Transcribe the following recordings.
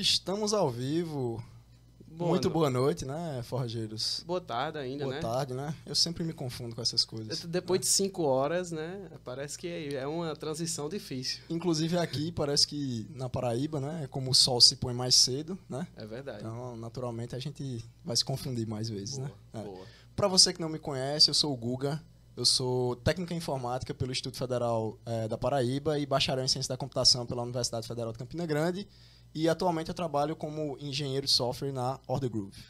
Estamos ao vivo. Boa Muito no- boa noite, né, forrageiros? Boa tarde ainda, Boa né? tarde, né? Eu sempre me confundo com essas coisas. Depois de cinco horas, né? Parece que é uma transição difícil. Inclusive aqui, parece que na Paraíba, né? Como o sol se põe mais cedo, né? É verdade. Então, naturalmente, a gente vai se confundir mais vezes, boa, né? É. boa. Para você que não me conhece, eu sou o Guga. Eu sou técnico em informática pelo Instituto Federal eh, da Paraíba e bacharel em ciência da computação pela Universidade Federal de Campina Grande. E atualmente eu trabalho como engenheiro de software na Order Groove.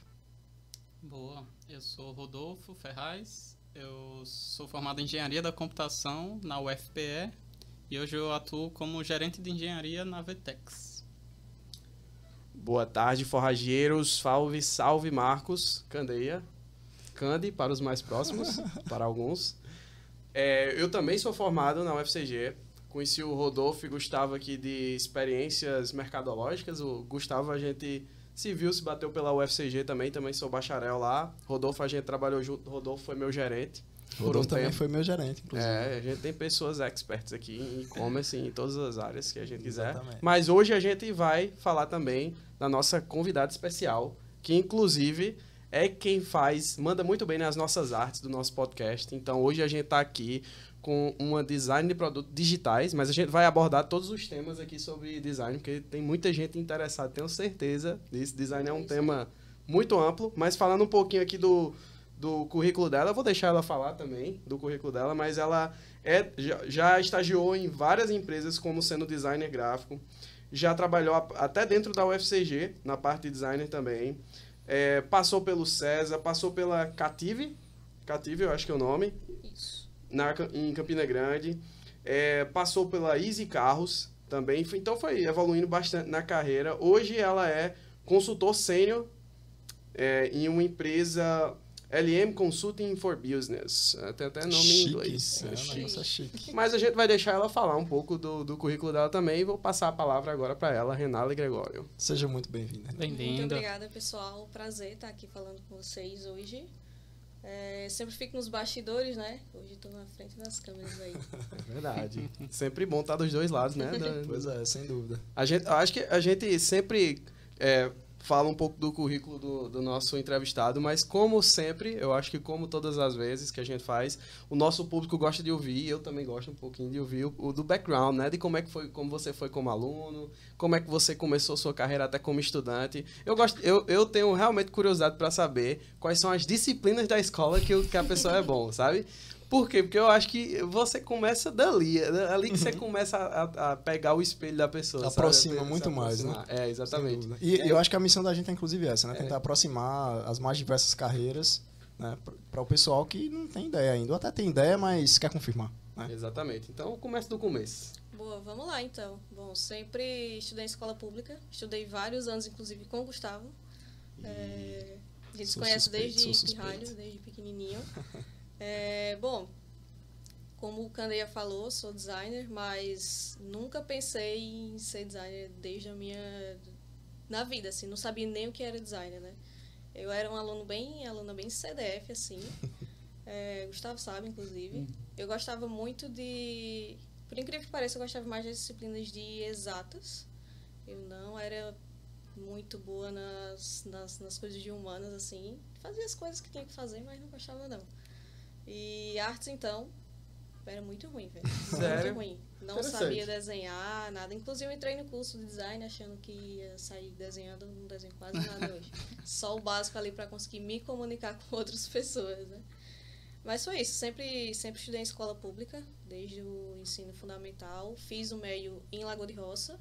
Boa, eu sou Rodolfo Ferraz, eu sou formado em Engenharia da Computação na UFPE e hoje eu atuo como gerente de engenharia na Vetex. Boa tarde, forrageiros. Salve, salve, Marcos. Candeia. Cande para os mais próximos, para alguns. É, eu também sou formado na UFCG. Conheci o Rodolfo e Gustavo aqui de experiências mercadológicas. O Gustavo a gente se viu, se bateu pela UFCG também. Também sou bacharel lá. Rodolfo a gente trabalhou junto. Rodolfo foi meu gerente. Rodolfo um também tempo. foi meu gerente, inclusive. É, a gente tem pessoas experts aqui em e-commerce em todas as áreas que a gente quiser. Exatamente. Mas hoje a gente vai falar também da nossa convidada especial, que inclusive é quem faz, manda muito bem nas nossas artes do nosso podcast. Então hoje a gente está aqui com uma design de produtos digitais, mas a gente vai abordar todos os temas aqui sobre design, porque tem muita gente interessada, tenho certeza disso. Design é um tema muito amplo, mas falando um pouquinho aqui do, do currículo dela, eu vou deixar ela falar também do currículo dela, mas ela é, já, já estagiou em várias empresas como sendo designer gráfico, já trabalhou até dentro da UFCG, na parte de designer também, É, passou pelo César, passou pela Cative, Cative eu acho que é o nome, Isso. Na, em Campina Grande, é, passou pela Easy Carros também, foi- então foi evoluindo bastante na carreira. Hoje ela é consultor sênior é, em uma empresa LM Consulting for Business. É, Tem até nome em Chique. inglês. É, É um chique. chique. Mas a gente vai deixar ela falar um pouco do, do currículo dela também e vou passar a palavra agora para ela, Renala Gregório. Seja muito bem-vinda. Muito Bem-vinda. obrigada, pessoal. Prazer estar aqui falando com vocês hoje. É, sempre fico nos bastidores, né? Hoje estou na frente das câmeras aí. É verdade. sempre bom estar dos dois lados, né? Pois é, sem dúvida. A gente, acho que a gente sempre é, fala um pouco do currículo do, do nosso entrevistado, mas como sempre, eu acho que como todas as vezes que a gente faz, o nosso público gosta de ouvir, eu também gosto um pouquinho de ouvir o, o do background, né? De como é que foi, como você foi como aluno, como é que você começou sua carreira até como estudante. Eu gosto, eu, eu tenho realmente curiosidade para saber quais são as disciplinas da escola que, o- que a pessoa é bom, sabe? Por quê? Porque eu acho que você começa dali, é ali que você começa a, a- pegar o espelho da pessoa. sabe? Aproxima Se muito mais, né? É, exatamente. E eu acho que a missão da gente é inclusive essa, né? É. Tentar aproximar as mais diversas carreiras né? para o pessoal que não tem ideia ainda. Ou até tem ideia, mas quer confirmar. Né? Exatamente. Então, começa do começo. Boa, vamos lá então. Bom, sempre estudei em escola pública. Estudei vários anos, inclusive, com o Gustavo. É, a gente se conhece suspeito, desde pirralho, desde pequenininho. É, bom, como o Candeia falou, sou designer, mas nunca pensei em ser designer desde a minha... Na vida, assim, não sabia nem o que era designer, né? Eu era um aluno bem, aluna bem CDF, assim. É, Gustavo sabe, inclusive. Eu gostava muito de... Por incrível que pareça, eu gostava mais das disciplinas de exatas. Eu não era muito boa nas, nas, nas coisas de humanas, assim. Fazia as coisas que tinha que fazer, mas não gostava, não. E artes, então, era muito ruim, velho. Sério? Muito ruim. Não sabia desenhar, nada. Inclusive, eu entrei no curso de design achando que ia sair desenhando, não desenho quase nada hoje. Só o básico ali para conseguir me comunicar com outras pessoas, né? Mas foi isso. Sempre, sempre estudei em escola pública, desde o ensino fundamental. Fiz o meio em Lagoa de Roça,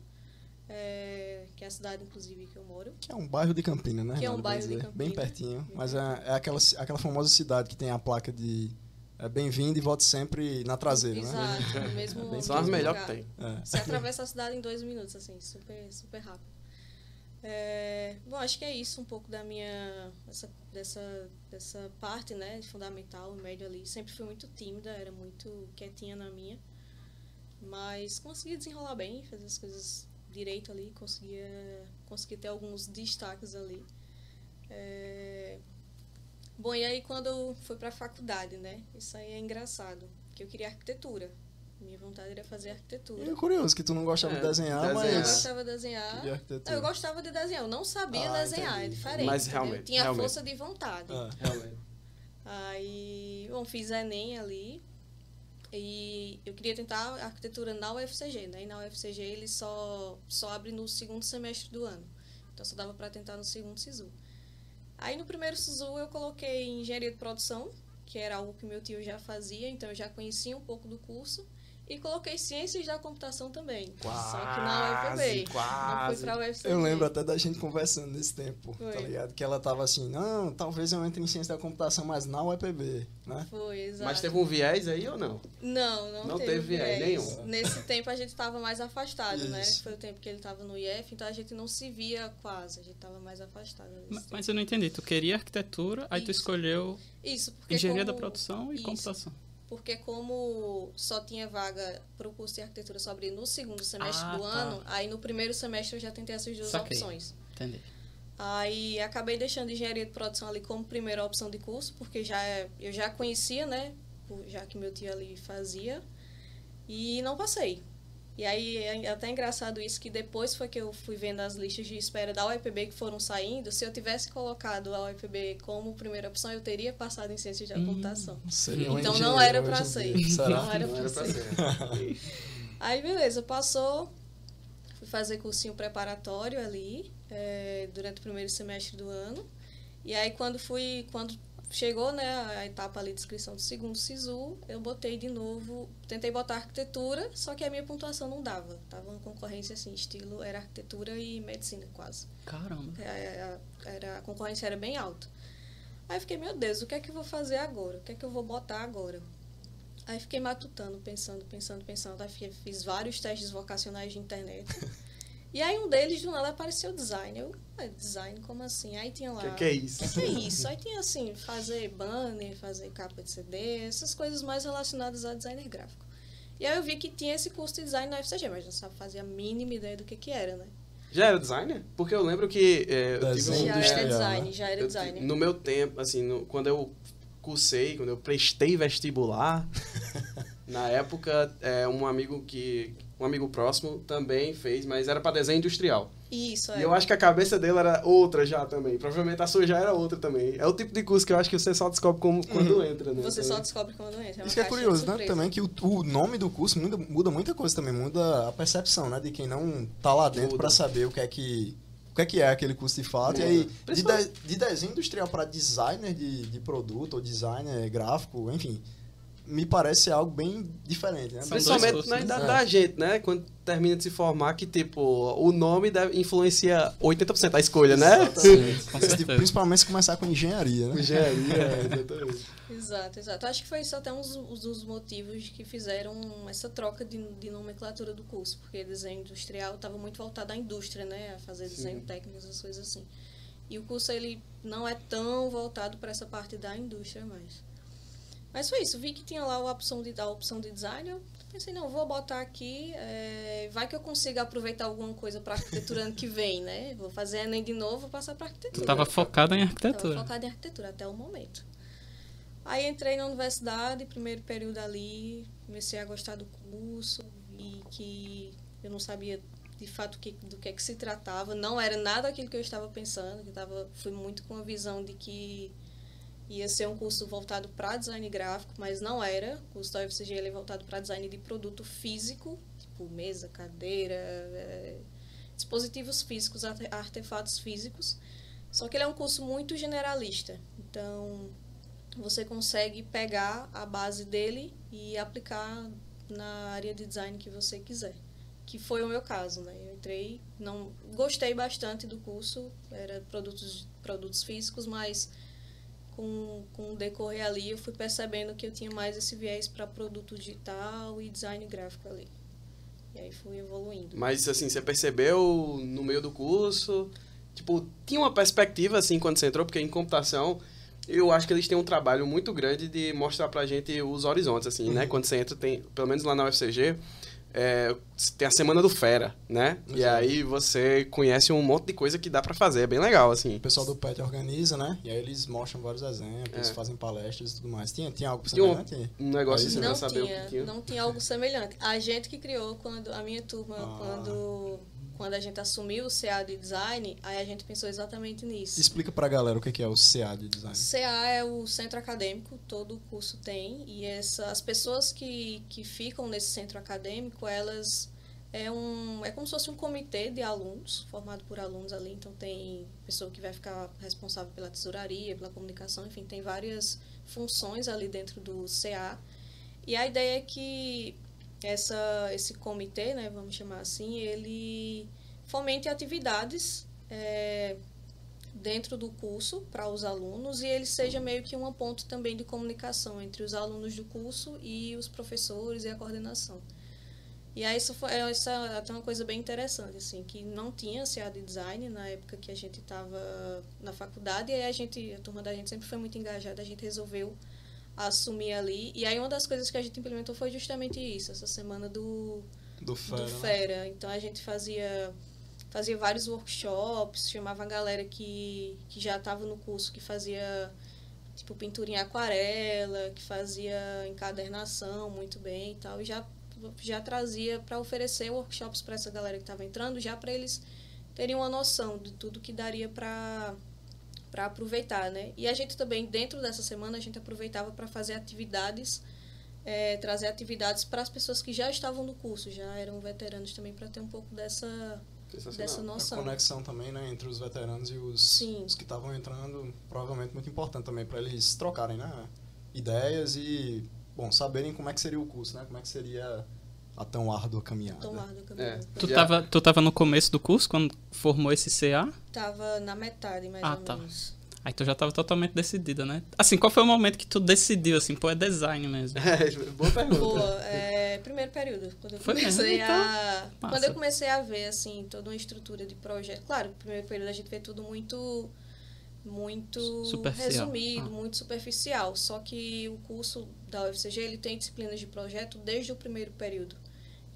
é, que é a cidade, inclusive, que eu moro. Que é um bairro de Campina, né? Que é um bairro de dizer. Bem Campina. pertinho. Bem Mas é, é aquela, aquela famosa cidade que tem a placa de é, bem-vindo e volte sempre na traseira, né? Exato, no mesmo, Bem São as lugar. que tem. É. Você atravessa a cidade em dois minutos, assim, super, super rápido. É, bom, acho que é isso um pouco da minha essa, dessa dessa parte, né, fundamental, médio ali. Sempre fui muito tímida, era muito quietinha na minha, mas consegui desenrolar bem, fazer as coisas direito ali, conseguia conseguia ter alguns destaques ali. É, bom, e aí quando eu fui para a faculdade, né, isso aí é engraçado, que eu queria arquitetura. Minha vontade era fazer arquitetura. É curioso que tu não gostava É, de desenhar, desenhar. Eu mas. gostava de desenhar. De arquitetura. Não, eu gostava de desenhar, eu não sabia Ah, desenhar, entendi. é diferente. Mas entendeu? realmente, Tinha realmente. força de vontade. Ah. Realmente. Aí, bom, fiz Enem ali. E eu queria tentar arquitetura na UFCG, né? E na UFCG ele só, só abre no segundo semestre do ano. Então só dava para tentar no segundo SISU. Aí no primeiro SISU eu coloquei engenharia de produção, que era algo que meu tio já fazia, então eu já conhecia um pouco do curso. E coloquei ciências da computação também. só que na UFB. Não quase. fui pra. Eu lembro até da gente conversando nesse tempo, tá Foi. ligado? Que ela tava assim, não, talvez eu entre em ciência da computação, mas na UEPB, né? Foi, exato. Mas teve um viés aí ou não? Não, não, Não teve, teve viés viés. nenhum. Nesse tempo a gente estava mais afastado, né? Foi o tempo que ele estava no IF, então a gente não se via quase, a gente estava mais afastado. nesse Ma- tempo. Mas eu não entendi. Tu queria arquitetura, aí tu Isso. escolheu Isso, engenharia da como- produção e Isso. computação. Porque como só tinha vaga para o curso de arquitetura só abrir no segundo semestre Ah, do tá. ano, aí no primeiro semestre eu já tentei essas duas Saquei. opções. Entendi. Aí acabei deixando engenharia de produção ali como primeira opção de curso, porque já é- eu já conhecia, né? Já que meu tio ali fazia. E não passei. E aí é até engraçado isso que depois foi que eu fui vendo as listas de espera da UEPB que foram saindo. Se eu tivesse colocado a UEPB como primeira opção, eu teria passado em ciências da Hum. computação. Seria um Então não engenheiro era em ser. Não era Não pra ser. ser. Aí beleza, passou. Fui fazer cursinho preparatório ali é, durante o primeiro semestre do ano. E aí quando fui, quando chegou né, a etapa ali de inscrição do segundo SISU, eu botei de novo, tentei botar arquitetura, só que a minha pontuação não dava. Tava uma concorrência assim, estilo era arquitetura e medicina quase. Caramba. É, a- Era, a concorrência era bem alta. Aí fiquei, meu Deus, o que é que eu vou fazer agora? O que é que eu vou botar agora? Aí fiquei matutando, pensando, pensando, pensando. Aí fi- fiz vários testes vocacionais de internet. E aí um deles, do nada, apareceu design. Eu, "Ué, design, como assim? Aí tinha lá... Que que é isso? Que que é isso? Aí tinha assim, fazer banner, fazer capa de CD, essas coisas mais relacionadas a designer gráfico. E aí eu vi que tinha esse curso de design na UFCG, mas não sabia fazer a mínima ideia do que que era, né? Já era designer? Porque eu lembro que é, eu tive um Já era industrial, design, né? já era designer. No meu tempo, assim, no- quando eu cursei, quando eu prestei vestibular, na época, é, um amigo que. Um amigo próximo também fez, mas era para desenho industrial. Isso, é. E eu acho que a cabeça dele era outra já também. Provavelmente a sua já era outra também. É o tipo de curso que eu acho que você só descobre como, quando entra, né? Você só descobre quando entra. É uma Isso que é curioso, né? Também que o, o nome do curso muda, muda muita coisa também, muda a percepção, né? De quem não tá lá dentro pra saber o que é que o que é que é aquele curso de fato. Muda. E aí, de, de- de desenho industrial para designer de, de produto ou designer gráfico, enfim, me parece algo bem diferente, né? Principalmente na cursos, idade né? da gente, né? Quando termina de se formar, que tipo, o nome deve, influencia 80% da escolha, né? Exatamente. Certeza. Principalmente se começar com engenharia, né? Engenharia, é, exatamente. Exato, exato. Acho que foi isso até um dos, um dos motivos que fizeram essa troca de, de nomenclatura do curso, porque desenho industrial estava muito voltado à indústria, né? A fazer desenho Sim. técnico, essas coisas assim. E o curso ele não é tão voltado para essa parte da indústria mais. Mas foi isso, vi que tinha lá a opção de, a opção de design, eu pensei, não, vou botar aqui, é, vai que eu consiga aproveitar alguma coisa para arquitetura ano que vem, né? Vou fazer Enem de novo, vou passar para arquitetura. Tu tava focada em Estava arquitetura. focada em arquitetura até o momento. Aí entrei na universidade, primeiro período ali, comecei a gostar do curso e que eu não sabia de fato que, do que é que se tratava. Não era nada aquilo que eu estava pensando, que eu tava, fui muito com a visão de que ia ser um curso voltado para design gráfico, mas não era. O curso da UFCG ele é voltado para design de produto físico, tipo mesa, cadeira, eh, dispositivos físicos, arte- artefatos físicos. Só que ele é um curso muito generalista. Então, você consegue pegar a base dele e aplicar na área de design que você quiser. Que foi o meu caso, né? Eu entrei, não gostei bastante do curso, era produtos produtos físicos, mas com, com o decorrer ali eu fui percebendo que eu tinha mais esse viés para produto digital e design gráfico ali. E aí fui evoluindo. Mas assim, você percebeu no meio do curso, tipo, tinha uma perspectiva assim quando você entrou, porque em computação eu acho que eles têm um trabalho muito grande de mostrar pra gente os horizontes, assim, né? Quando você entra, tem, pelo menos lá na UFCG, é, tem a semana do Fera, né? E Exato. aí você conhece um monte de coisa que dá pra fazer, é bem legal, assim. O pessoal do PET organiza, né? E aí eles mostram vários exemplos, É. fazem palestras e tudo mais. Tinha, tinha algo Tinha um- semelhante? Um negócio Aí assim, não pra saber tinha, o que tinha. não tinha algo semelhante. A gente que criou quando a minha turma, Ah. quando quando a gente assumiu o CA de design, aí a gente pensou exatamente nisso. Explica pra galera o que é o CA de design. CA é o centro acadêmico, todo curso tem, e essa, as pessoas que, que ficam nesse centro acadêmico, elas é um é como se fosse um comitê de alunos, formado por alunos ali, então tem pessoa que vai ficar responsável pela tesouraria, pela comunicação, enfim, tem várias funções ali dentro do CA. E a ideia é que essa, esse comitê, né, vamos chamar assim, ele fomente atividades é, dentro do curso para os alunos e ele seja meio que uma ponte também de comunicação entre os alunos do curso e os professores e a coordenação. E aí isso foi essa até uma coisa bem interessante assim, que não tinha CA de design na época que a gente estava na faculdade e aí a gente, a turma da gente sempre foi muito engajada, a gente resolveu assumir ali. E aí uma das coisas que a gente implementou foi justamente isso, essa semana do Do Fera. do né? Fera. Então a gente fazia fazia vários workshops, chamava a galera que, que já estava no curso, que fazia tipo pintura em aquarela, que fazia encadernação muito bem e tal, e já já trazia para oferecer workshops para essa galera que estava entrando, já para eles terem uma noção de tudo que daria para para aproveitar, né? E a gente também dentro dessa semana a gente aproveitava para fazer atividades é, trazer atividades para as pessoas que já estavam no curso, já eram veteranos também, para ter um pouco dessa, dessa A noção. conexão também, né, entre os veteranos e os, Sim. os que estavam entrando, provavelmente muito importante também para eles trocarem, né, ideias e, bom, saberem como é que seria o curso, né, como é que seria a tão árdua caminhada. Tomar do caminho. É. Tu tava, tu tava no começo do curso, quando formou esse CA? Tava na metade, mais Ah, ou tá. menos. Aí tu já tava totalmente decidida, né? Assim, qual foi o momento que tu decidiu, assim, pô, é design mesmo? É, boa pergunta. Boa, é, primeiro período, quando eu Foi mesmo? comecei Então, a. massa. Quando eu comecei a ver, assim, toda uma estrutura de projeto. Claro, no primeiro período a gente vê tudo muito. Muito Superficial. resumido, Ah. muito superficial. Só que o curso da UFCG ele tem disciplinas de projeto desde o primeiro período.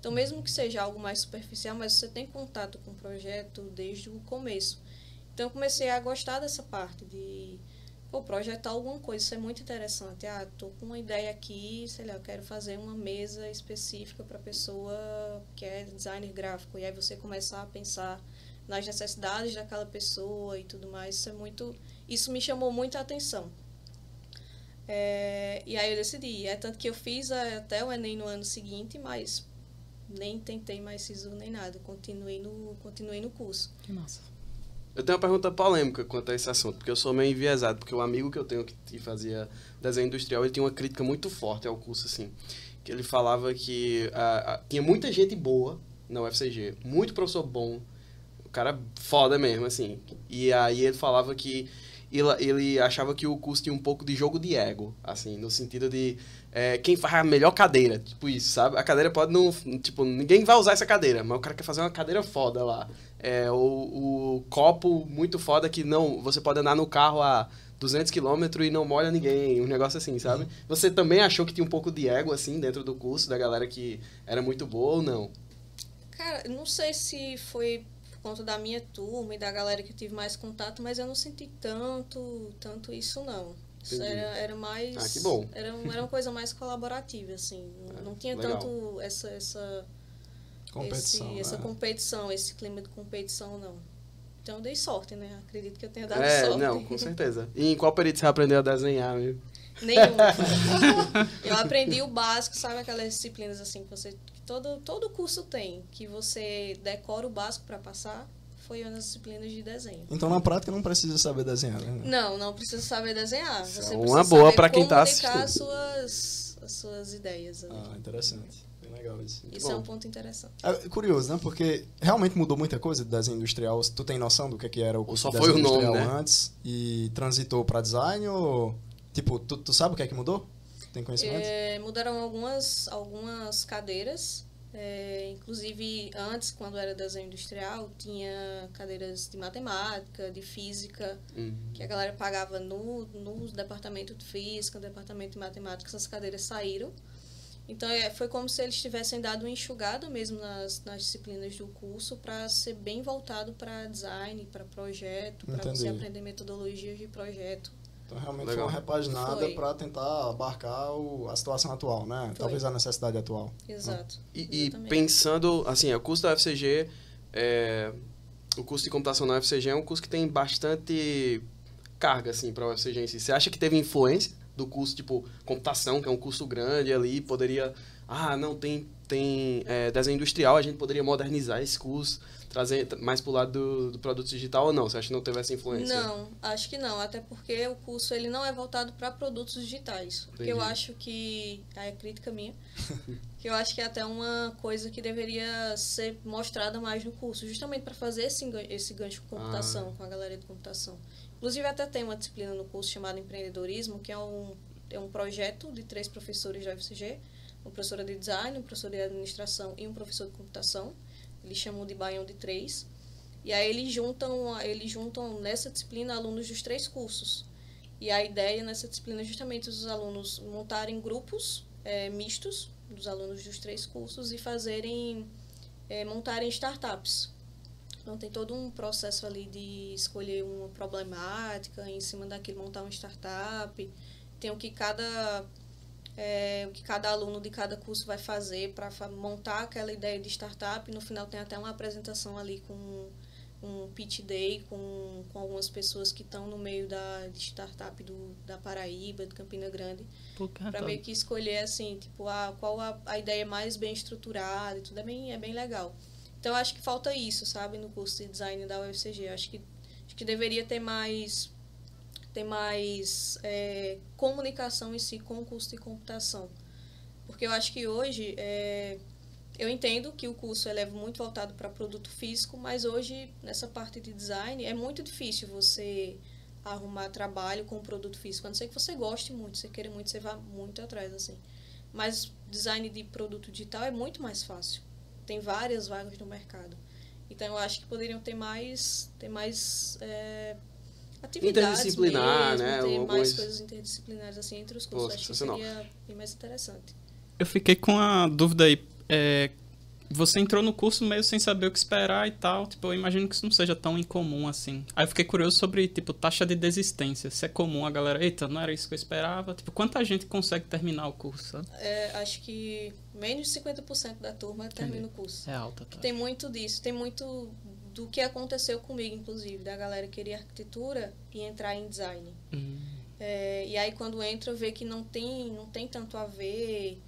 Então, mesmo que seja algo mais superficial, mas você tem contato com o projeto desde o começo. Então, eu comecei a gostar dessa parte de pô, projetar alguma coisa, isso é muito interessante. Ah, tô com uma ideia aqui, sei lá, eu quero fazer uma mesa específica para pessoa que é designer gráfico. E aí você começar a pensar nas necessidades daquela pessoa e tudo mais. Isso é muito, isso me chamou muita atenção. É, e aí eu decidi. É tanto que eu fiz a- até o Enem no ano seguinte, mas nem tentei mais SISU nem nada. Continuei no, continuei no curso. Que massa. Eu tenho uma pergunta polêmica quanto a esse assunto, porque eu sou meio enviesado, porque o amigo que eu tenho que fazia desenho industrial, ele tinha uma crítica muito forte ao curso, assim. Que ele falava que tinha muita gente boa na UFCG, muito professor bom, o cara foda mesmo, assim. E aí ele falava que ele, ele achava que o curso tinha um pouco de jogo de ego, assim, no sentido de é, quem faz a melhor cadeira, tipo isso, sabe? A cadeira pode não, tipo, ninguém vai usar essa cadeira, mas o cara quer fazer uma cadeira foda lá. É, o, o copo muito foda que não, você pode andar no carro a 200 km e não molha ninguém, um negócio assim, sabe? Você também achou que tinha um pouco de ego, assim, dentro do curso, da galera que era muito boa ou não? Cara, não sei se foi por conta da minha turma e da galera que eu tive mais contato, mas eu não senti tanto, tanto isso não. Entendi. era, era mais. Ah, que bom. Era, era uma coisa mais colaborativa, assim. Não, Ah, não tinha legal. tanto essa, essa, Competição, esse, essa né? competição, esse clima de competição, não. Então eu dei sorte, né? Acredito que eu tenha dado é, sorte. não, com certeza. E em qual período você aprendeu a desenhar, meu? Nenhum. eu aprendi o básico, sabe aquelas disciplinas assim que você que todo todo curso tem, que você decora o básico para passar, foi uma das disciplinas de desenho. Então, na prática, não precisa saber desenhar, né? Não, não precisa saber desenhar. Isso Você é uma boa pra quem tá comunicar assistindo. as suas as suas ideias. ali. Ah, interessante. Bem legal isso. Isso é bom. um ponto interessante. É curioso, né? Porque realmente mudou muita coisa de desenho industrial. Tu tem noção do que, é que era o curso só de foi o nome, industrial né? antes e transitou para design ou tipo, tu, tu sabe o que é que mudou? Tem conhecimento? É, mudaram algumas, algumas cadeiras. É, inclusive, antes, quando era desenho industrial, tinha cadeiras de matemática, de física, Hum. que a galera pagava no, no departamento de física, no departamento de matemática, essas cadeiras saíram. Então é, foi como se eles tivessem dado uma enxugada mesmo nas, nas disciplinas do curso para ser bem voltado para design, para projeto, para você aprender metodologias de projeto. Então realmente Legal. foi uma repaginada para tentar abarcar o- a situação atual, né? Foi. Talvez a necessidade atual. Exato. E, e Exatamente. pensando, assim, o curso da UFCG, é, o curso de computação na UFCG é um curso que tem bastante carga, assim, para a UFCG em si. Você acha que teve influência do curso, tipo, computação, que é um curso grande ali, poderia... Ah, não, tem, tem é, desenho industrial, a gente poderia modernizar esse curso, trazer mais pro lado do, do produto digital ou não? Você acha que não teve essa influência? Não, acho que não, até porque o curso ele não é voltado para produtos digitais. O que eu acho que aí é crítica minha, que eu acho que é até uma coisa que deveria ser mostrada mais no curso, justamente para fazer esse esse gancho com computação, com a galera de computação. Inclusive até tem uma disciplina no curso chamada empreendedorismo, que é um é um projeto de três professores da UFCG, uma professora de design, um professor de administração e um professor de computação. Eles chamam de Baião de Três. E aí eles juntam, eles juntam nessa disciplina alunos dos três cursos. E a ideia nessa disciplina é justamente os alunos montarem grupos eh, mistos dos alunos dos três cursos e fazerem eh, montarem startups. Então tem todo um processo ali de escolher uma problemática, em cima daquilo montar uma startup. Tem o que cada é, o que cada aluno de cada curso vai fazer para montar aquela ideia de startup. No final tem até uma apresentação ali com um pitch day com, com algumas pessoas que estão no meio da startup do, da Paraíba, de Campina Grande, para meio que escolher assim, tipo, a, qual a, a ideia mais bem estruturada e tudo é bem, é bem legal. Então acho que falta isso, sabe, no curso de design da UFCG. Acho que, acho que deveria ter mais ter mais é, comunicação em si com o curso de computação. Porque eu acho que hoje, é, eu entendo que o curso é muito voltado para produto físico, mas hoje, nessa parte de design, é muito difícil você arrumar trabalho com produto físico. A não ser que você goste muito, você queira muito, você vá muito atrás, assim. Mas design de produto digital é muito mais fácil. Tem várias vagas no mercado. Então, eu acho que poderiam ter mais, ter mais é, atividades Interdisciplinar, mesmo, né? ter Alguma mais coisa. coisas interdisciplinares assim entre os cursos. acho que seria bem mais interessante. Eu fiquei com a dúvida aí. é, você entrou no curso meio sem saber o que esperar e tal. Tipo, eu imagino que isso não seja tão incomum assim. Aí eu fiquei curioso sobre, tipo, taxa de desistência. Se é comum a galera, eita, não era isso que eu esperava. Tipo, quanta gente consegue terminar o curso, sabe? É, acho que menos de 50% da turma termina o curso. É alta, tá? Tem muito disso, tem muito do que aconteceu comigo, inclusive, da galera querer arquitetura e entrar em design. Hum, É, e aí quando entra vê que não tem, não tem tanto a ver,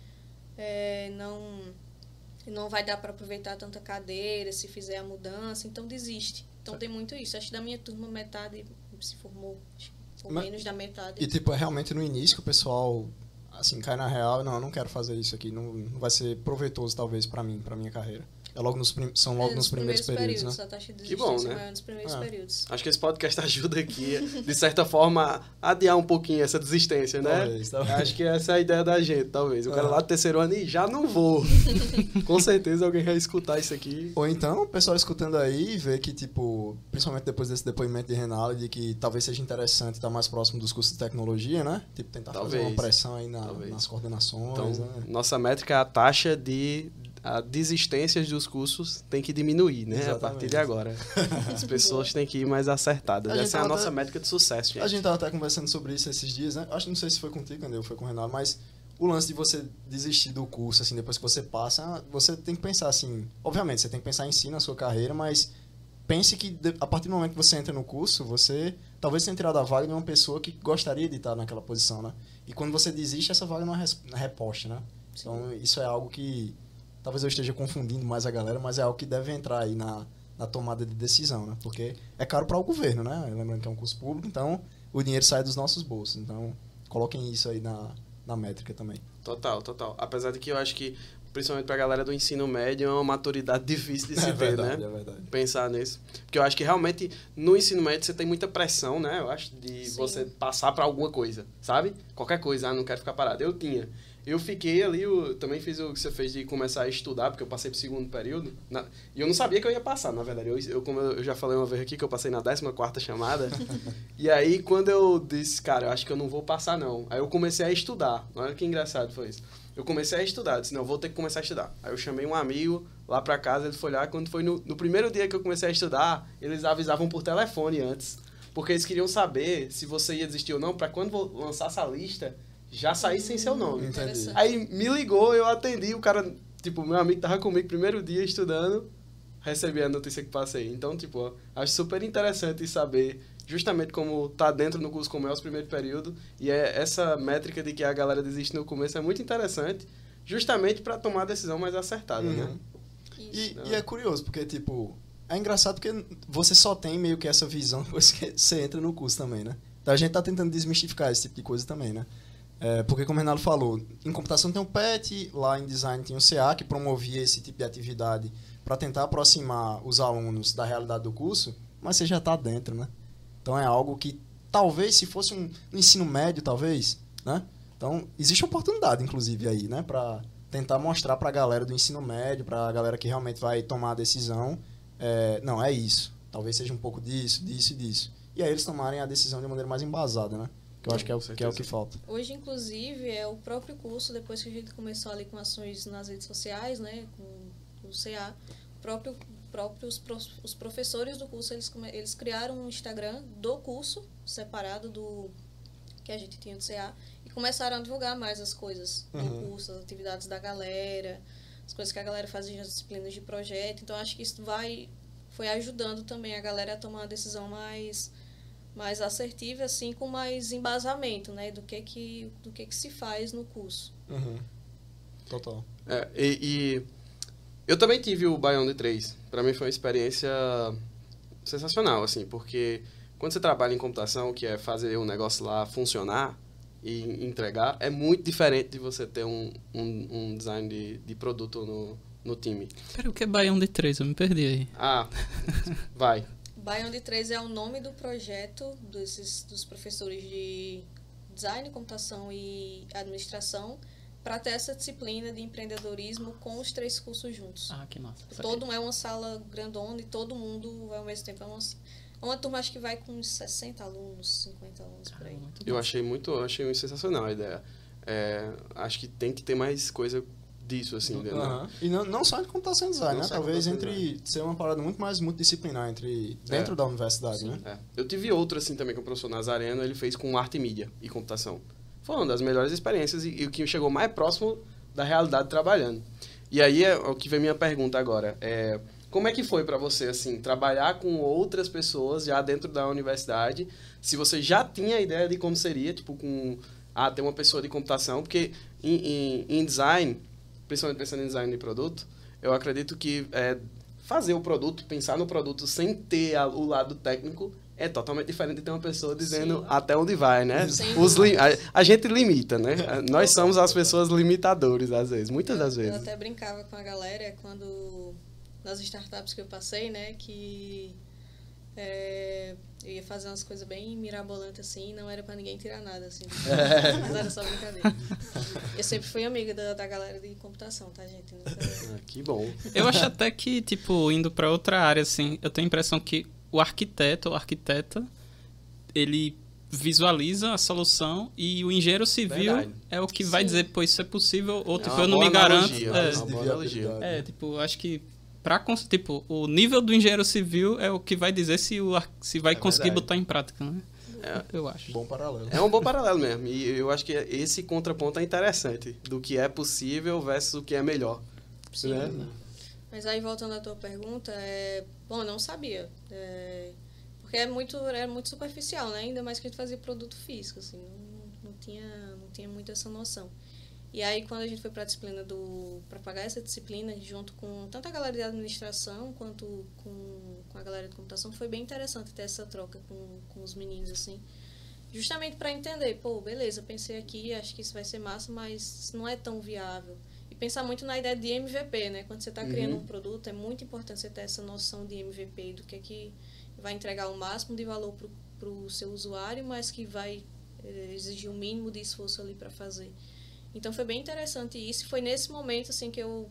é, não, não vai dar para aproveitar tanta cadeira se fizer a mudança, então desiste. Então tem muito isso. Acho que da minha turma metade se formou, ou Mas- menos da metade. E tipo, é realmente no início que o pessoal assim cai na real, não, eu não quero fazer isso aqui, não, não vai ser proveitoso talvez pra mim, pra minha carreira. É logo nos prim- são logo É, nos primeiros, períodos, né? a taxa de Que bom, desistência né? é maior nos primeiros É. períodos. Acho que esse podcast ajuda aqui, de certa forma, a adiar um pouquinho essa desistência, né? Talvez, talvez. Acho que essa é a ideia da gente, talvez. O cara Ah. lá do terceiro ano e já não vou. Com certeza alguém vai escutar isso aqui. Ou então, o pessoal escutando aí vê que, tipo, principalmente depois desse depoimento de Renale, de que talvez seja interessante estar mais próximo dos cursos de tecnologia, né? Tipo, tentar fazer Talvez. uma pressão aí na- nas coordenações, Então, né? nossa métrica é a taxa de a desistências dos cursos tem que diminuir, né? A Exatamente. partir de agora. As pessoas têm que ir mais acertadas. A Essa é a nossa até- métrica de sucesso, gente. A gente tava até conversando sobre isso esses dias, né? Acho que não sei se foi contigo, André, ou foi com o Renato, mas o lance de você desistir do curso, assim, depois que você passa, você tem que pensar assim, obviamente, você tem que pensar em si, na sua carreira, mas pense que a partir do momento que você entra no curso, você talvez tenha tirado a vaga de uma pessoa que gostaria de estar naquela posição, né? E quando você desiste, essa vaga não é não é reposta, né? Então, isso é algo que talvez eu esteja confundindo mais a galera, mas é algo que deve entrar aí na, na tomada de decisão, né? Porque é caro para o governo, né? Lembrando que é um curso público, então o dinheiro sai dos nossos bolsos. Então, coloquem isso aí na, na métrica também. Total, total. Apesar de que eu acho que, principalmente pra galera do ensino médio, é uma maturidade difícil de se é ter, verdade, né? é verdade. Pensar nisso. Porque eu acho que realmente no ensino médio você tem muita pressão, né? Eu acho, de Sim. você passar pra alguma coisa, sabe? Qualquer coisa, ah, não quero ficar parado. Eu tinha. Eu fiquei ali, eu também fiz o que você fez de começar a estudar, porque eu passei pro segundo período. na- e eu não sabia que eu ia passar, na verdade. Eu, eu, como eu já falei uma vez aqui, que eu passei na 14 chamada. e aí, quando eu disse, cara, eu acho que eu não vou passar, não. Aí eu comecei a estudar. Olha que engraçado foi isso. eu comecei a estudar. Eu disse, não, vou ter que começar a estudar. Aí eu chamei um amigo lá pra casa, ele foi lá. Quando foi no, no primeiro dia que eu comecei a estudar, eles avisavam por telefone antes. Porque eles queriam saber se você ia desistir ou não, pra quando lançasse a lista, já sair sem seu nome. Entendi. Aí me ligou, eu atendi, o cara, tipo, meu amigo tava comigo primeiro dia estudando, recebi a notícia que passei. Então, tipo, ó, acho super interessante saber justamente como tá dentro no curso como é o primeiro período e é essa métrica de que a galera desiste no começo é muito interessante, justamente para tomar a decisão mais acertada, né? Uhum. Isso. E, e é curioso, porque, tipo, é engraçado porque você só tem meio que essa visão depois que você entra no curso também, né? Então a gente tá tentando desmistificar esse tipo de coisa também, né? É, porque, como o Renato falou, em computação tem o PET, lá em design tem o CA, que promovia esse tipo de atividade para tentar aproximar os alunos da realidade do curso, mas você já está dentro, né? Então é algo que talvez se fosse um, um ensino médio, talvez, né? Então existe oportunidade, inclusive aí, né, para tentar mostrar para a galera do ensino médio, para a galera que realmente vai tomar a decisão, é, não é isso. Talvez seja um pouco disso, disso e disso. E aí eles tomarem a decisão de maneira mais embasada, né? Que eu acho que é, o, que é o que falta. Hoje, inclusive, é o próprio curso, depois que a gente começou ali com ações nas redes sociais, né, com, o CA, próprio, próprios os professores do curso, eles, eles criaram um Instagram do curso, separado do que a gente tinha do CA, e começaram a divulgar mais as coisas do Uhum. curso, as atividades da galera, as coisas que a galera fazia nas disciplinas de projeto. Então, acho que isso vai foi ajudando também a galera a tomar uma decisão mais mais assertiva, assim, com mais embasamento, né, do que que, do que que se faz no curso. Uhum. Total. É, e, e eu também tive o Beyond 3. Para mim foi uma experiência sensacional, assim, porque quando você trabalha em computação, que é fazer o negócio lá funcionar e entregar, é muito diferente de você ter um, um, um design de, de produto no, no time. Pera, o que é Baião de 3? Eu me perdi aí. Ah, vai. Beyond 3 é o nome do projeto desses, dos professores de design, computação e administração para ter essa disciplina de empreendedorismo com os três cursos juntos. Ah, que massa. Todo é uma sala grandona e todo mundo vai ao mesmo tempo. É uma, é uma turma acho que vai com uns 60 alunos, 50 alunos por aí. Eu achei muito, eu achei sensacional a ideia. É, acho que tem que ter mais coisa disso, assim, né? Aham. E não, não só em computação e design, Não né? Talvez entre ser uma parada muito mais multidisciplinar entre dentro É. da universidade, Sim. né? É. Eu tive outro, assim, também com o professor Nazareno, ele fez com arte e mídia e computação. Foi uma das melhores experiências e, o que chegou mais próximo da realidade trabalhando. E aí é o que vem minha pergunta agora. É, como é que foi para você, assim, trabalhar com outras pessoas já dentro da universidade? Se você já tinha ideia de como seria, tipo, com... Ah, ter uma pessoa de computação, porque em, em, em design, principalmente pensando em design de produto, eu acredito que é, fazer o produto, pensar no produto sem ter a- o lado técnico é totalmente diferente de ter uma pessoa dizendo Sim. até onde vai, né? Os a, a gente limita, né? Nós somos as pessoas limitadores, às vezes, muitas das Eu vezes. até brincava com a galera quando nas startups que eu passei, né, que é, eu ia fazer umas coisas bem mirabolantes assim, não era pra ninguém tirar nada assim. Mas era só brincadeira. Eu sempre fui amiga da, da galera de computação, tá, gente? Nunca- Ah, que bom. Eu acho até que, tipo, indo pra outra área, assim, eu tenho a impressão que o arquiteto ou arquiteta, ele visualiza a solução e o engenheiro civil Verdade. é o que vai Sim. dizer, pô, isso é possível, ou tipo, uma eu não me garanto. analogia, É, é, tipo, acho que cons- tipo, o nível do engenheiro civil é o que vai dizer se, o, se vai É conseguir verdade. botar em prática, né? É. Eu acho. Bom paralelo. É um bom paralelo mesmo. E eu acho que esse contraponto é interessante. Do que é possível versus o que é melhor. Sim. Né? Mas aí, voltando à tua pergunta, é... bom, eu não sabia. É... Porque é muito, era muito superficial, né? Ainda mais que a gente fazia produto físico, assim, não, não, tinha, não tinha muito essa noção. E aí, quando a gente foi para a disciplina do... para pagar essa disciplina, junto com tanto a galera de administração quanto com, com a galera de computação, foi bem interessante ter essa troca com, com os meninos, assim. Justamente para entender, pô, beleza, pensei aqui, acho que isso vai ser massa, mas não é tão viável e pensar muito na ideia de MVP, né? Quando você está criando Uhum. um produto, é muito importante você ter essa noção de MVP, do que é que vai entregar o máximo de valor para o seu usuário, mas que vai eh, exigir o mínimo de esforço ali para fazer. Então foi bem interessante isso. Foi nesse momento assim que eu,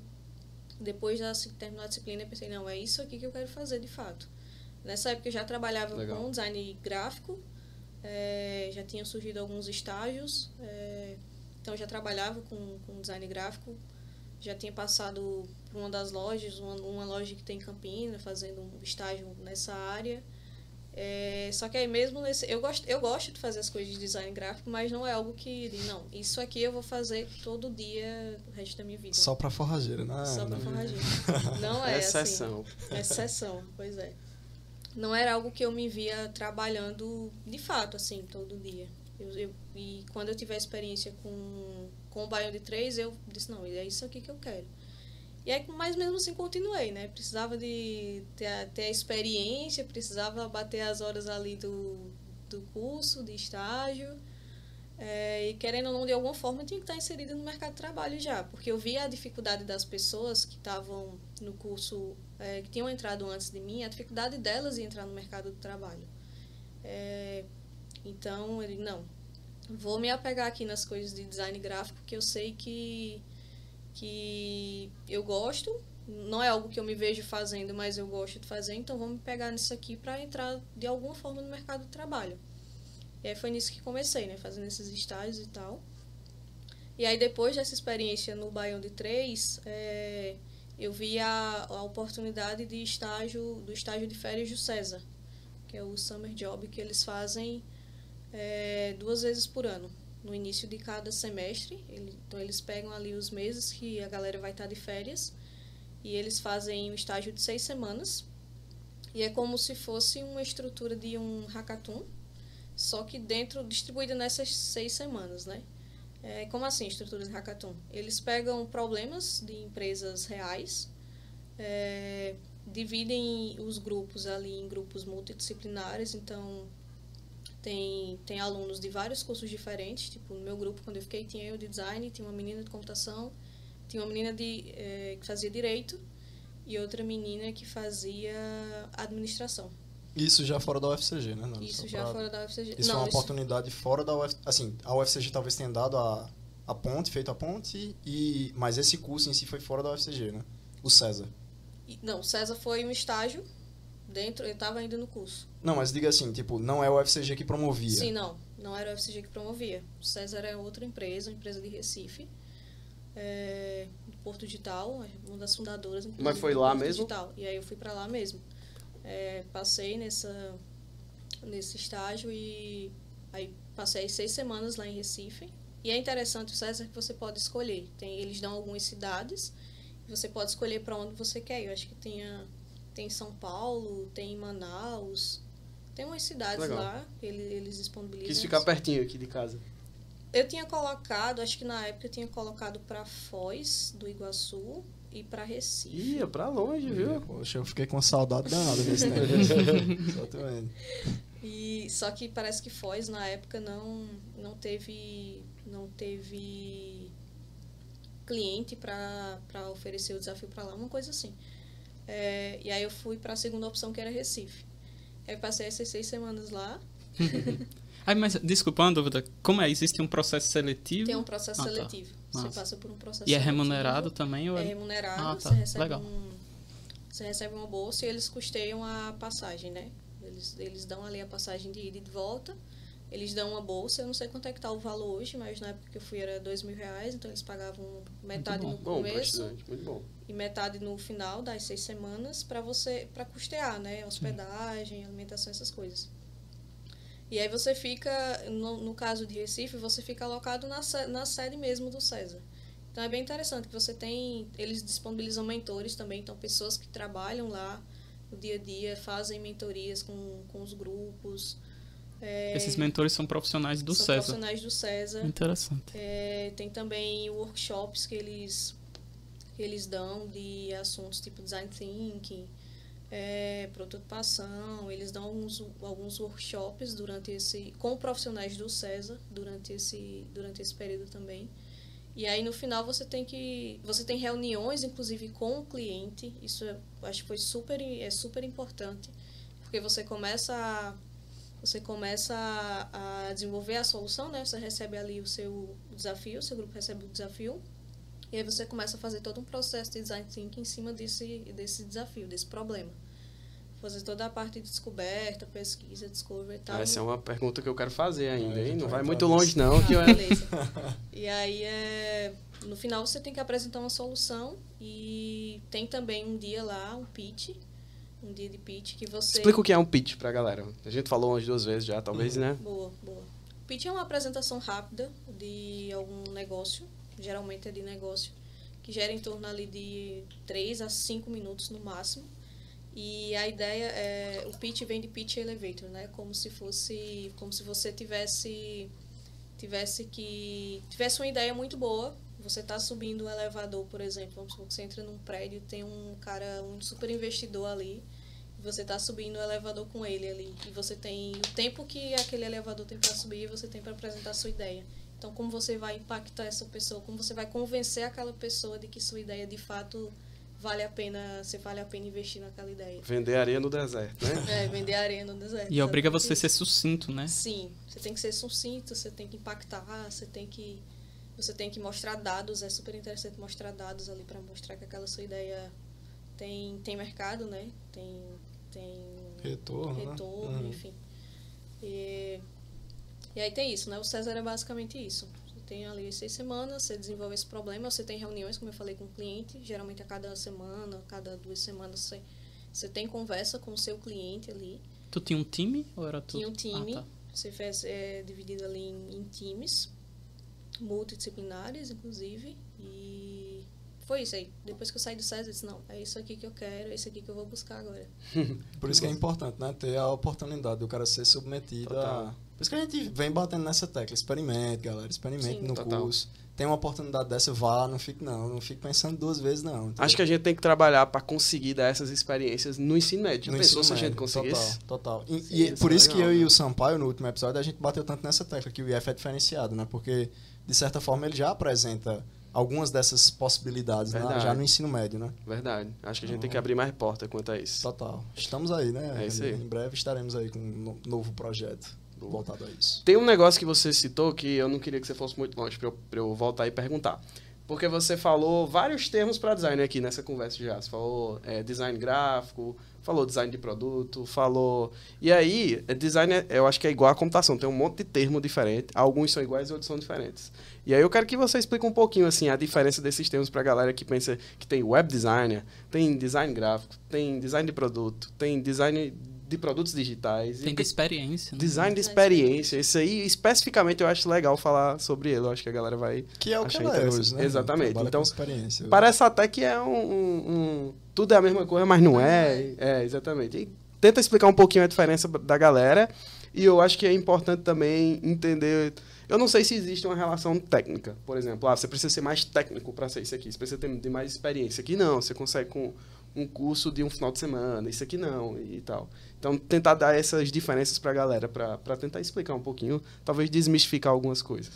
depois de terminar a disciplina, pensei, não, é isso aqui que eu quero fazer de fato. Nessa época eu já trabalhava Legal. com design gráfico, eh, já tinham surgido alguns estágios. eh, Então, eu já trabalhava com, com design gráfico, já tinha passado por uma das lojas, uma, uma loja que tem em Campina, fazendo um estágio nessa área. É, só que aí mesmo nesse, eu gosto eu gosto de fazer as coisas de design gráfico mas não é algo que não isso aqui eu vou fazer todo dia o resto da minha vida. Só para forrageira né? Só para forrageira. Não é exceção. assim, exceção pois é. Não era algo que eu me via trabalhando de fato assim todo dia. Eu, eu, e quando eu tive a experiência com com o Baião de três eu disse não é isso aqui que eu quero e aí, mas mesmo assim, continuei, né? Precisava de ter a, ter a experiência, precisava bater as horas ali do, do curso, de estágio. É, e querendo ou não, de alguma forma, tinha que estar inserida no mercado de trabalho já, porque eu via a dificuldade das pessoas que estavam no curso, é, que tinham entrado antes de mim, a dificuldade delas em entrar no mercado de trabalho. É, então, ele, não, vou me apegar aqui nas coisas de design gráfico, que eu sei que que eu gosto, não é algo que eu me vejo fazendo, mas eu gosto de fazer, então vamos pegar nisso aqui para entrar de alguma forma no mercado de trabalho. E aí foi nisso que comecei, né, fazendo esses estágios e tal. E aí depois dessa experiência no Baião de Três, é, eu vi a, a oportunidade de estágio, do estágio de férias do César, que é o summer job que eles fazem é, duas vezes por ano no início de cada semestre. Ele, então, eles pegam ali os meses que a galera vai estar de férias e eles fazem um estágio de seis semanas. E é como se fosse uma estrutura de um hackathon, só que dentro, distribuída nessas seis semanas, né? É, como assim, estrutura de hackathon? Eles pegam problemas de empresas reais, é, dividem os grupos ali em grupos multidisciplinares, então tem, tem alunos de vários cursos diferentes. Tipo, no meu grupo, quando eu fiquei, tinha eu de design, tinha uma menina de computação, tinha uma menina de, é, que fazia direito e outra menina que fazia administração. Isso já fora da UFCG, né? Não, isso já pra... fora da UFCG. Isso Não, é uma isso... oportunidade fora da UFCG. Assim, a UFCG talvez tenha dado a, a ponte, feito a ponte, e mas esse curso em si foi fora da UFCG, né? O César. Não, o César foi um estágio dentro, eu estava ainda no curso. Não, mas diga assim, tipo, não é o UFCG que promovia. Sim, não. Não era o UFCG que promovia. O César é outra empresa, uma empresa de Recife, é, do Porto Digital, uma das fundadoras. Mas foi lá Porto mesmo? Digital. E aí eu fui para lá mesmo. É, passei nessa, nesse estágio e aí passei seis semanas lá em Recife. E é interessante o César que você pode escolher. Tem, eles dão algumas cidades você pode escolher para onde você quer. Eu acho que tinha tem São Paulo, tem Manaus, tem umas cidades Legal. lá que eles, eles disponibilizam. Quis ficar pertinho aqui de casa. Eu tinha colocado, acho que na época eu tinha colocado para Foz do Iguaçu e para Recife. Ia para longe, viu? Poxa, eu fiquei com saudade danada desse tempo. só tô vendo. E só que parece que Foz na época não não teve não teve cliente para oferecer o desafio para lá, uma coisa assim. É, e aí eu fui para a segunda opção, que era Recife. Aí passei essas seis semanas lá. Ai, mas, desculpa, uma dúvida. Como é? Existe um processo seletivo? Tem um processo ah, tá. seletivo. Tá. Você passa por um processo E é remunerado também? Ou é... é remunerado, ah, tá. você, recebe Legal. Um, você recebe uma bolsa e eles custeiam a passagem, né? Eles, eles dão ali a passagem de ida e de volta. Eles dão uma bolsa, eu não sei quanto é que tá o valor hoje, mas na época que eu fui era dois mil reais, então eles pagavam metade no começo bom, e metade no final das seis semanas para você para custear, né, hospedagem, Sim. alimentação, essas coisas. E aí você fica, no, no caso de Recife, você fica alocado na, na sede mesmo do César. Então é bem interessante que você tem, eles disponibilizam mentores também, então pessoas que trabalham lá no dia a dia, fazem mentorias com, com os grupos, é, Esses mentores são profissionais do são César. profissionais do César. Interessante. É, tem também workshops que eles, que eles dão de assuntos tipo design thinking, é, prototipação. Eles dão alguns, alguns workshops durante esse com profissionais do César durante esse durante esse período também. E aí no final você tem que você tem reuniões inclusive com o cliente. Isso eu acho que foi super é super importante porque você começa a você começa a, a, desenvolver a solução, né? Você recebe ali o seu desafio, o seu grupo recebe o desafio, e aí você começa a fazer todo um processo de design thinking em cima desse, desse desafio, desse problema. fazer toda a parte de descoberta, pesquisa, discovery e tal. Essa é uma pergunta que eu quero fazer ainda, É, hein? Não vai muito longe, não. Que eu... Ah, beleza. e aí, é, no final, você tem que apresentar uma solução e tem também um dia lá, um pitch, um dia de pitch que você... Explica o que é um pitch pra galera. A gente falou umas duas vezes já, talvez, né? Boa, boa. Pitch é uma apresentação rápida de algum negócio, geralmente é de negócio, que gera em torno ali de 3 a 5 minutos no máximo. E a ideia é, o pitch vem de pitch elevator, né? Como se fosse, como se você tivesse tivesse que tivesse uma ideia muito boa, você está subindo um elevador, por exemplo, vamos supor que você entra num prédio, tem um cara, um super investidor ali, você está subindo o elevador com ele ali e você tem o tempo que aquele elevador tem para subir, você tem para apresentar a sua ideia. Então, como você vai impactar essa pessoa? Como você vai convencer aquela pessoa de que sua ideia de fato vale a pena, você vale a pena investir naquela ideia? Vender areia no deserto, né? É, vender areia no deserto. E obriga você a ser sucinto, né? Sim, você tem que ser sucinto, você tem que impactar, você tem que você tem que mostrar dados, é super interessante mostrar dados ali para mostrar que aquela sua ideia tem tem mercado, né? Tem tem Retorno, né? retorno, Uhum. enfim. E, e aí tem isso, né? O César é basicamente isso. Você tem ali seis semanas, você desenvolve esse problema, você tem reuniões, como eu falei, com o cliente, geralmente a cada semana, a cada duas semanas você, você tem conversa com o seu cliente ali. Tu tinha um time ou era tu? Tinha um time, Ah, tá. você fez é, dividido ali em, em times, multidisciplinares, inclusive, e foi isso aí. Depois que eu saí do César, eu disse, não, é isso aqui que eu quero, é isso aqui que eu vou buscar agora. Por isso que é importante, né? Ter a oportunidade do cara ser submetido Total. a. Por isso que a gente vem batendo nessa tecla. Experimente, galera. Experimente Sim. no Total. curso. Tem uma oportunidade dessa, vá, não fique não. Não fique pensando duas vezes, não. entendeu? Acho que a gente tem que trabalhar para conseguir dar essas experiências no ensino médio. No pensou ensino se a gente conseguisse? Total, total. E, Sim, e isso por é isso que eu e né? o Sampaio, no último episódio, a gente bateu tanto nessa tecla, que o IF é diferenciado, né? Porque, de certa forma, ele já apresenta algumas dessas possibilidades né? Já no ensino médio, né? Verdade. Acho que a gente tem Então- que abrir mais porta quanto a isso. Total. Estamos aí, né? É isso aí. Em breve estaremos aí com um no- novo projeto voltado a isso. Tem um negócio que você citou que eu não queria que você fosse muito longe para eu, eu voltar e perguntar. Porque você falou vários termos para design aqui nessa conversa já. Você falou é, design gráfico, falou design de produto, falou. E aí, é, design é- eu acho que é igual a computação, tem um monte de termo diferente. Alguns são iguais e outros são diferentes. E aí eu quero que você explique um pouquinho assim a diferença desses termos para a galera que pensa que tem web designer, tem design gráfico, tem design de produto, tem design de produtos digitais. e Tem de experiência, né? Design de experiência. Isso aí, especificamente, eu acho legal falar sobre ele. Eu acho que a galera vai. Que é o que Achei ela é hoje, né? Exatamente. Então. Parece até que é um, um- um- Tudo é a mesma coisa, mas não é. É, exatamente. E tenta explicar um pouquinho a diferença da galera. E eu acho que é importante também entender. Eu não sei se existe uma relação técnica. Por exemplo, ah, você precisa ser mais técnico para ser isso aqui. Você precisa ter, ter mais experiência. Aqui não. Você consegue com um curso de um final de semana. Isso aqui não. E tal. Então, tentar dar essas diferenças para a galera, para tentar explicar um pouquinho, talvez desmistificar algumas coisas.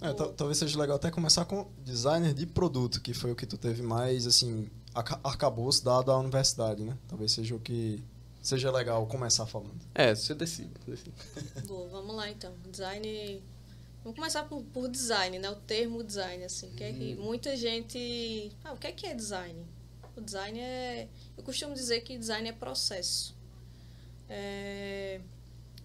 É, tal- talvez seja legal até começar com designer de produto, que foi o que tu teve mais, assim, arca- arcabouço dado à universidade, né? Talvez seja o que seja legal começar falando. É, você decide. decide. Boa, vamos lá então. Design. Vamos começar por, por design, né? O termo design, assim. Que é que muita gente. Ah, o que é que é design? O design é. Eu costumo dizer que design é processo. É,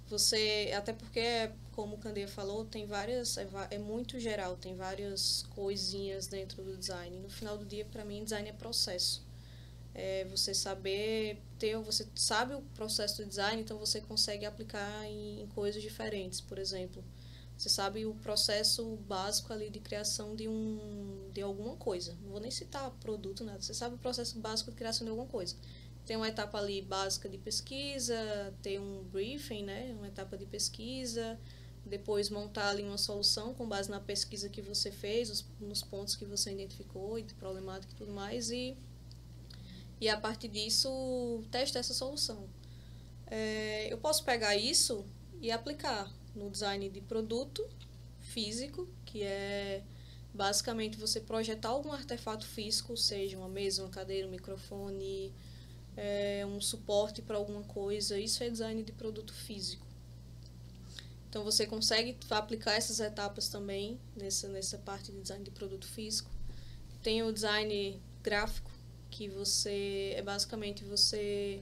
você. Até porque, como o Candeia falou, tem várias. É, é muito geral, tem várias coisinhas dentro do design. No final do dia, para mim, design é processo. É você saber ter, você sabe o processo do design, então você consegue aplicar em, em coisas diferentes. Por exemplo, você sabe o processo básico ali de criação de um de alguma coisa. Não vou nem citar produto, nada. Você sabe o processo básico de criação de alguma coisa. Tem uma etapa ali básica de pesquisa, tem um briefing, né? Uma etapa de pesquisa, depois montar ali uma solução com base na pesquisa que você fez, os, nos pontos que você identificou e de problemática e tudo mais e e a partir disso testar essa solução. É, eu posso pegar isso e aplicar no design de produto físico, que é basicamente você projetar algum artefato físico, seja uma mesa, uma cadeira, um microfone, é, um suporte para alguma coisa. Isso é design de produto físico. Então você consegue aplicar essas etapas também nessa, nessa parte de design de produto físico. Tem o design gráfico, que você é basicamente você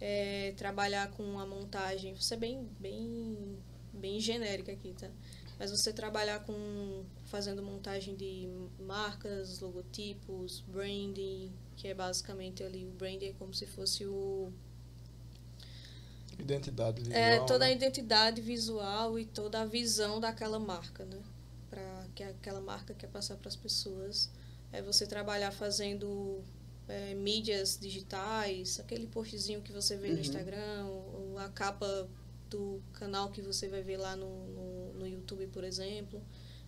é, trabalhar com a montagem, você é bem, bem, bem genérica aqui, tá? Mas você trabalhar com fazendo montagem de marcas, logotipos, branding, que é basicamente ali o branding é como se fosse o Identidade visual. é toda a né? identidade visual e toda a visão daquela marca, né? Para que aquela marca quer passar para as pessoas. É você trabalhar fazendo é, mídias digitais, aquele postzinho que você vê Uhum. no Instagram, ou a capa do canal que você vai ver lá no, no, no YouTube, por exemplo.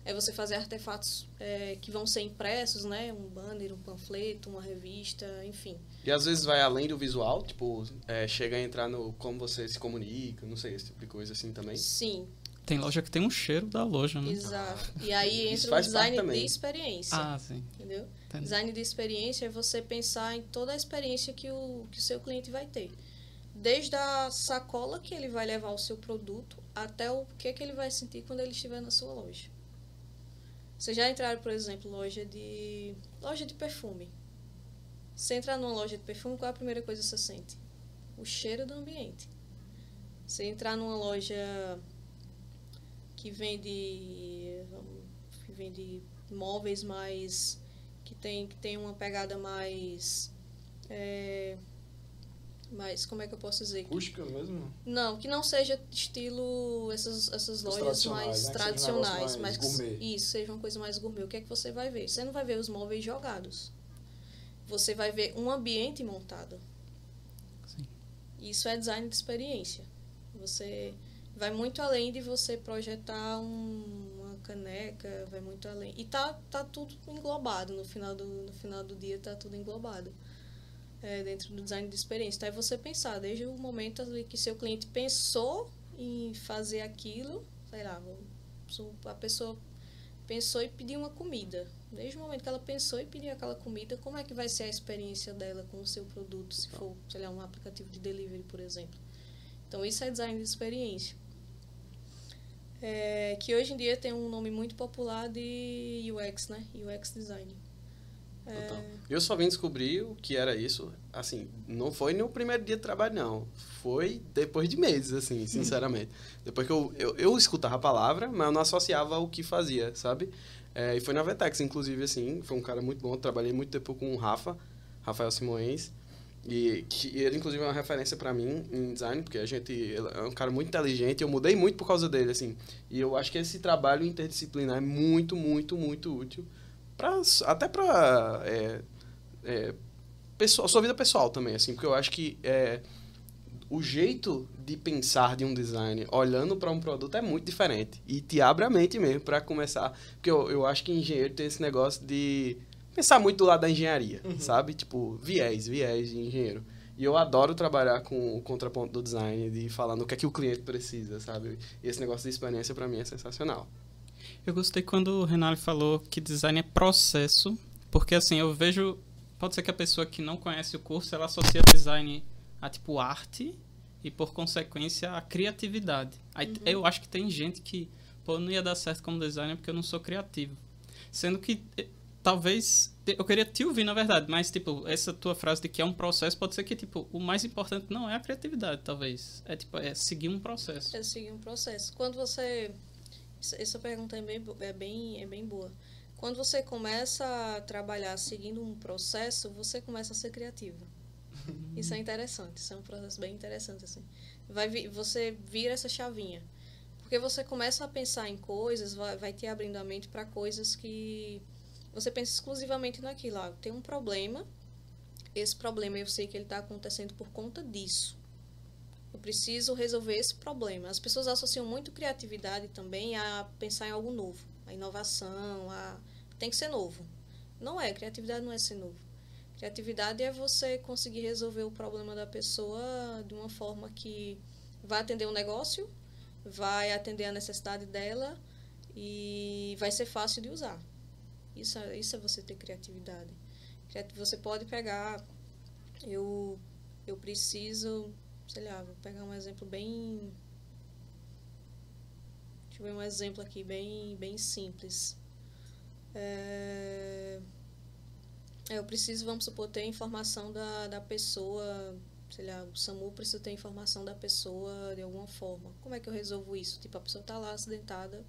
É você fazer artefatos é, que vão ser impressos, né? Um banner, um panfleto, uma revista, enfim. E às vezes vai além do visual, tipo, é, chega a entrar no como você se comunica, não sei, esse tipo de coisa assim também. Sim, Tem loja que tem um cheiro da loja, né? exato. E aí Isso entra o design de experiência. Ah, sim. Entendeu? Entendi. Design de experiência é você pensar em toda a experiência que o, que o seu cliente vai ter. Desde a sacola que ele vai levar o seu produto até o que, que ele vai sentir quando ele estiver na sua loja. Vocês já entraram, por exemplo, loja de loja de perfume. Você entrar numa loja de perfume, qual é a primeira coisa que você sente? O cheiro do ambiente. Você entrar numa loja que vende que vende móveis mais que tem que tem uma pegada mais é, mais como é que eu posso dizer Acústica mesmo? não que não seja estilo essas essas lojas tradicionais, mais né? Um tradicionais mas mais que- gourmet. isso seja uma coisa mais gourmet o que é que você vai ver você não vai ver os móveis jogados você vai ver um ambiente montado Sim. isso é design de experiência você vai muito além de você projetar um- uma caneca, vai muito além. E tá, tá tudo englobado no final do, no final do dia, tá tudo englobado é, dentro do design de experiência. Então é você pensar, desde o momento que seu cliente pensou em fazer aquilo, sei lá, a pessoa pensou e pediu uma comida. Desde o momento que ela pensou e pediu aquela comida, como é que vai ser a experiência dela com o seu produto, se for, sei lá, um aplicativo de delivery, por exemplo. Então, isso é design de experiência. É, que hoje em dia tem um nome muito popular de UX, né? UX design. É, Total. Eu só vim descobrir o que era isso, assim, não foi no primeiro dia de trabalho, não. Foi depois de meses, assim, sinceramente. depois que eu, eu, eu escutava a palavra, mas eu não associava o que fazia, sabe? É, e foi na Vetex, inclusive, assim, foi um cara muito bom. Trabalhei muito tempo com o Rafa, Rafael Simões. E que ele, inclusive, é uma referência para mim em design, porque a gente é um cara muito inteligente eu mudei muito por causa dele, assim. E eu acho que esse trabalho interdisciplinar é muito, muito, muito útil. Pra, até para é, é, sua vida pessoal também, assim, porque eu acho que é, o jeito de pensar de um design olhando para um produto é muito diferente e te abre a mente mesmo para começar, porque eu, eu acho que engenheiro tem esse negócio de pensar muito do lado da engenharia, sabe? Tipo, viés, viés de engenheiro. E eu adoro trabalhar com o contraponto do design, de falar no que é que o cliente precisa, sabe? E esse negócio de experiência para mim é sensacional. Eu gostei quando o Renali falou que design é processo, porque assim, eu vejo. Pode ser que a pessoa que não conhece o curso ela associa design a tipo arte e por consequência a criatividade. Aí eu acho que tem gente que, pô, não ia dar certo como designer porque eu não sou criativo. Sendo que eh, talvez eu queria te ouvir na verdade, mas tipo, essa tua frase de que é um processo pode ser que tipo, o mais importante não é a criatividade, talvez. É tipo, é seguir um processo. é seguir um processo. Quando você. Essa- pergunta é bem, é, bem, é bem boa. Quando você começa a trabalhar seguindo um processo, você começa a ser criativo. Isso é interessante, isso é um processo bem interessante assim. Vai vi- você vira essa chavinha. Porque você começa a pensar em coisas, vai, vai te abrindo a mente para coisas que você pensa exclusivamente naquilo. Ah, tem um problema, esse problema eu sei que ele está acontecendo por conta disso. Eu preciso resolver esse problema. As pessoas associam muito criatividade também a pensar em algo novo, a inovação, a tem que ser novo. Não é, criatividade não é ser novo. Criatividade é você conseguir resolver o problema da pessoa de uma forma que vai atender o negócio, vai atender a necessidade dela e vai ser fácil de usar. Isso, é- isso é você ter criatividade. Criati- Você pode pegar, eu, eu preciso, sei lá, vou pegar um exemplo bem. Deixa eu ver um exemplo aqui bem, bem simples. É, eu preciso, vamos supor, ter informação da, da pessoa sei lá, o SAMU precisa ter informação da pessoa de alguma forma. Como é que eu resolvo isso? Tipo, a pessoa está lá acidentada,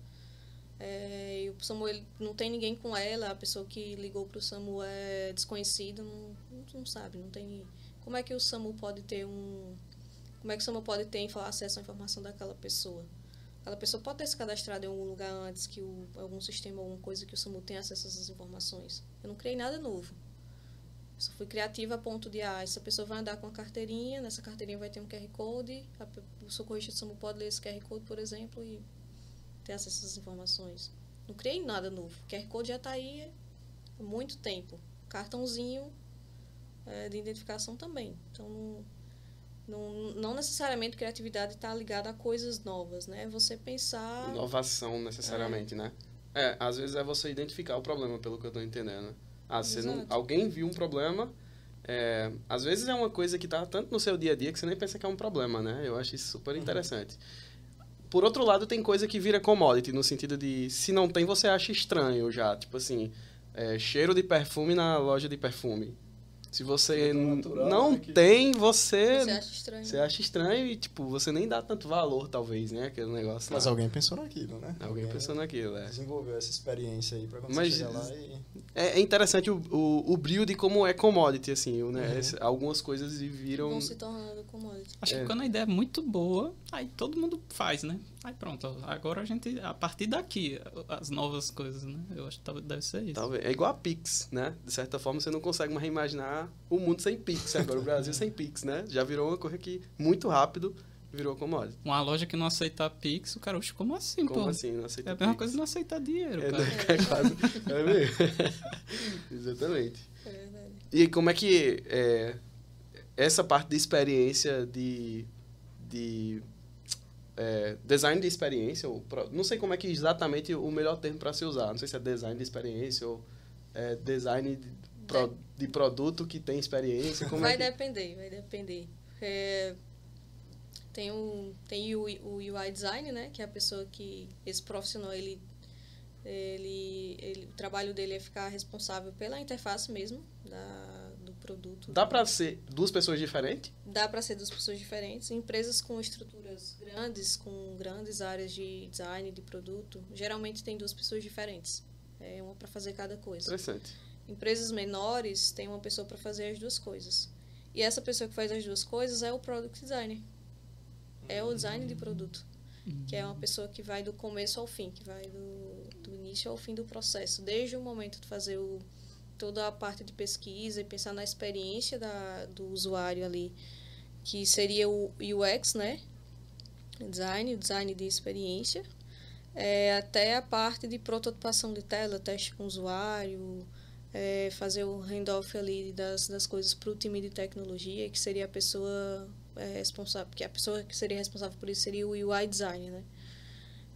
é, e o SAMU ele, não tem ninguém com ela, a pessoa que ligou para o SAMU é desconhecida, não, não, sabe, não tem. Como é que o SAMU pode ter um. Como é que o SAMU pode ter acesso à informação daquela pessoa? Aquela pessoa pode ter se cadastrado em algum lugar antes que o, algum sistema, alguma coisa que o SAMU tenha acesso a essas informações. Eu não criei nada novo. Eu só fui criativa a ponto de, ah, essa pessoa vai andar com uma carteirinha, nessa carteirinha vai ter um QR Code, a, o socorrista do SAMU pode ler esse QR Code, por exemplo, e ter acesso a essas informações. Não criei nada novo. O QR Code já está aí há muito tempo. Cartãozinho é, de identificação também. Então, não não, não necessariamente criatividade está ligada a coisas novas, né? Você pensar... Inovação, necessariamente, é. né? É, às vezes é você identificar o problema, pelo que eu estou entendendo. Ah, você não, alguém viu um problema, é, às vezes é uma coisa que está tanto no seu dia a dia que você nem pensa que é um problema, né? Eu acho isso super uhum. interessante. Uhum. Por outro lado, tem coisa que vira commodity, no sentido de, se não tem, você acha estranho já. Tipo assim, é, cheiro de perfume na loja de perfume. Se você natural, não né, tem, você. Você acha estranho. Você acha estranho e, tipo, você nem dá tanto valor, talvez, né? Aquele negócio. Mas lá. alguém pensou naquilo, né? Alguém, alguém pensou naquilo, é. Desenvolveu essa experiência aí pra quando Mas, você lá e. É, é interessante o, o, o brilho de como é commodity, assim, né? Uhum. algumas coisas viram. Vão se tornando commodity. Acho é. que quando a ideia é muito boa, aí todo mundo faz, né? Aí pronto, agora a gente, a partir daqui, as novas coisas, né? Eu acho que deve ser isso. Talvez. É igual a Pix, né? De certa forma, você não consegue mais reimaginar o mundo sem Pix. Agora o Brasil sem Pix, né? Já virou uma coisa que muito rápido virou commodity. Uma loja que não aceita Pix, o cara, oxe, como assim, como pô? assim, não aceita É a mesma Pix? coisa não aceitar dinheiro, é, cara. Né? É, quase, é mesmo. Exatamente. É verdade. E como é que é, essa parte de experiência de, de é, design de experiência, ou não sei como é que exatamente o melhor termo para se usar. Não sei se é design de experiência ou é, design de, pro, de, produto que tem experiência. vai é que... depender, vai depender. É, tem um, tem o, o UI design, né, que é a pessoa que esse profissional ele ele, ele o trabalho dele é ficar responsável pela interface mesmo da produto. Dá para ser duas pessoas diferentes? Dá para ser duas pessoas diferentes. Empresas com estruturas grandes, com grandes áreas de design de produto, geralmente tem duas pessoas diferentes. É uma para fazer cada coisa. Interessante. Empresas menores tem uma pessoa para fazer as duas coisas. E essa pessoa que faz as duas coisas é o product designer. É o design de produto. Que é uma pessoa que vai do começo ao fim, que vai do, do início ao fim do processo. Desde o momento de fazer o, toda a parte de pesquisa e pensar na experiência da, do usuário ali, que seria o UX, né? Design, design de experiência, é, até a parte de prototipação de tela, teste com o usuário, é, fazer o handoff ali das, das coisas para o time de tecnologia, que seria a pessoa é, responsável, que a pessoa que seria responsável por isso seria o UI design, né?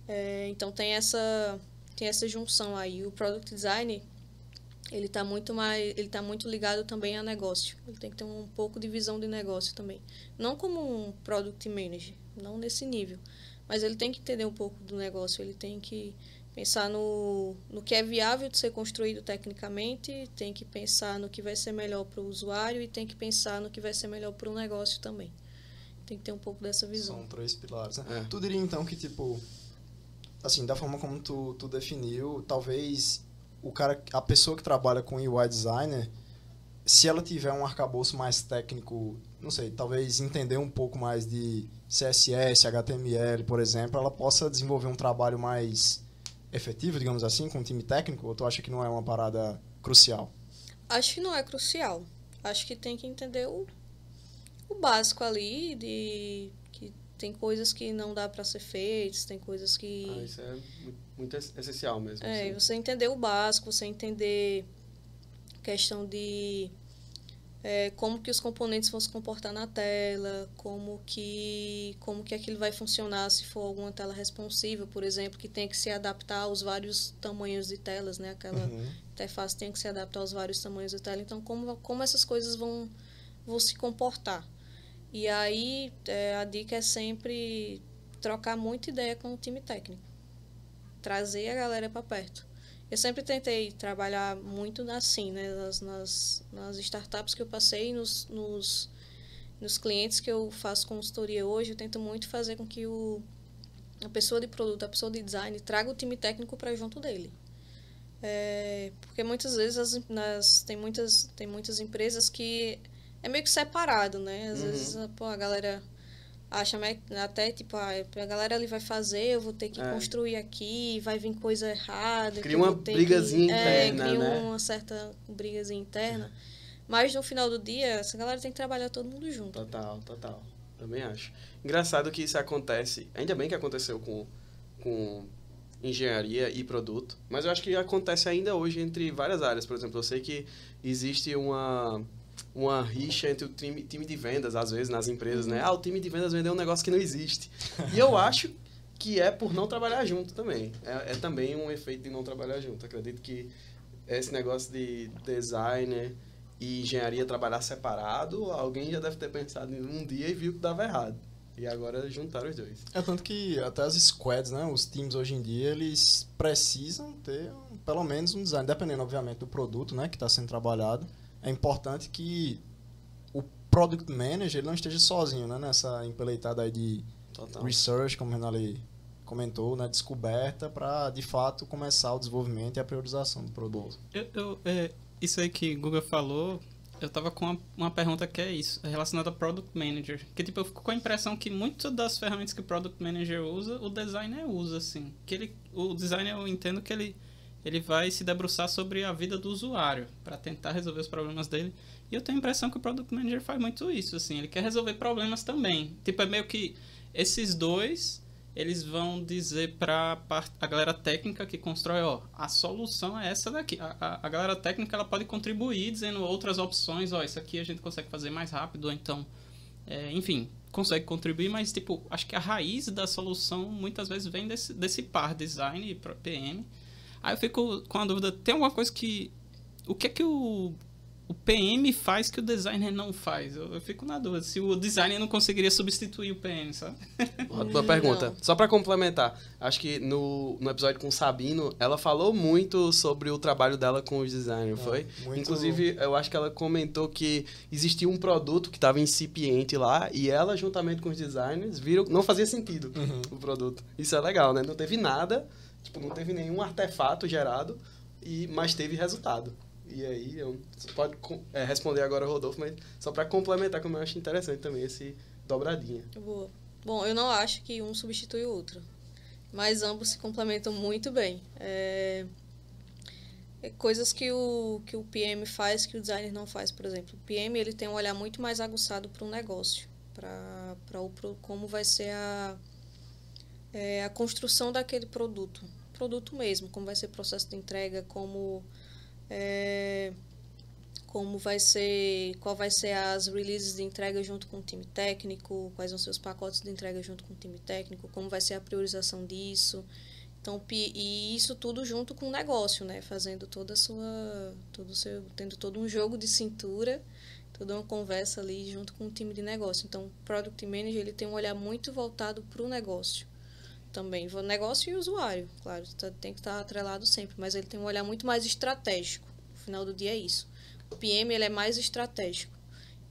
É, então tem essa tem essa junção aí. O product design ele está muito mais ele tá muito ligado também a negócio. Ele tem que ter um pouco de visão de negócio também. Não como um product manager não nesse nível. Mas ele tem que entender um pouco do negócio. Ele tem que pensar no, no que é viável de ser construído tecnicamente tem que pensar no que vai ser melhor para o usuário e tem que pensar no que vai ser melhor para o negócio também. Tem que ter um pouco dessa visão. São três pilares né? é. tu diria então que tipo assim da forma como tu, tu definiu talvez o cara, a pessoa que trabalha com UI designer, se ela tiver um arcabouço mais técnico, não sei, talvez entender um pouco mais de CSS, HTML, por exemplo, ela possa desenvolver um trabalho mais efetivo, digamos assim, com um time técnico? Ou tu acha que não é uma parada crucial? Acho que não é crucial. Acho que tem que entender o, o básico ali de que tem coisas que não dá para ser feitas, tem coisas que ah, isso é muito essencial mesmo. É, assim. você entender o básico, você entender questão de é, como que os componentes vão se comportar na tela, como que como que aquilo vai funcionar se for alguma tela responsiva, por exemplo, que tem que se adaptar aos vários tamanhos de telas, né? Aquela uhum. interface tem que se adaptar aos vários tamanhos de tela. Então, como como essas coisas vão vão se comportar? E aí é, a dica é sempre trocar muita ideia com o time técnico trazer a galera para perto. Eu sempre tentei trabalhar muito assim, né? Nas, nas, nas, startups que eu passei, nos, nos nos clientes que eu faço consultoria hoje, eu tento muito fazer com que o, a pessoa de produto, a pessoa de design, traga o time técnico para junto dele. É, porque muitas vezes as, nas, tem, muitas, tem muitas empresas que é meio que separado, né? Às Uhum. vezes pô, a galera acha até tipo, ah, a galera ali vai fazer, eu vou ter que É. construir aqui, vai vir coisa errada. Cria uma brigazinha que, é, interna, cria né? uma certa brigazinha interna. Mas no final do dia, essa galera tem que trabalhar todo mundo junto. Total, total. Também acho. Engraçado que isso acontece, ainda bem que aconteceu com, com engenharia e produto, mas eu acho que acontece ainda hoje entre várias áreas. Por exemplo, eu sei que existe uma, uma rixa entre o time, time de vendas, às vezes, nas empresas, né? Ah, o time de vendas vendeu um negócio que não existe. E eu acho que é por não trabalhar junto também. É, é também um efeito de não trabalhar junto. Acredito que esse negócio de designer e engenharia trabalhar separado, alguém já deve ter pensado em um dia e viu que dava errado. E agora juntaram os dois. É tanto que até as squads, né, os times hoje em dia, eles precisam ter pelo menos um design, dependendo obviamente do produto, né, que está sendo trabalhado. É importante que o product manager ele não esteja sozinho, né, nessa empeleitada aí de Total. research, como o Renali comentou, né, descoberta para de fato começar o desenvolvimento e a priorização do produto. Eu, eu, é, isso aí que Guga falou, eu tava com uma, uma pergunta que é isso, é relacionada a Product Manager. Que tipo, eu fico com a impressão que muitas das ferramentas que o Product Manager usa, o designer usa, assim. Que ele, o designer eu entendo que ele, ele vai se debruçar sobre a vida do usuário, para tentar resolver os problemas dele. E eu tenho a impressão que o Product Manager faz muito isso, assim. Ele quer resolver problemas também. Tipo, é meio que esses dois eles vão dizer para a galera técnica que constrói, ó, a solução é essa daqui. A, a, a galera técnica ela pode contribuir dizendo outras opções, ó, isso aqui a gente consegue fazer mais rápido, ou então, é, enfim, consegue contribuir, mas tipo, acho que a raiz da solução muitas vezes vem desse, desse par design e PM. Aí eu fico com a dúvida, tem alguma coisa que o que é que o o PM faz que o designer não faz? Eu, eu fico na dúvida se o designer não conseguiria substituir o PM, sabe? Ótima Não. pergunta. Só para complementar, acho que no, no episódio com o Sabino, ela falou muito sobre o trabalho dela com os designers, É, foi? muito- Inclusive, eu acho que ela comentou que existia um produto que estava incipiente lá e ela, juntamente com os designers, viram não fazia sentido Uhum. o produto. Isso é legal, né? Não teve nada, tipo, não teve nenhum artefato gerado, e mas teve resultado. E aí, eu, você pode é, responder agora, Rodolfo, mas só para complementar, como eu acho interessante também esse dobradinha. Boa. Bom, eu não acho que um substitui o outro, mas ambos se complementam muito bem. É... é coisas que o, que o PM faz que o designer não faz, por exemplo. O PM ele tem um olhar muito mais aguçado para o negócio, para como vai ser a, é, a construção daquele produto. Produto mesmo, como vai ser o processo de entrega, como é, como vai ser, qual vai ser as releases de entrega junto com o time técnico, quais vão ser os pacotes de entrega junto com o time técnico, como vai ser a priorização disso. Então, e isso tudo junto com o negócio, né? Fazendo toda a sua, todo seu, tendo todo um jogo de cintura, toda uma conversa ali junto com o time de negócio. Então, o Product Manager, ele tem um olhar muito voltado para o negócio também. Negócio e usuário, claro, tá- tem que estar atrelado sempre, mas ele tem um olhar muito mais estratégico. No final do dia é isso. O PM ele é mais estratégico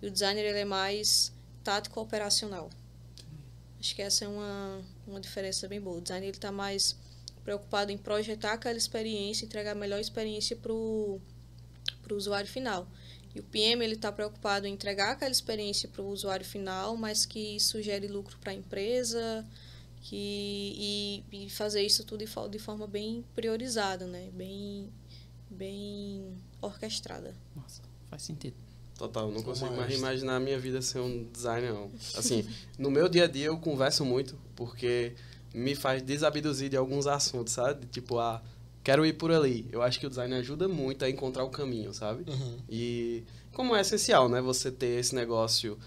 e o designer ele é mais tático operacional. Acho que essa é uma, uma diferença bem boa. O designer está mais preocupado em projetar aquela experiência, entregar a melhor experiência para o usuário final. E o PM está preocupado em entregar aquela experiência para o usuário final, mas que isso gere lucro para a empresa, que e, e fazer isso tudo de, de forma bem priorizada, né? Bem bem orquestrada. Nossa, faz sentido. Total, não consigo mais imaginar a minha vida ser um designer, não. Assim, no meu dia a dia eu converso muito, porque me faz desabduzir de alguns assuntos, sabe? Tipo, ah, quero ir por ali. Eu acho que o design ajuda muito a encontrar o caminho, sabe? Uhum. E como é essencial, né? Você ter esse negócio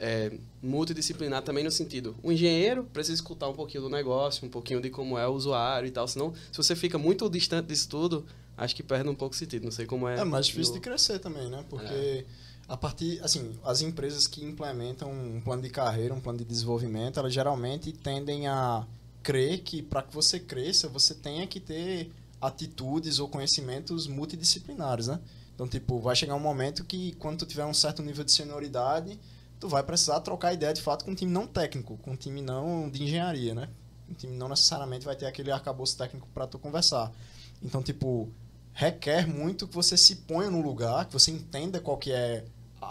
é, multidisciplinar também no sentido, o engenheiro precisa escutar um pouquinho do negócio, um pouquinho de como é o usuário e tal, senão se você fica muito distante disso tudo, acho que perde um pouco o sentido. Não sei como é. É mais difícil de crescer também, né? Porque É. a partir, assim, as empresas que implementam um plano de carreira, um plano de desenvolvimento, elas geralmente tendem a crer que para que você cresça, você tenha que ter atitudes ou conhecimentos multidisciplinares, né? Então, tipo, vai chegar um momento que quando tu tiver um certo nível de senioridade, tu vai precisar trocar ideia de fato com um time não técnico, com um time não de engenharia, né? Um time não necessariamente vai ter aquele arcabouço técnico para tu conversar. Então, tipo, requer muito que você se ponha no lugar, que você entenda qual que é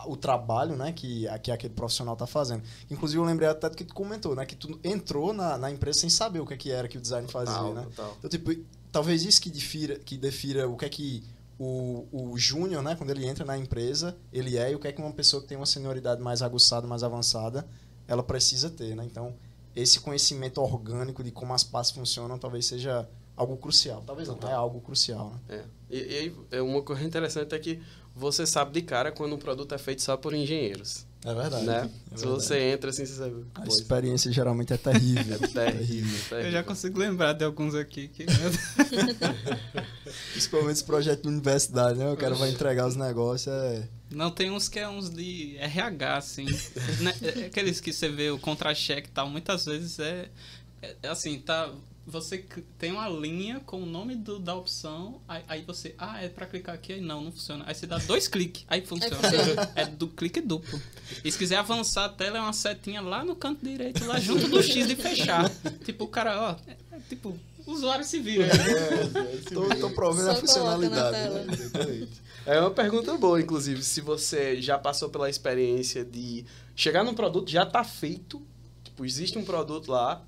o trabalho, né, que, que aquele profissional está fazendo. Inclusive, eu lembrei até do que tu comentou, né, que tu entrou na, na empresa sem saber o que, é que era que o design fazia, total, né? Total. Então, tipo, talvez isso que defira, que defira o que é que o, o júnior, né, quando ele entra na empresa, ele é e o que é que uma pessoa que tem uma senioridade mais aguçada, mais avançada, ela precisa ter, né? Então, esse conhecimento orgânico de como as partes funcionam talvez seja algo crucial. Talvez não, é algo crucial, né? É. E, e aí, é uma coisa interessante é que você sabe de cara quando um produto é feito só por engenheiros. É verdade. Né? É Se verdade. você entra assim, você sabe. A experiência geralmente é terrível. é terrível, terrível. Eu já consigo lembrar de alguns aqui que. Principalmente esse projeto de universidade, né? O cara vai entregar os negócios. É... Não, tem uns que é uns de RH, assim. né? É, aqueles que você vê o contra-cheque e tal, muitas vezes é, é assim, tá você tem uma linha com o nome do, da opção, aí, aí, você, ah, é pra clicar aqui, aí não, não funciona. Aí você dá dois cliques, aí funciona. É, é do clique duplo. E se quiser avançar a tela, é uma setinha lá no canto direito, lá junto do X de fechar. tipo, o cara, ó, é, é, tipo, o usuário se vira. Estou é, provendo a funcionalidade. Né? É uma pergunta boa, inclusive, se você já passou pela experiência de chegar num produto já tá feito, tipo, existe um produto lá,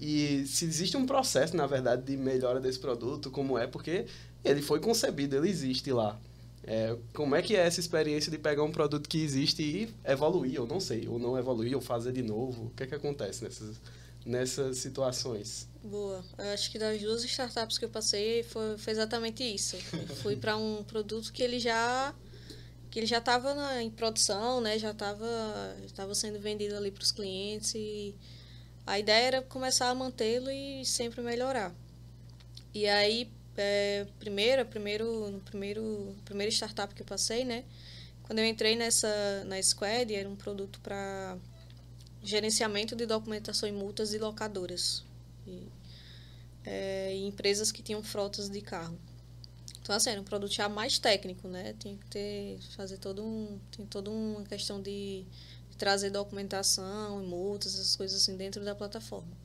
e se existe um processo, na verdade, de melhora desse produto, como é, porque ele foi concebido, ele existe lá. É, como é que é essa experiência de pegar um produto que existe e evoluir, ou não sei, ou não evoluir, ou fazer de novo? O que é que acontece nessas, nessas situações? Boa. Eu acho que das duas startups que eu passei foi, foi exatamente isso. Eu fui para um produto que ele já que ele já estava em produção, né? Já estava estava sendo vendido ali para os clientes e a ideia era começar a mantê-lo e sempre melhorar. E aí, é, primeiro, primeiro, no primeiro, primeiro startup que eu passei, né? Quando eu entrei nessa na Squad, era um produto para gerenciamento de documentação e multas de locadoras e, é, empresas que tinham frotas de carro. Então, assim, era um produto já mais técnico, né? Tinha que ter, fazer todo um, tem toda uma questão de trazer documentação multas, essas coisas assim dentro da plataforma.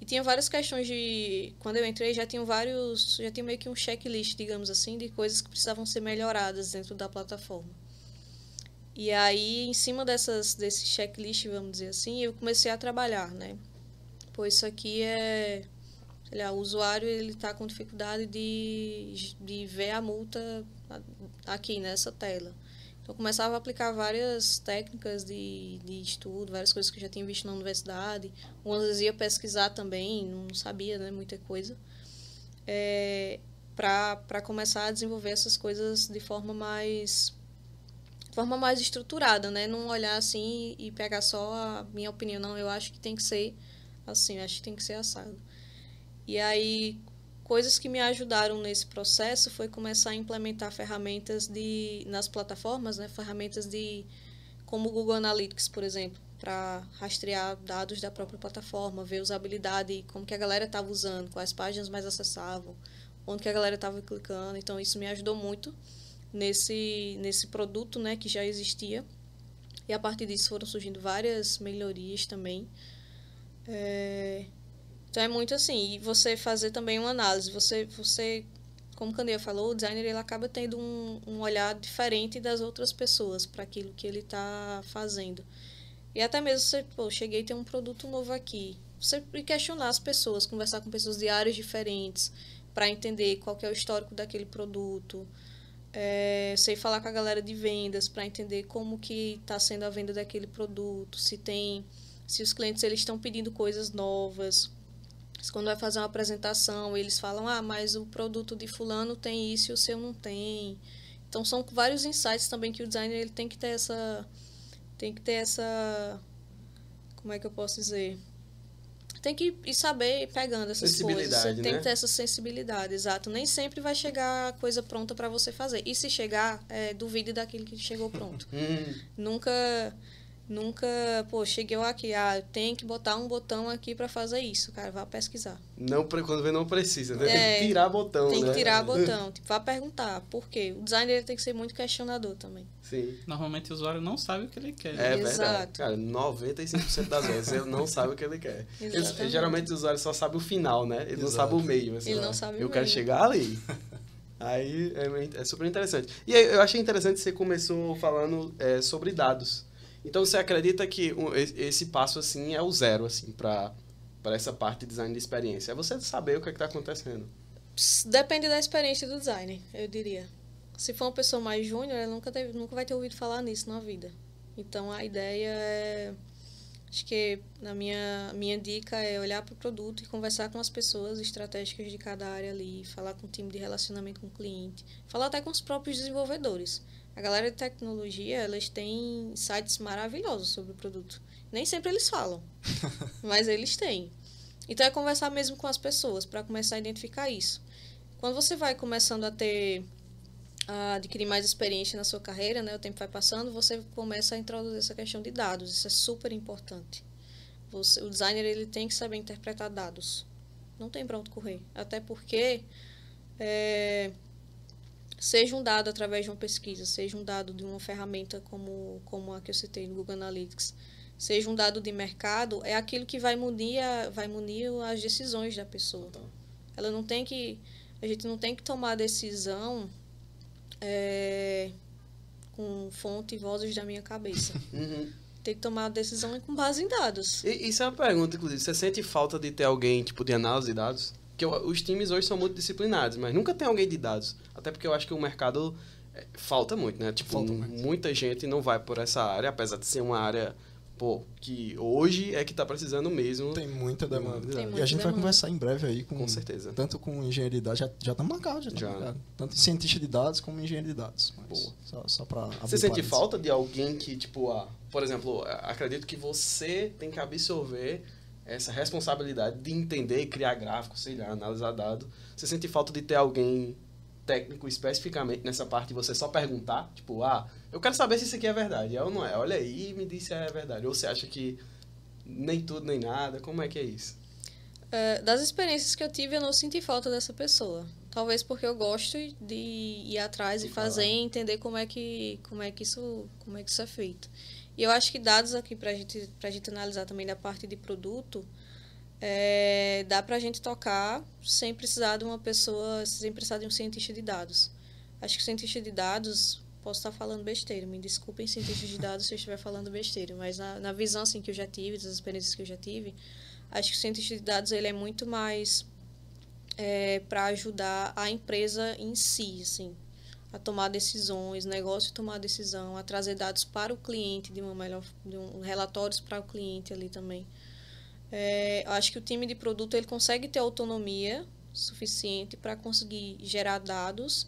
E tinha várias questões de. Quando eu entrei, já tinham vários. Já tinha meio que um checklist, digamos assim, de coisas que precisavam ser melhoradas dentro da plataforma. E aí, em cima dessas, desse checklist, vamos dizer assim, eu comecei a trabalhar, né? Pois isso aqui é. Sei lá, o usuário ele está com dificuldade de, de ver a multa aqui nessa tela. Então, eu começava a aplicar várias técnicas de, de estudo, várias coisas que eu já tinha visto na universidade. Umas vezes ia pesquisar também, não sabia né, muita coisa. É, para começar a desenvolver essas coisas de forma mais forma mais estruturada, né? Não olhar assim e pegar só a minha opinião, não, eu acho que tem que ser assim, acho que tem que ser assado. E aí, coisas que me ajudaram nesse processo foi começar a implementar ferramentas de nas plataformas, né, ferramentas de como o Google Analytics, por exemplo, para rastrear dados da própria plataforma, ver usabilidade, como que a galera estava usando, quais páginas mais acessavam, onde que a galera estava clicando. Então isso me ajudou muito nesse nesse produto, né, que já existia. E a partir disso foram surgindo várias melhorias também. É, então é muito assim, e você fazer também uma análise. Você, você como Candeia falou, o designer ele acaba tendo um, um olhar diferente das outras pessoas para aquilo que ele está fazendo. E até mesmo você, pô, cheguei a ter um produto novo aqui. Você questionar as pessoas, conversar com pessoas de áreas diferentes para entender qual é o histórico daquele produto. É, sei falar com a galera de vendas para entender como que está sendo a venda daquele produto, se tem, se os clientes eles estão pedindo coisas novas, quando vai fazer uma apresentação, eles falam: "Ah, mas o produto de fulano tem isso e o seu não tem". Então são vários insights também que o designer ele tem que ter essa tem que ter essa como é que eu posso dizer? Tem que ir saber pegando essas coisas. Tem né? que ter essa sensibilidade, exato. Nem sempre vai chegar a coisa pronta para você fazer. E se chegar, é, duvide daquilo que chegou pronto. Hum. Nunca Nunca, pô, cheguei aqui, ah, tem que botar um botão aqui para fazer isso, cara, vá pesquisar. Não, quando vê, não precisa, né? É, tem que tirar botão, Tem né? que tirar botão, tipo, vá perguntar, por quê? O designer ele tem que ser muito questionador também. Sim. Normalmente o usuário não sabe o que ele quer. É Exato. verdade. Cara, 95% das vezes ele não sabe o que ele quer. Exatamente. geralmente o usuário só sabe o final, né? Ele não Exato. sabe o meio. assim, Ele não sabe o Eu quero meio. chegar ali. Aí é, é super interessante. E aí, eu achei interessante que você começou falando é, sobre dados. Então você acredita que esse passo assim é o zero assim para para essa parte de design de experiência? É você saber o que está acontecendo. Depende da experiência do designer, eu diria. Se for uma pessoa mais júnior, ela nunca, teve, nunca vai ter ouvido falar nisso na vida. Então a ideia é. Acho que na minha, minha dica é olhar para o produto e conversar com as pessoas estratégicas de cada área ali, falar com o time de relacionamento com o cliente, falar até com os próprios desenvolvedores. A galera de tecnologia, elas têm sites maravilhosos sobre o produto. Nem sempre eles falam, mas eles têm. Então é conversar mesmo com as pessoas para começar a identificar isso. Quando você vai começando a ter a adquirir mais experiência na sua carreira, né, o tempo vai passando, você começa a introduzir essa questão de dados. Isso é super importante. Você, o designer ele tem que saber interpretar dados. Não tem para onde correr. Até porque é, seja um dado através de uma pesquisa, seja um dado de uma ferramenta como, como a que eu citei no Google Analytics, seja um dado de mercado, é aquilo que vai munir, a, vai munir as decisões da pessoa. Ela não tem que. A gente não tem que tomar decisão é, com fonte e vozes da minha cabeça. uhum. Tem que tomar a decisão com base em dados. E, isso é uma pergunta, inclusive. Você sente falta de ter alguém, tipo, de análise de dados? Porque os times hoje são muito disciplinados, mas nunca tem alguém de dados. Até porque eu acho que o mercado é, falta muito, né? Tipo, Falta muito. muita gente não vai por essa área, apesar de ser uma área, pô, que hoje é que tá precisando mesmo. Tem muita demanda. Tem e muita a gente vai demanda. conversar em breve aí com, Com certeza. tanto com engenharia de dados, já já estamos marcados, já, Já. estamos marcados. Tanto cientista de dados como engenheiro de dados. Boa. Só, só para Você sente falta de alguém que, tipo, ah, por exemplo, acredito que você tem que absorver essa responsabilidade de entender e criar gráfico, sei lá, analisar dado. Você sente falta de ter alguém técnico especificamente nessa parte de você só perguntar, tipo, ah, eu quero saber se isso aqui é verdade, é ou não é? Olha aí e me diz se é verdade. Ou você acha que nem tudo nem nada? Como é que é isso? É, das experiências que eu tive, eu não senti falta dessa pessoa. Talvez porque eu gosto de ir atrás e fazer e entender como é que, como é que, isso, como é, que isso é feito. E eu acho que dados aqui para gente, a gente analisar também da parte de produto, é, dá para a gente tocar sem precisar de uma pessoa, sem precisar de um cientista de dados. Acho que cientista de dados, posso estar falando besteira, me desculpem cientistas de dados se eu estiver falando besteira, mas na, na visão assim, que eu já tive, das experiências que eu já tive, acho que o cientista de dados ele é muito mais é, para ajudar a empresa em si, assim, a tomar decisões, negócio tomar decisão, a trazer dados para o cliente de uma melhor, de um, relatórios para o cliente ali também. É, eu acho que o time de produto ele consegue ter autonomia suficiente para conseguir gerar dados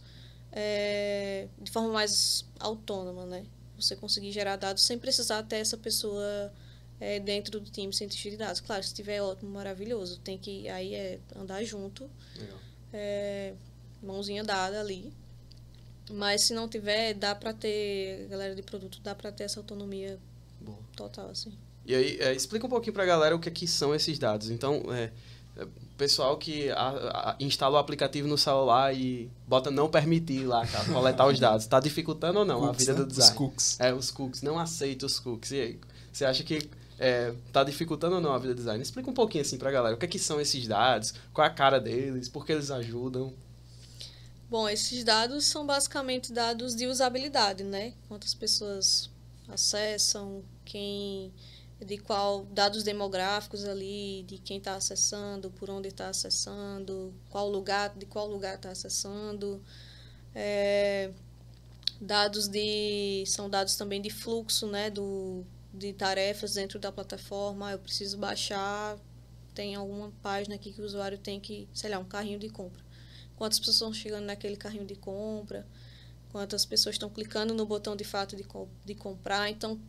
é, de forma mais autônoma, né? Você conseguir gerar dados sem precisar ter essa pessoa é, dentro do time cientista de dados. Claro, se tiver ótimo, maravilhoso. Tem que aí é andar junto, é, mãozinha dada ali. Mas se não tiver, dá para ter, galera de produto, dá para ter essa autonomia Boa. total, assim. E aí, é, explica um pouquinho pra galera o que, é que são esses dados. Então, é, é, pessoal que a- a- instala o aplicativo no celular e bota não permitir lá, cara, coletar os dados. Tá dificultando ou não a vida né? do Os design? cookies. É, os cookies. Não aceita os cookies. E aí, você acha que é, tá dificultando ou não a vida do design? Explica um pouquinho assim pra galera. O que, é que são esses dados? Qual é a cara deles? Por que eles ajudam? Bom, esses dados são basicamente dados de usabilidade, né? Quantas pessoas acessam, quem, de qual dados demográficos ali, de quem está acessando, por onde está acessando, qual lugar, de qual lugar está acessando. É, dados de são dados também de fluxo, né? Do de tarefas dentro da plataforma. Eu preciso baixar, tem alguma página aqui que o usuário tem que, sei lá, um carrinho de compra quantas pessoas estão chegando naquele carrinho de compra, quantas pessoas estão clicando no botão de fato de, de comprar. Então,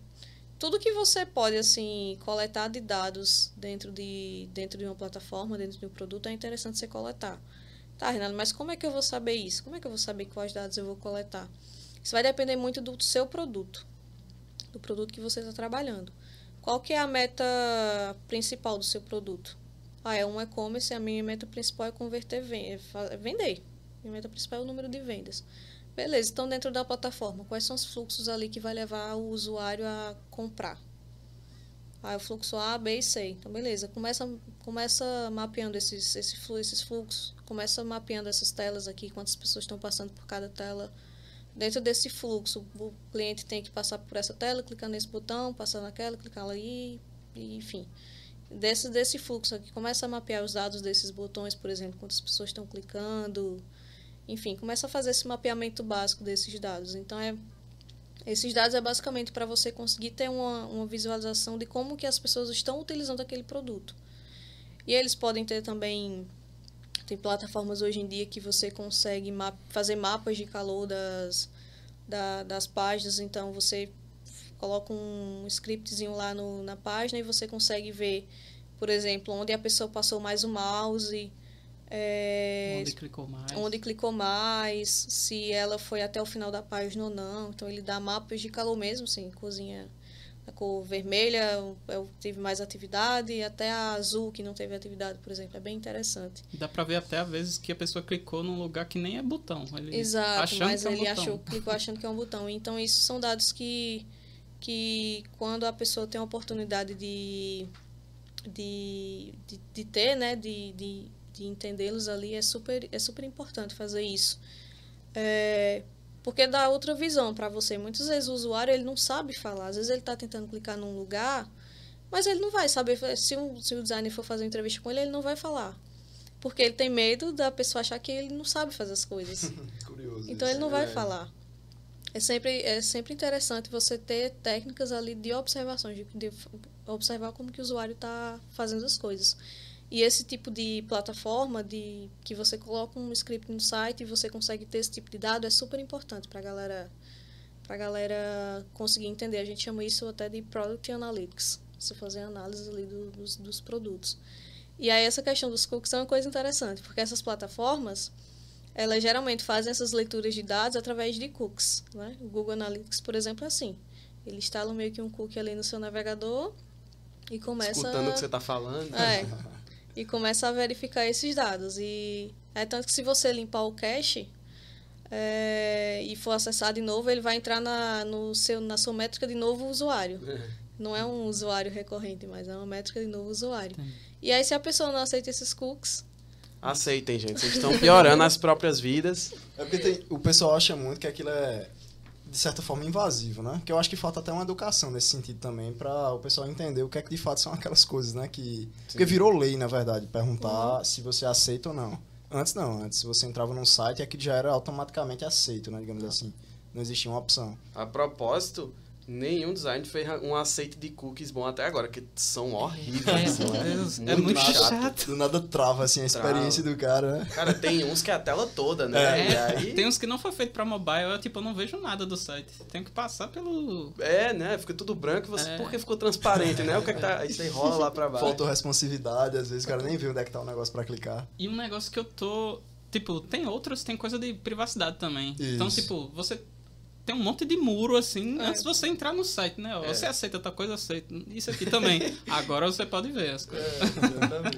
tudo que você pode assim coletar de dados dentro de, dentro de uma plataforma, dentro de um produto, é interessante você coletar. Tá, Renato, mas como é que eu vou saber isso? Como é que eu vou saber quais dados eu vou coletar? Isso vai depender muito do seu produto. do produto que você está trabalhando. Qual que é a meta principal do seu produto? Ah, é um e-commerce, a minha meta principal é converter, é vender. Minha meta principal é o número de vendas. Beleza, então dentro da plataforma, quais são os fluxos ali que vai levar o usuário a comprar? Ah, o fluxo A, B e C. Então, beleza. Começa, começa mapeando esses, esse flu, esses fluxos. Começa mapeando essas telas aqui, quantas pessoas estão passando por cada tela. Dentro desse fluxo, o cliente tem que passar por essa tela, clicar nesse botão, passar naquela, clicar ali, enfim. Desse, desse fluxo aqui, começa a mapear os dados desses botões, por exemplo, quantas pessoas estão clicando. Enfim, começa a fazer esse mapeamento básico desses dados. Então, é esses dados é basicamente para você conseguir ter uma, uma visualização de como que as pessoas estão utilizando aquele produto. E eles podem ter também tem plataformas hoje em dia que você consegue fazer mapas de calor das, da, das páginas, então você coloca um scriptzinho lá no, na página e você consegue ver, por exemplo, onde a pessoa passou mais o mouse, é, onde clicou mais. Onde clicou mais, se ela foi até o final da página ou não. Então ele dá mapas de calor mesmo, assim, cozinha a cor vermelha eu tive mais atividade, até a azul que não teve atividade, por exemplo. É bem interessante. Dá pra ver até às vezes que a pessoa clicou num lugar que nem é botão. Ele Exato, mas é um ele botão. achou, clicou achando que é um botão. Então isso são dados que, que quando a pessoa tem a oportunidade de, de, de, de ter, né, de, de de entendê-los ali, é super, é super importante fazer isso. É, porque dá outra visão para você. Muitas vezes o usuário ele não sabe falar. Às vezes ele está tentando clicar num lugar, mas ele não vai saber. Se, um, se o designer for fazer uma entrevista com ele, ele não vai falar. Porque ele tem medo da pessoa achar que ele não sabe fazer as coisas. Curioso. Então ele não vai é. falar. É sempre, é sempre interessante você ter técnicas ali de observação, de, de observar como que o usuário está fazendo as coisas. E esse tipo de plataforma de que você coloca um script no site e você consegue ter esse tipo de dado é super importante para a galera para galera conseguir entender. A gente chama isso até de product analytics. Você fazer análise ali do, dos, dos produtos. E aí essa questão dos cookies é uma coisa interessante, porque essas plataformas elas geralmente fazem essas leituras de dados através de cookies, né? O Google Analytics, por exemplo, é assim. Ele instala meio que um cookie ali no seu navegador e começa escutando o que você está falando. É. e começa a verificar esses dados. E é tanto que se você limpar o cache é, e for acessar de novo, ele vai entrar na, no seu, na sua métrica de novo usuário. É. Não é um usuário recorrente, mas é uma métrica de novo usuário. E aí, se a pessoa não aceita esses cookies, Aceitem, gente. Vocês estão piorando as próprias vidas. É porque tem, o pessoal acha muito que aquilo é de certa forma, invasivo, né? Que eu acho que falta até uma educação nesse sentido também, para o pessoal entender o que é que de fato são aquelas coisas, né? Que... Sim. Porque virou lei, na verdade, perguntar uhum. se você aceita ou não. Antes não, antes você entrava num site e aquilo já era automaticamente aceito, né? Digamos assim. Não existia uma opção. A propósito, nenhum design fez um aceite de cookies bom até agora, que são horríveis. É, é, é muito chato. Do nada trava, assim, a experiência trava. do cara, né? Cara, tem uns que é a tela toda, né? É. Aí... Tem uns que não foi feito pra mobile, eu, tipo, eu não vejo nada do site. Tem que passar pelo... É, né? Fica tudo branco, você... É. porque ficou transparente, né? O que é que tá... Aí você rola lá pra baixo. Faltou responsividade, às vezes o cara nem viu onde é que tá o negócio pra clicar. E um negócio que eu tô... Tipo, tem outros, tem coisa de privacidade também. Então, Isso. Então, tipo, você tem um monte de muro assim é. antes de você entrar no site, né? É. Você aceita outra coisa, aceita. Isso aqui também. Agora você pode ver as coisas.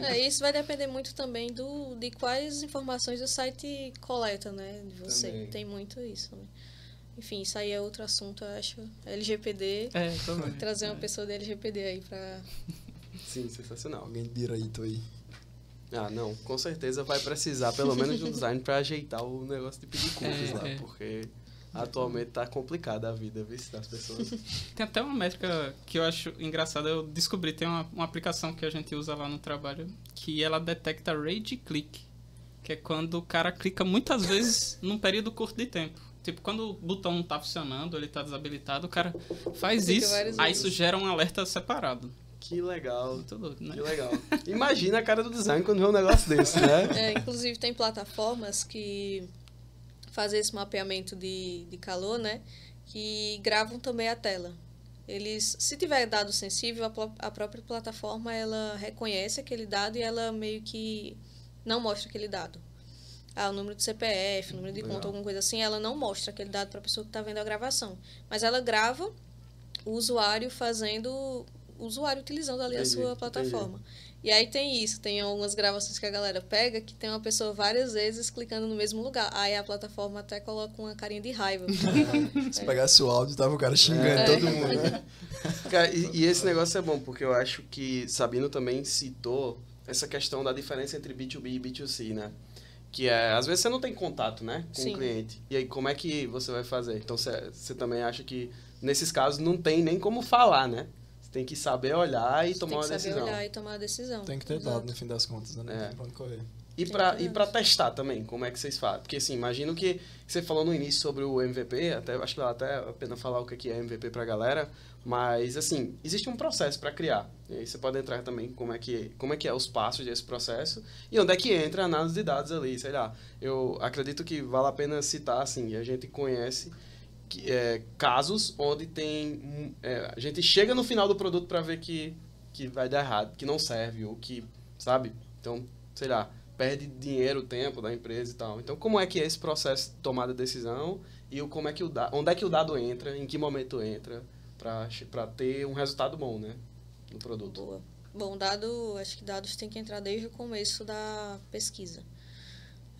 É, é, isso vai depender muito também do, de quais informações o site coleta, né? De você. Também. Tem muito isso. Né? Enfim, isso aí é outro assunto, eu acho. LGPD. É, também. Trazer uma é. pessoa da LGPD aí pra. Sim, sensacional. Alguém de direito aí. Ah, não, com certeza vai precisar pelo menos de um design para ajeitar o negócio de pedir cookies é, lá, é. porque Atualmente tá complicada a vida, viu, das pessoas. Tem até uma métrica que eu acho engraçada, eu descobri, tem uma, uma aplicação que a gente usa lá no trabalho, que ela detecta rage click, que é quando o cara clica muitas vezes num período curto de tempo. Tipo, quando o botão não tá funcionando, ele tá desabilitado, o cara faz isso, aí isso gera um alerta separado. Que legal. Muito louco, né? Que legal. Imagina a cara do design quando vê um negócio desse, né? É, inclusive tem plataformas que fazer esse mapeamento de, de calor, né? Que gravam também a tela. Eles, se tiver dado sensível, a, a própria plataforma ela reconhece aquele dado e ela meio que não mostra aquele dado. Ah, o número de CPF, o número de conta, alguma coisa assim, ela não mostra aquele dado para a pessoa que está vendo a gravação. Mas ela grava o usuário fazendo, o usuário utilizando ali Entendi, a sua plataforma. E aí tem isso, tem algumas gravações que a galera pega que tem uma pessoa várias vezes clicando no mesmo lugar. Aí a plataforma até coloca uma carinha de raiva. Se pegasse o áudio, tava o cara xingando É. todo mundo, né? Cara, e, e esse negócio é bom, porque eu acho que Sabino também citou essa questão da diferença entre B2B e B2C, né? Que é, às vezes você não tem contato, né, com Sim. o cliente. E aí, como é que você vai fazer? Então, você, você também acha que, nesses casos, não tem nem como falar, né? Tem que saber olhar e Você tomar tem que uma saber decisão. olhar e tomar a decisão. Tem que ter Exato. dado no fim das contas, né? Não É. tem pra onde correr. E e pra testar também, como é que vocês fazem? Porque assim, imagino que você falou no início sobre o MVP, até, acho que vale até a pena falar o que é MVP pra galera, mas assim, existe um processo para criar. E aí você pode entrar também como é que como é que é os passos desse processo e onde é que entra a análise de dados ali, sei lá. Eu acredito que vale a pena citar assim, e a gente conhece é, casos onde tem é, a gente chega no final do produto para ver que que vai dar errado, que não serve ou que, sabe? Então, sei lá, perde dinheiro, tempo da empresa e tal. Então, como é que é esse processo de tomada de decisão e o como é que o da, onde é que o dado entra, em que momento entra para ter um resultado bom, né, no produto. Boa. Bom, dado, acho que dados tem que entrar desde o começo da pesquisa.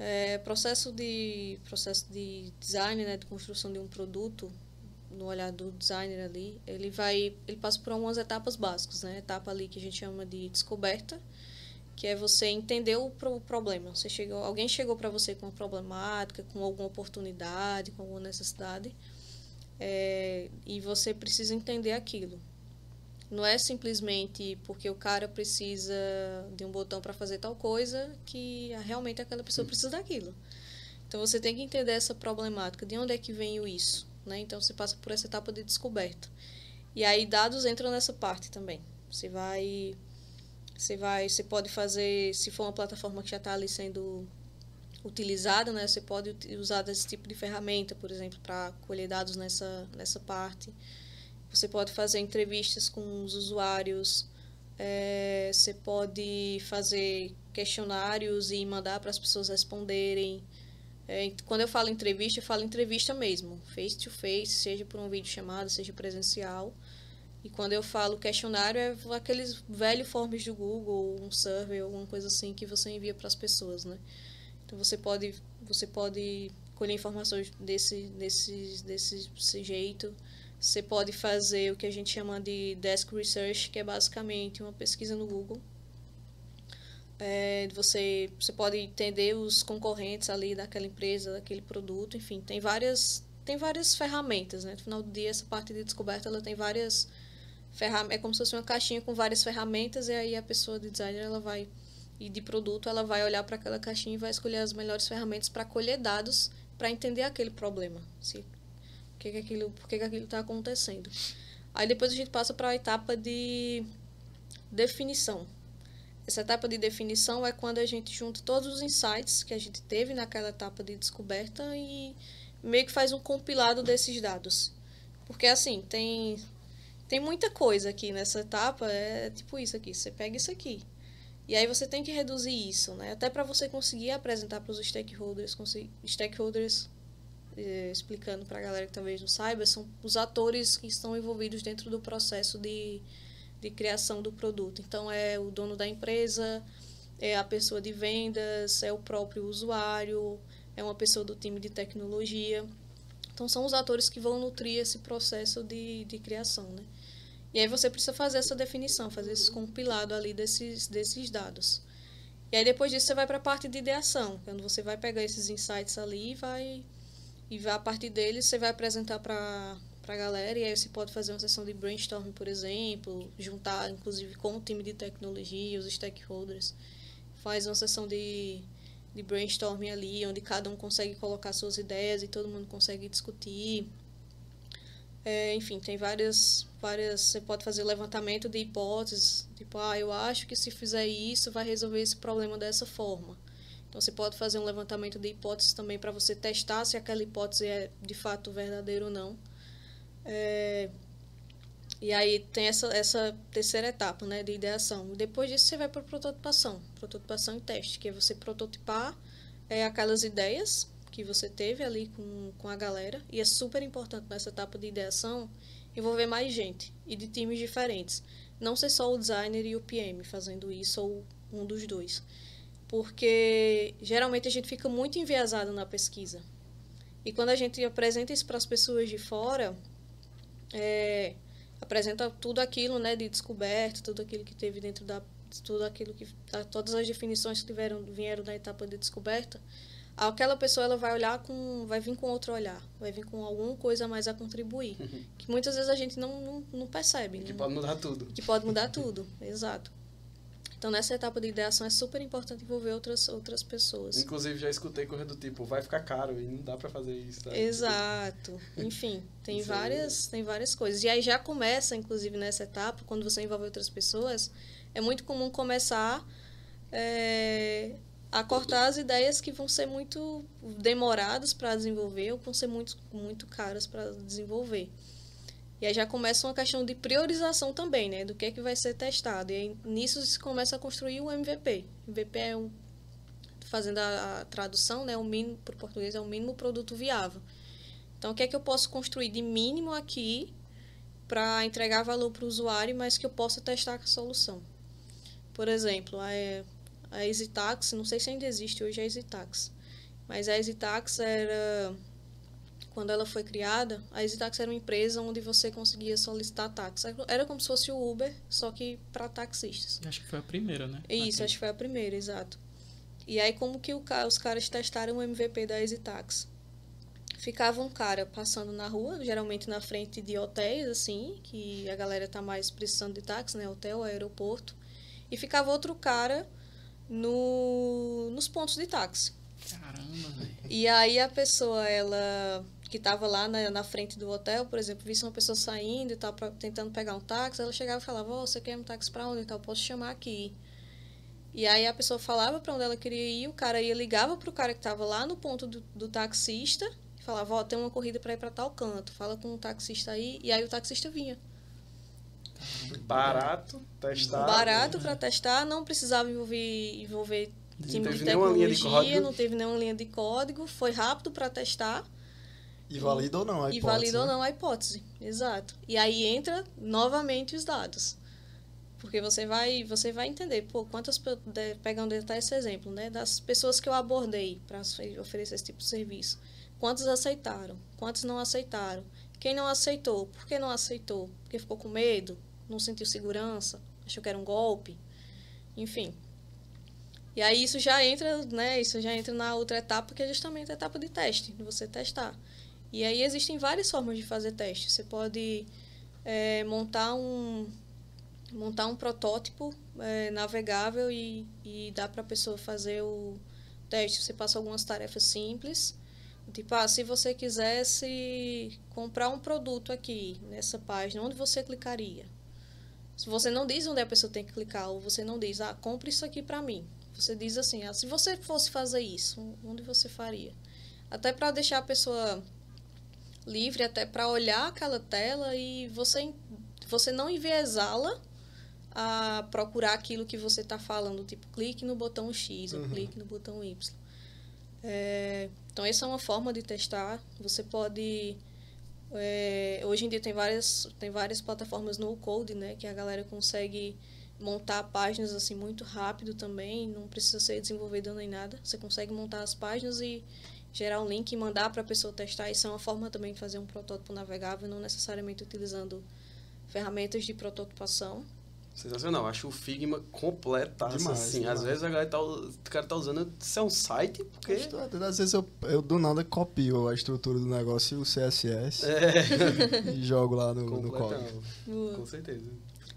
É, processo de processo de design, né, de construção de um produto, no olhar do designer ali, ele vai, ele passa por algumas etapas básicas, né? Etapa ali que a gente chama de descoberta, que é você entender o pro- problema. Você chegou, alguém chegou para você com uma problemática, com alguma oportunidade, com alguma necessidade, é, e você precisa entender aquilo. Não é simplesmente porque o cara precisa de um botão para fazer tal coisa que realmente aquela pessoa precisa daquilo. Então você tem que entender essa problemática, de onde é que vem isso, né? Então você passa por essa etapa de descoberta. E aí dados entram nessa parte também. Você vai você vai, você pode fazer, se for uma plataforma que já está ali sendo utilizada, né? Você pode usar esse tipo de ferramenta, por exemplo, para colher dados nessa nessa parte. Você pode fazer entrevistas com os usuários. eh, você pode fazer questionários e mandar para as pessoas responderem. É, quando eu falo entrevista, eu falo entrevista mesmo, face to face, seja por um vídeo chamada, seja presencial. E quando eu falo questionário, é aqueles velhos forms do Google, um survey, alguma coisa assim que você envia para as pessoas, né? Então você pode, você pode colher informações desse, desse, desse, desse jeito. Você pode fazer o que a gente chama de desk research, que é basicamente uma pesquisa no Google. É, você, você pode entender os concorrentes ali daquela empresa, daquele produto, enfim, tem várias, tem várias ferramentas, né? No final do dia, essa parte de descoberta, ela tem várias ferramentas, é como se fosse uma caixinha com várias ferramentas e aí a pessoa de designer, ela vai, e de produto, ela vai olhar para aquela caixinha e vai escolher as melhores ferramentas para colher dados, para entender aquele problema, se, que, que aquilo, por que, que aquilo está acontecendo. Aí depois a gente passa para a etapa de definição. Essa etapa de definição é quando a gente junta todos os insights que a gente teve naquela etapa de descoberta e meio que faz um compilado desses dados. Porque assim, tem tem muita coisa aqui nessa etapa, é tipo isso aqui, você pega isso aqui. E aí você tem que reduzir isso, né? Até para você conseguir apresentar para os stakeholders, stakeholders eh, explicando para a galera que talvez não saiba, são os atores que estão envolvidos dentro do processo de de criação do produto. Então, é o dono da empresa, é a pessoa de vendas, é o próprio usuário, é uma pessoa do time de tecnologia. Então, são os atores que vão nutrir esse processo de, de criação, né? E aí você precisa fazer essa definição, fazer esse compilado ali desses, desses dados. E aí, depois disso, você vai para a parte de ideação, quando você vai pegar esses insights ali e vai... E a partir deles, você vai apresentar para para a galera e aí você pode fazer uma sessão de brainstorming, por exemplo, juntar inclusive com o time de tecnologia, os stakeholders, faz uma sessão de, de brainstorming ali, onde cada um consegue colocar suas ideias e todo mundo consegue discutir. É, enfim, tem várias, várias. Você pode fazer levantamento de hipóteses, tipo, ah, eu acho que se fizer isso vai resolver esse problema dessa forma. Então você pode fazer um levantamento de hipóteses também para você testar se aquela hipótese é de fato verdadeira ou não. É, e aí tem essa, essa terceira etapa né, de ideação. Depois disso você vai para prototipação. Prototipação e teste, que é você prototipar é, aquelas ideias que você teve ali com, com a galera. E é super importante nessa etapa de ideação envolver mais gente e de times diferentes. Não ser só o designer e o PM fazendo isso ou um dos dois. Porque geralmente a gente fica muito enviesado na pesquisa. E quando a gente apresenta isso para as pessoas de fora, é, apresenta tudo aquilo né, de descoberta, tudo aquilo que teve dentro da. Tudo aquilo que. Todas as definições que tiveram, vieram da etapa de descoberta aquela pessoa ela vai olhar com vai vir com outro olhar vai vir com alguma coisa mais a contribuir uhum. que muitas vezes a gente não, não, não percebe que não, pode mudar tudo que pode mudar tudo exato então nessa etapa de ideação é super importante envolver outras outras pessoas inclusive já escutei coisa do tipo vai ficar caro e não dá para fazer isso tá? exato enfim tem isso várias é... tem várias coisas e aí já começa inclusive nessa etapa quando você envolve outras pessoas é muito comum começar é, a cortar as ideias que vão ser muito demoradas para desenvolver ou vão ser muito, muito caras para desenvolver. E aí já começa uma questão de priorização também, né? Do que é que vai ser testado. E aí, nisso se começa a construir o MVP. MVP é um, fazendo a, a tradução, né? O mínimo, para o português, é o mínimo produto viável. Então, o que é que eu posso construir de mínimo aqui para entregar valor para o usuário, mas que eu possa testar a solução? Por exemplo, é, a EasyTax, não sei se ainda existe hoje a EasyTax, mas a EasyTax era quando ela foi criada, a EasyTax era uma empresa onde você conseguia solicitar táxi. Era como se fosse o Uber, só que para taxistas. Acho que foi a primeira, né? Isso, Aqui. acho que foi a primeira, exato. E aí como que o, os caras testaram o MVP da EasyTax? Ficava um cara passando na rua, geralmente na frente de hotéis, assim, que a galera tá mais precisando de táxi, né? Hotel, aeroporto. E ficava outro cara no, nos pontos de táxi. Caramba, velho. E aí a pessoa, ela que estava lá na, na, frente do hotel, por exemplo, visse uma pessoa saindo e tal, pra, tentando pegar um táxi, ela chegava e falava, oh, você quer um táxi para onde? Então, eu posso chamar aqui. E aí a pessoa falava para onde ela queria ir, o cara ia, ligava para o cara que estava lá no ponto do, do taxista e falava, ó, oh, tem uma corrida para ir para tal canto, fala com o taxista aí, e aí o taxista vinha. Barato, testar. Barato para testar, não precisava envolver, envolver time de tecnologia, de não teve nenhuma linha de código, foi rápido para testar. E valida ou não a hipótese. E valida né? ou não a hipótese, exato. E aí entra novamente os dados. Porque você vai, você vai entender, pô, quantas pegando até esse exemplo, né, das pessoas que eu abordei para oferecer esse tipo de serviço. Quantos aceitaram? Quantos não aceitaram? Quem não aceitou? Por que não aceitou? Porque ficou com medo? não sentiu segurança, achou que era um golpe, enfim. E aí isso já entra, né, isso já entra na outra etapa, que é justamente a etapa de teste, de você testar. E aí existem várias formas de fazer teste. Você pode é, montar um montar um protótipo é, navegável e, e dar para a pessoa fazer o teste. Você passa algumas tarefas simples, tipo, ah, se você quisesse comprar um produto aqui nessa página, onde você clicaria? Se você não diz onde a pessoa tem que clicar, ou você não diz, ah, compre isso aqui para mim. Você diz assim, ah, se você fosse fazer isso, onde você faria? Até para deixar a pessoa livre, até para olhar aquela tela e você, você não enviesá-la a procurar aquilo que você está falando, tipo, clique no botão X uhum. ou clique no botão Y. É, então, essa é uma forma de testar. Você pode é, hoje em dia tem várias, tem várias plataformas no code, né, que a galera consegue montar páginas assim muito rápido também, não precisa ser desenvolvedor nem nada. Você consegue montar as páginas e gerar um link e mandar para a pessoa testar. Isso é uma forma também de fazer um protótipo navegável, não necessariamente utilizando ferramentas de prototipação. Sensacional, acho o Figma completaço, demais, assim. Demais. Às vezes a galera tá, o cara tá usando, isso é um site, porque... Às vezes eu, eu do nada copio a estrutura do negócio e o CSS é. e jogo lá no, no código. Com certeza.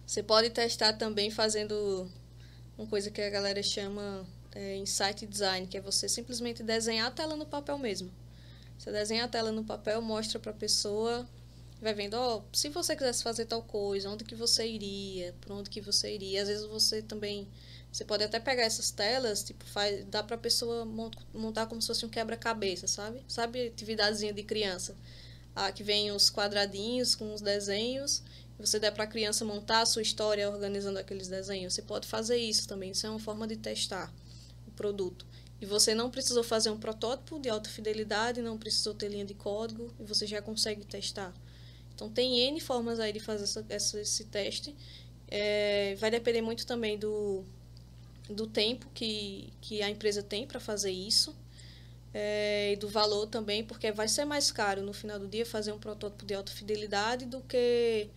Você pode testar também fazendo uma coisa que a galera chama é, insight design, que é você simplesmente desenhar a tela no papel mesmo. Você desenha a tela no papel, mostra para a pessoa vai vendo, ó, oh, se você quisesse fazer tal coisa, onde que você iria, por onde que você iria. Às vezes você também, você pode até pegar essas telas, tipo, faz, dá pra pessoa montar como se fosse um quebra-cabeça, sabe? Sabe atividadezinha de criança? Ah, que vem os quadradinhos com os desenhos, você dá para a criança montar a sua história organizando aqueles desenhos. Você pode fazer isso também, isso é uma forma de testar produto. E você não precisou fazer um protótipo de alta fidelidade, não precisou ter linha de código, e você já consegue testar. Então tem N formas aí de fazer essa, essa, esse teste. É, vai depender muito também do, do tempo que, que a empresa tem para fazer isso. É, e do valor também, porque vai ser mais caro no final do dia fazer um protótipo de alta fidelidade do que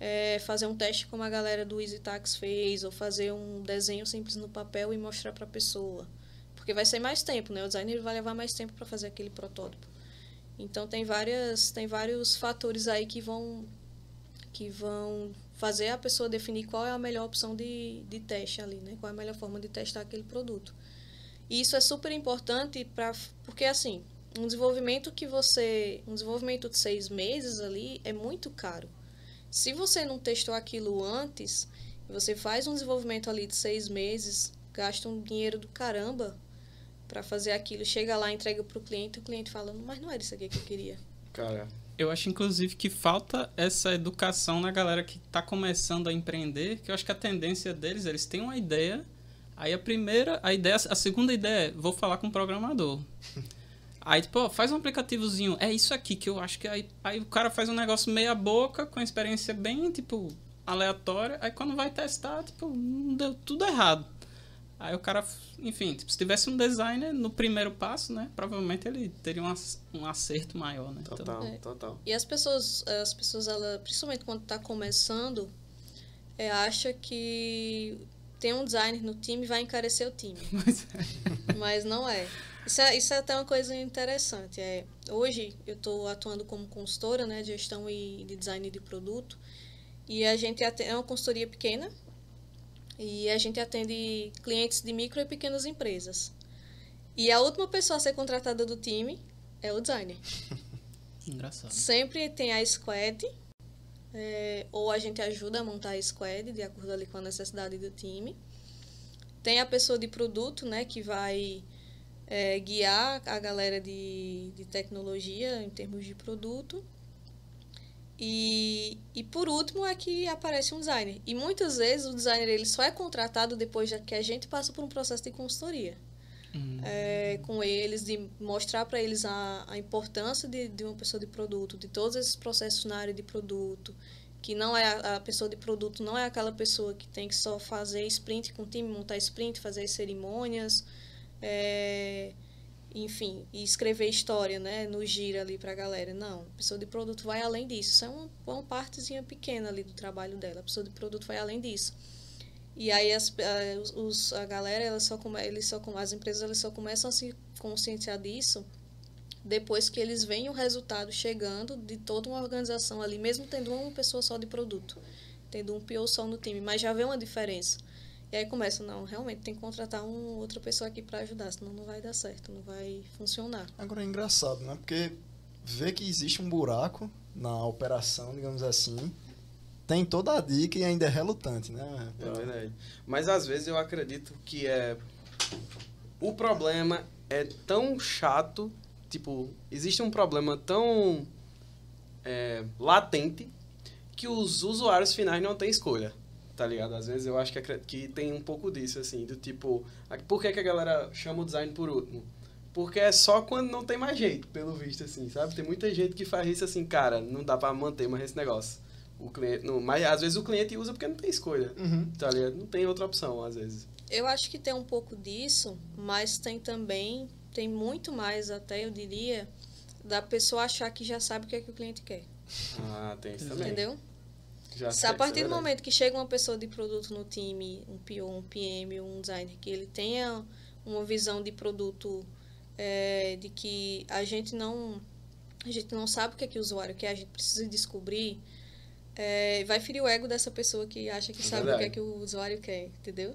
é, fazer um teste como a galera do EasyTax fez, ou fazer um desenho simples no papel e mostrar para a pessoa. Porque vai ser mais tempo, né? O designer vai levar mais tempo para fazer aquele protótipo. Então tem várias tem vários fatores aí que vão que vão fazer a pessoa definir qual é a melhor opção de, de teste ali, né? Qual é a melhor forma de testar aquele produto. E isso é super importante para porque assim, um desenvolvimento que você um desenvolvimento de seis meses ali é muito caro. Se você não testou aquilo antes, você faz um desenvolvimento ali de seis meses, gasta um dinheiro do caramba para fazer aquilo, chega lá, entrega para o cliente, o cliente fala, mas não era isso aqui que eu queria. Cara, eu acho, inclusive, que falta essa educação na galera que está começando a empreender, que eu acho que a tendência deles, eles têm uma ideia, aí a primeira, a ideia, a segunda ideia é, vou falar com o programador. Aí, tipo, faz um aplicativozinho, é isso aqui que eu acho que aí, aí o cara faz um negócio meia boca, com experiência bem, tipo, aleatória, aí quando vai testar, tipo, não deu tudo errado. Aí o cara, enfim, tipo, se tivesse um designer no primeiro passo, né, provavelmente ele teria um, um acerto maior, né? Total, então, é. total. E as pessoas, as pessoas, ela, principalmente quando está começando, é, acha que ter um designer no time vai encarecer o time. Mas, é. Mas não é. Isso, é. isso é até uma coisa interessante. É, hoje eu estou atuando como consultora né, de gestão e de design de produto. E a gente é uma consultoria pequena, e a gente atende clientes de micro e pequenas empresas. E a última pessoa a ser contratada do time é o designer. Engraçado. Sempre tem a squad, é, ou a gente ajuda a montar a squad, de acordo ali com a necessidade do time. Tem a pessoa de produto, né, que vai é, guiar a galera de, de tecnologia em termos de produto. E, e por último é que aparece um designer. E muitas vezes o designer ele só é contratado depois que a gente passa por um processo de consultoria. Uhum. É, com eles, de mostrar para eles a, a importância de, de uma pessoa de produto, de todos esses processos na área de produto, que não é a, a pessoa de produto, não é aquela pessoa que tem que só fazer sprint com o time, montar sprint, fazer as cerimônias, é, enfim, e escrever história, né, no gira ali para a galera. Não, a pessoa de produto vai além disso. Isso é uma, uma partezinha pequena ali do trabalho dela. A pessoa de produto vai além disso. E aí as, a, os, a galera, só come, eles só, as empresas elas só começam a se conscientizar disso depois que eles veem o resultado chegando de toda uma organização ali, mesmo tendo uma pessoa só de produto, tendo um PO só no time, mas já vê uma diferença. E aí começa, não, realmente tem que contratar uma outra pessoa aqui para ajudar, senão não vai dar certo, não vai funcionar. Agora é engraçado, né? Porque vê que existe um buraco na operação, digamos assim, tem toda a dica e ainda é relutante, né? É verdade. Mas às vezes eu acredito que é o problema é tão chato, tipo, existe um problema tão é, latente que os usuários finais não têm escolha tá ligado? Às vezes eu acho que, que tem um pouco disso, assim, do tipo, por que, que a galera chama o design por último? Porque é só quando não tem mais jeito, pelo visto, assim, sabe? Tem muita gente que faz isso assim, cara, não dá pra manter mais esse negócio. O cliente, não, mas às vezes o cliente usa porque não tem escolha, uhum. tá ligado? Não tem outra opção, às vezes. Eu acho que tem um pouco disso, mas tem também, tem muito mais até, eu diria, da pessoa achar que já sabe o que é que o cliente quer. Ah, tem isso também. Entendeu? Já a partir do momento que chega uma pessoa de produto no time, um PO, um PM, um designer, que ele tenha uma visão de produto é, de que a gente não a gente não sabe o que é que o usuário quer, a gente precisa descobrir, é, vai ferir o ego dessa pessoa que acha que é sabe verdade. o que é que o usuário quer, entendeu?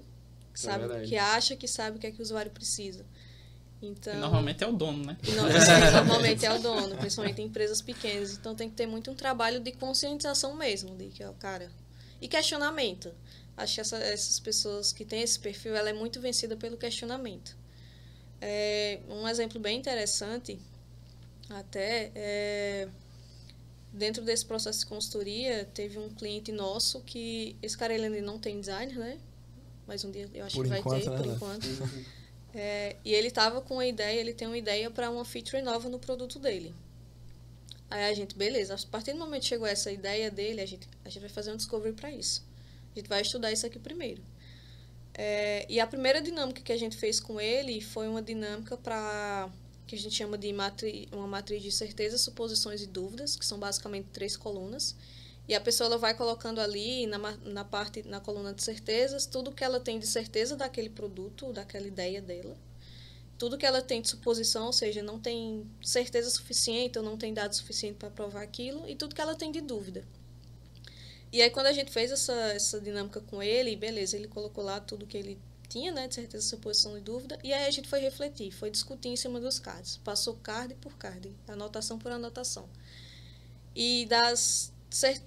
Que, é sabe, que acha que sabe o que é que o usuário precisa. Então, e normalmente é o dono, né? Normalmente é o dono, principalmente em empresas pequenas. Então tem que ter muito um trabalho de conscientização mesmo, de que é o cara. E questionamento. Acho que essa, essas pessoas que têm esse perfil, ela é muito vencida pelo questionamento. É, um exemplo bem interessante, até, é, dentro desse processo de consultoria, teve um cliente nosso que, esse cara ele ainda não tem designer, né? Mas um dia eu acho por que vai ter, né? por enquanto. É, e ele estava com uma ideia, ele tem uma ideia para uma feature nova no produto dele. Aí a gente, beleza, a partir do momento que chegou essa ideia dele, a gente, a gente vai fazer um discovery para isso. A gente vai estudar isso aqui primeiro. É, e a primeira dinâmica que a gente fez com ele foi uma dinâmica para que a gente chama de matri, uma matriz de certezas, suposições e dúvidas, que são basicamente três colunas. E a pessoa ela vai colocando ali na, na parte na coluna de certezas tudo que ela tem de certeza daquele produto, daquela ideia dela. Tudo que ela tem de suposição, ou seja, não tem certeza suficiente ou não tem dado suficiente para provar aquilo, e tudo que ela tem de dúvida. E aí quando a gente fez essa, essa dinâmica com ele, beleza, ele colocou lá tudo que ele tinha, né, de certeza, suposição e dúvida, e aí a gente foi refletir, foi discutir em cima dos cards. Passou card por card, anotação por anotação. E das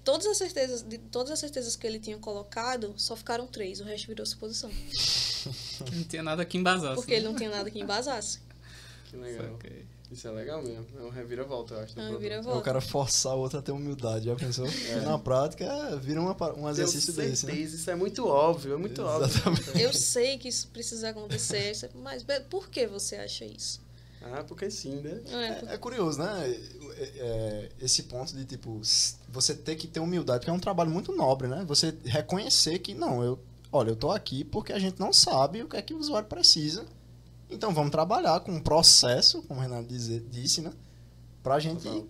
todas as certezas, de todas as certezas que ele tinha colocado, só ficaram três, o resto virou suposição. Não tinha nada que embasasse. Porque né? ele não tinha nada que embasasasse. Que legal. Isso é legal mesmo. É um reviravolta, eu acho. É um É reviravolta. o cara forçar o outro a ter humildade, já pensou? Na prática, vira uma, um exercício desse, né? Isso é muito óbvio, é muito Exatamente. óbvio. Eu sei que isso precisa acontecer, mas por que você acha isso? Ah, porque sim, né? É, É, é curioso, né? É, é, esse ponto de, tipo, você ter que ter humildade, porque é um trabalho muito nobre, né? Você reconhecer que, não, eu, olha, eu tô aqui porque a gente não sabe o que é que o usuário precisa. Então vamos trabalhar com um processo, como o Renato dizer, disse, né? Pra gente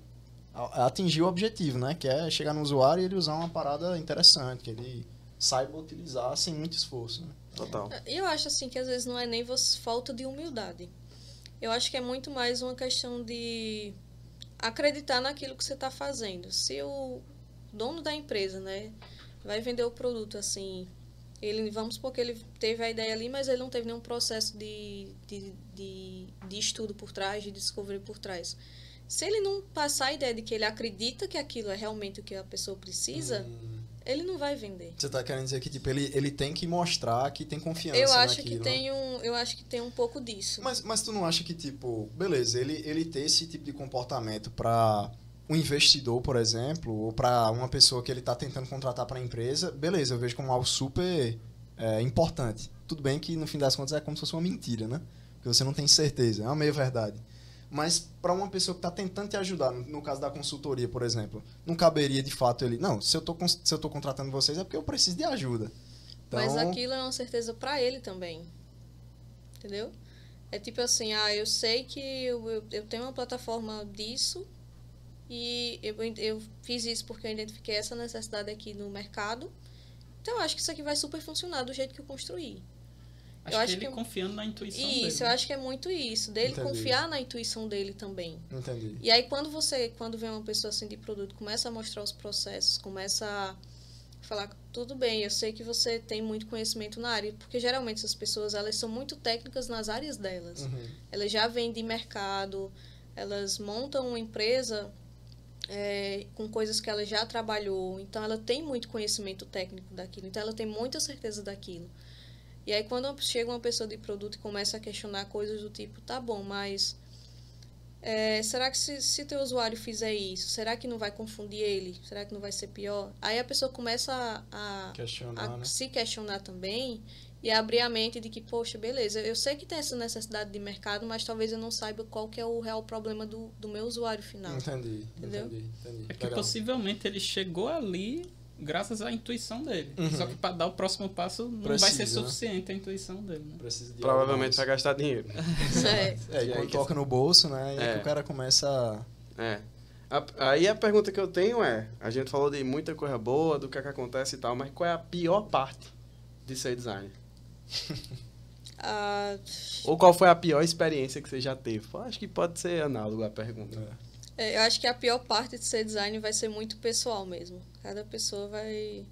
atingir o objetivo, né? Que é chegar no usuário e ele usar uma parada interessante, que ele saiba utilizar sem muito esforço, né? Total. Eu acho assim que às vezes não é nem falta de humildade. Eu acho que é muito mais uma questão de acreditar naquilo que você está fazendo. Se o dono da empresa, né, vai vender o produto assim, ele vamos supor que ele teve a ideia ali, mas ele não teve nenhum processo de, de, de, de estudo por trás, de discovery por trás. Se ele não passar a ideia de que ele acredita que aquilo é realmente o que a pessoa precisa, Hum. Ele não vai vender. Você tá querendo dizer que, tipo, ele, ele tem que mostrar que tem confiança Eu acho naquilo, que tem um, eu acho que tem um pouco disso. Mas, mas tu não acha que, tipo, beleza, ele, ele ter esse tipo de comportamento para um investidor, por exemplo, ou para uma pessoa que ele tá tentando contratar para a empresa, beleza, eu vejo como algo super é, importante. Tudo bem que, no fim das contas, é como se fosse uma mentira, né? Porque você não tem certeza, é uma meia-verdade. Mas para uma pessoa que está tentando te ajudar, no, caso da consultoria, por exemplo, não caberia de fato ele, não, se eu tô, cons- se eu tô contratando vocês é porque eu preciso de ajuda. Então, Mas aquilo é uma certeza para ele também. Entendeu? É tipo assim, ah, eu sei que eu, eu, eu tenho uma plataforma disso e eu, eu fiz isso porque eu identifiquei essa necessidade aqui no mercado. Então eu acho que isso aqui vai super funcionar do jeito que eu construí. Acho, eu que acho ele que- confiando na intuição Isso, dele. eu acho que é muito isso, dele Entendi. confiar na intuição dele também. Entendi. E aí quando você, quando vem uma pessoa assim de produto, começa a mostrar os processos, começa a falar, tudo bem, eu sei que você tem muito conhecimento na área, porque geralmente essas pessoas, elas são muito técnicas nas áreas delas. Uhum. Elas já vêm de mercado, elas montam uma empresa é, com coisas que ela já trabalhou, então ela tem muito conhecimento técnico daquilo, então ela tem muita certeza daquilo. E aí quando chega uma pessoa de produto e começa a questionar coisas do tipo, tá bom, mas é, será que se, se teu usuário fizer isso, será que não vai confundir ele? Será que não vai ser pior? Aí a pessoa começa a, a, Questionar, a né? se questionar também e abrir a mente de que, poxa, beleza, eu sei que tem essa necessidade de mercado, mas talvez eu não saiba qual que é o real problema do, do meu usuário final. Entendi, Entendeu? entendi, entendi. É que Legal. possivelmente ele chegou ali graças à intuição dele. Uhum. Só que para dar o próximo passo não vai Precisa, ser né? suficiente a intuição dele, né? Precisa de Provavelmente vai gastar dinheiro. É. É, e quando toca no bolso, né? E É. que o cara começa a... É. A- aí a pergunta que eu tenho é: a gente falou de muita coisa boa, do que, é que acontece e tal, mas qual é a pior parte de ser designer? Ah, Ou qual foi a pior experiência que você já teve? Acho que pode ser análogo à pergunta. é, eu acho que a pior parte de ser design vai ser muito pessoal mesmo. Cada pessoa vai,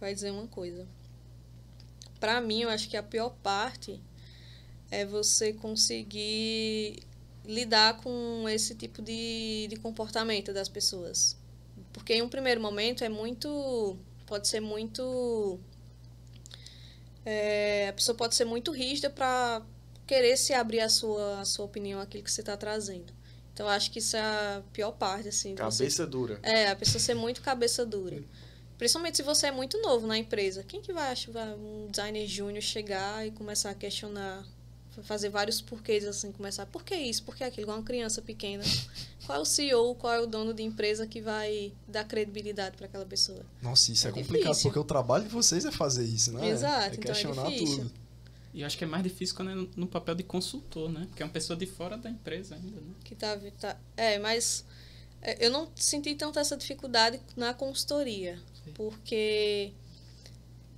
vai dizer uma coisa. Pra mim, eu acho que a pior parte é você conseguir lidar com esse tipo de, de comportamento das pessoas. Porque em um primeiro momento é muito. Pode ser muito. é, a pessoa pode ser muito rígida para querer se abrir a sua, a sua opinião, aquilo que você está trazendo. Então, eu acho que isso é a pior parte, assim. de você Cabeça dura. é, a pessoa ser muito cabeça dura. Principalmente se você é muito novo na empresa. Quem que vai achar um designer júnior chegar e começar a questionar fazer vários porquês, assim, começar, por que isso, por que aquilo, igual uma criança pequena. Qual é o CEO, qual é o dono de empresa que vai dar credibilidade para aquela pessoa? Nossa, isso é, É complicado, difícil. porque o trabalho de vocês é fazer isso, né? Exato, é então é questionar tudo. E eu acho que é mais difícil quando é no- no papel de consultor, né? Porque é uma pessoa de fora da empresa ainda, né? Que tá, tá, é, mas é, eu não senti tanto essa dificuldade na consultoria, Sim. porque